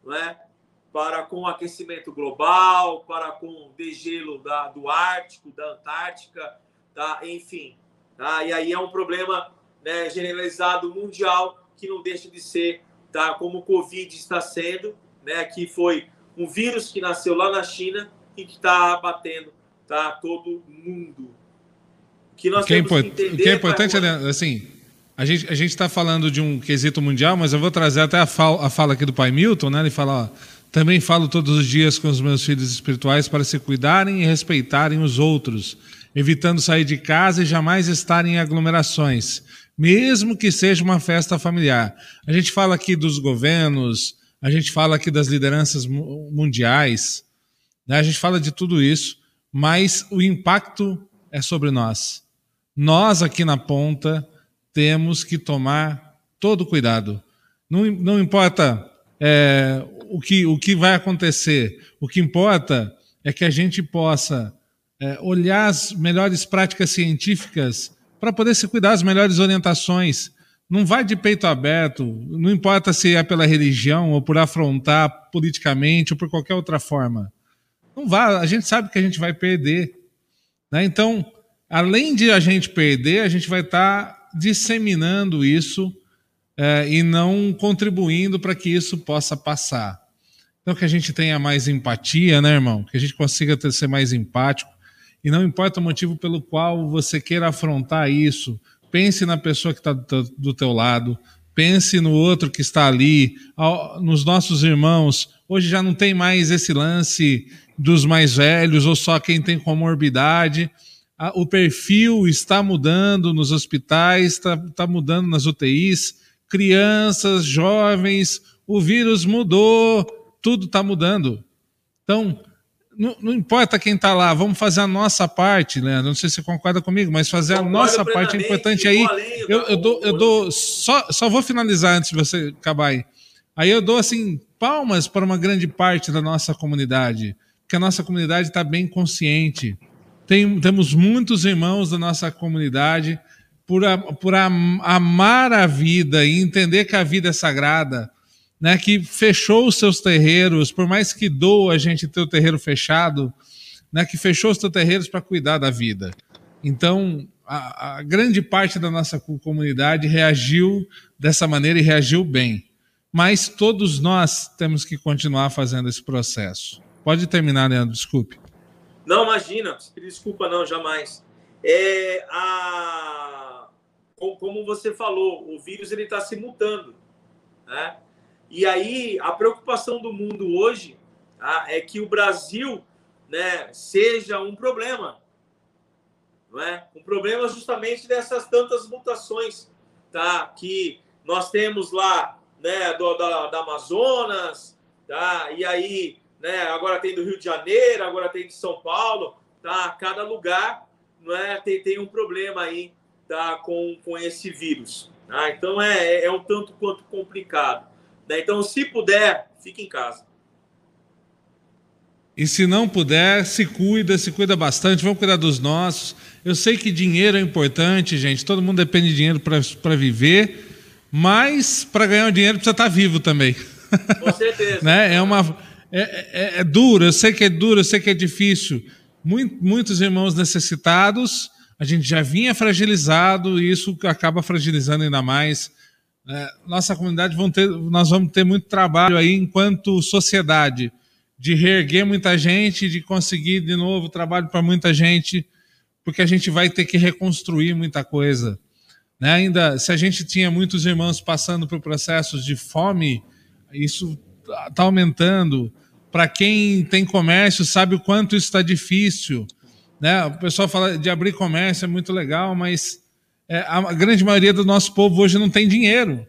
não é? para com o aquecimento global, para com o degelo da, do Ártico, da Antártica, tá? enfim. Tá? E aí é um problema né, generalizado mundial que não deixa de ser, tá? como o Covid está sendo, né, que foi um vírus que nasceu lá na China e que está abatendo tá, todo mundo. Que nós o que é temos é que entender... O que é importante, é, assim, a gente a está falando de um quesito mundial, mas eu vou trazer até a fala, a fala aqui do pai Milton, né? ele fala... Ó, também falo todos os dias com os meus filhos espirituais para se cuidarem e respeitarem os outros, evitando sair de casa e jamais estarem em aglomerações, mesmo que seja uma festa familiar. A gente fala aqui dos governos, a gente fala aqui das lideranças mundiais, né? a gente fala de tudo isso, mas o impacto é sobre nós. Nós aqui na ponta temos que tomar todo cuidado. Não, não importa é, o, que, o que vai acontecer. O que importa é que a gente possa é, olhar as melhores práticas científicas para poder se cuidar das melhores orientações. Não vai de peito aberto, não importa se é pela religião ou por afrontar politicamente ou por qualquer outra forma. Não vá, a gente sabe que a gente vai perder. Né? Então, além de a gente perder, a gente vai estar tá disseminando isso é, e não contribuindo para que isso possa passar. Então, que a gente tenha mais empatia, né, irmão? Que a gente consiga ter, ser mais empático. E não importa o motivo pelo qual você queira afrontar isso, pense na pessoa que está do, teu lado, pense no outro que está ali, nos nossos irmãos. Hoje já não tem mais esse lance dos mais velhos ou só quem tem comorbidade. O perfil está mudando nos hospitais, está, está mudando nas UTIs crianças, jovens, o vírus mudou, tudo está mudando. Então, não, não, importa quem está lá, vamos fazer a nossa parte, né? Não sei se você concorda comigo, mas fazer a nossa parte é importante aí. Eu, eu, dou, eu dou só, só vou finalizar antes de você acabar aí. Aí eu dou assim palmas para uma grande parte da nossa comunidade, porque a nossa comunidade está bem consciente. Tem, temos muitos irmãos da nossa comunidade por, por amar a vida e entender que a vida é sagrada, né, que fechou os seus terreiros, por mais que doa a gente ter o terreiro fechado, né, que fechou os seus terreiros para cuidar da vida. Então, a, a, grande parte da nossa comunidade reagiu dessa maneira e reagiu bem. Mas todos nós temos que continuar fazendo esse processo. Pode terminar, Leandro, desculpe. Não, imagina, desculpa não, jamais. É, a como você falou, o vírus ele está se mutando, né? E aí a preocupação do mundo hoje tá, é que o Brasil, né, seja um problema, não é? Um problema justamente dessas tantas mutações, tá? Que nós temos lá, né, do, da, da Amazonas, tá? E aí, né? Agora tem do Rio de Janeiro, agora tem de São Paulo, tá? Cada lugar, não é? Tem, tem um problema aí tá, com, com esse vírus. Tá? Então é, é um tanto quanto complicado. Né? Então, se puder, fique em casa. E se não puder, se cuida, se cuida bastante, vamos cuidar dos nossos. Eu sei que dinheiro é importante, gente, todo mundo depende de dinheiro para viver, mas para ganhar o dinheiro precisa estar vivo também. Com certeza. né? É uma. É, é, é, duro, eu sei que é duro, eu sei que é difícil. muitos irmãos necessitados, a gente já vinha fragilizado e isso acaba fragilizando ainda mais. É, nossa comunidade vão ter, nós vamos ter muito trabalho aí enquanto sociedade de reerguer muita gente, de conseguir de novo trabalho para muita gente, porque a gente vai ter que reconstruir muita coisa. Né? Ainda, se a gente tinha muitos irmãos passando por processos de fome, isso está aumentando. Para quem tem comércio, sabe o quanto isso está difícil. Né? O pessoal fala de abrir comércio é muito legal, mas é, a grande maioria do nosso povo hoje não tem dinheiro.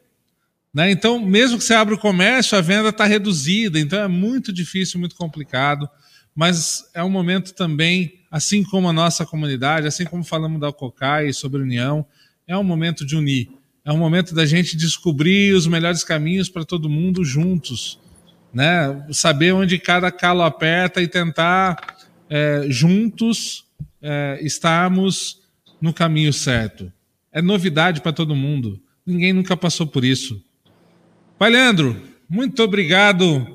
Né? Então, mesmo que você abra o comércio, a venda está reduzida. Então, é muito difícil, muito complicado. Mas é um momento também, assim como a nossa comunidade, assim como falamos da COCAI sobre união, é um momento de unir. É um momento da gente descobrir os melhores caminhos para todo mundo juntos. Né? Saber onde cada calo aperta e tentar é, juntos é, estarmos no caminho certo. É novidade para todo mundo. Ninguém nunca passou por isso. Pai Leandro, muito obrigado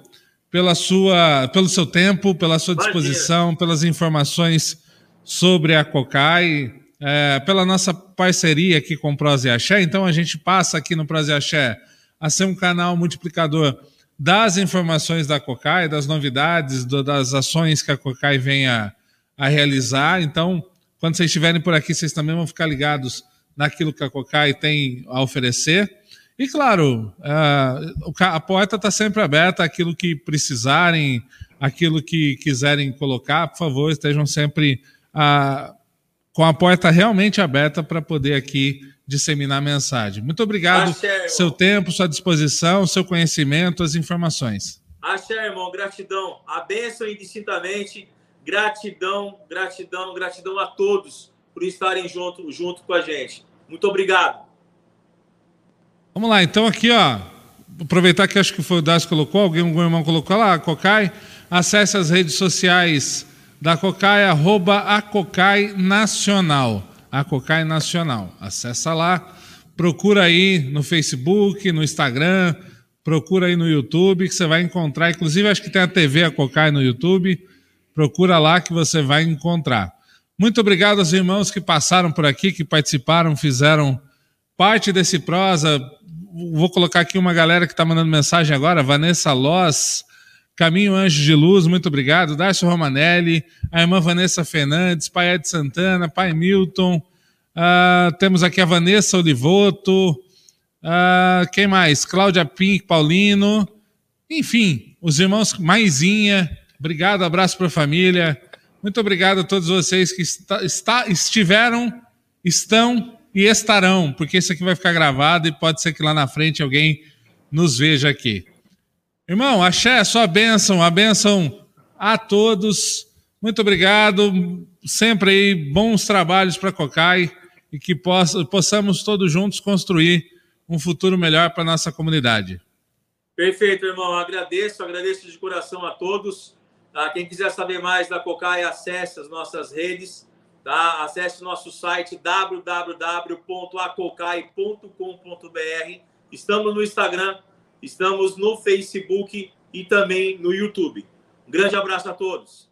pela sua, pelo seu tempo, pela sua disposição, pelas informações sobre a Cocai, é, pela nossa parceria aqui com o Prose Axé. Então a gente passa aqui no Prose Axé a ser um canal multiplicador das informações da Cocai, das novidades, do, das ações que a Cocai vem a, a, realizar. Então, quando vocês estiverem por aqui, vocês também vão ficar ligados naquilo que a Cocai tem a oferecer. E, claro, a, a porta está sempre aberta, aquilo que precisarem, aquilo que quiserem colocar, por favor, estejam sempre a, com a porta realmente aberta para poder aqui disseminar a mensagem. Muito obrigado, Axé, seu tempo, sua disposição, seu conhecimento, as informações. Axé, irmão, gratidão. A bênção indistintamente. Gratidão, gratidão, gratidão a todos por estarem junto, junto com a gente. Muito obrigado. Vamos lá, então aqui, ó. Aproveitar que acho que foi o que colocou, alguém, algum irmão colocou lá, a Cocai. Acesse as redes sociais da Cocai, arroba a Cocai Nacional a Cocai Nacional. Acessa lá, procura aí no Facebook, no Instagram, procura aí no YouTube que você vai encontrar. Inclusive, acho que tem a TV a Cocai no YouTube. Procura lá que você vai encontrar. Muito obrigado aos irmãos que passaram por aqui, que participaram, fizeram parte desse prosa. Vou colocar aqui uma galera que está mandando mensagem agora: Vanessa Loss, Caminho Anjo de Luz, muito obrigado. Darcio Romanelli, a irmã Vanessa Fernandes, pai Ed Santana, pai Milton. Uh, temos aqui a Vanessa Olivoto. Uh, quem mais? Cláudia Pink, Paulino. Enfim, os irmãos Maisinha. Obrigado, abraço para a família. Muito obrigado a todos vocês que está, está, estiveram, estão e estarão, porque isso aqui vai ficar gravado e pode ser que lá na frente alguém nos veja aqui. Irmão, axé, sua bênção, a bênção a todos. Muito obrigado. Sempre aí, bons trabalhos para Cocai e que possa, possamos todos juntos construir um futuro melhor para a nossa comunidade. Perfeito, irmão. Agradeço, agradeço de coração a todos. Tá? Quem quiser saber mais da Cocai, acesse as nossas redes. Tá? Acesse nosso site www.acocai.com.br. Estamos no Instagram Estamos no Facebook e também no YouTube. Um grande abraço a todos.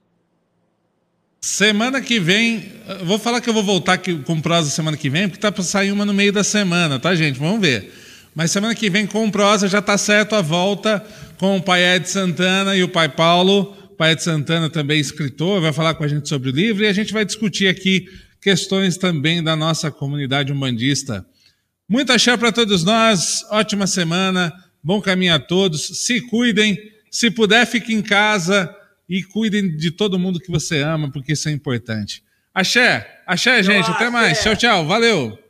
Semana que vem, vou falar que eu vou voltar aqui com prosa semana que vem, porque tá para sair uma no meio da semana, tá, gente? Vamos ver. Mas semana que vem com prosa já tá certo a volta com o pai Ed Santana e o pai Paulo. Ed Santana também é escritor, vai falar com a gente sobre o livro e a gente vai discutir aqui questões também da nossa comunidade umbandista. Muito axé para todos nós, ótima semana. Bom caminho a todos. Se cuidem. Se puder, fique em casa e cuidem de todo mundo que você ama, porque isso é importante. Axé, axé, gente. Até mais. Tchau, tchau. Valeu.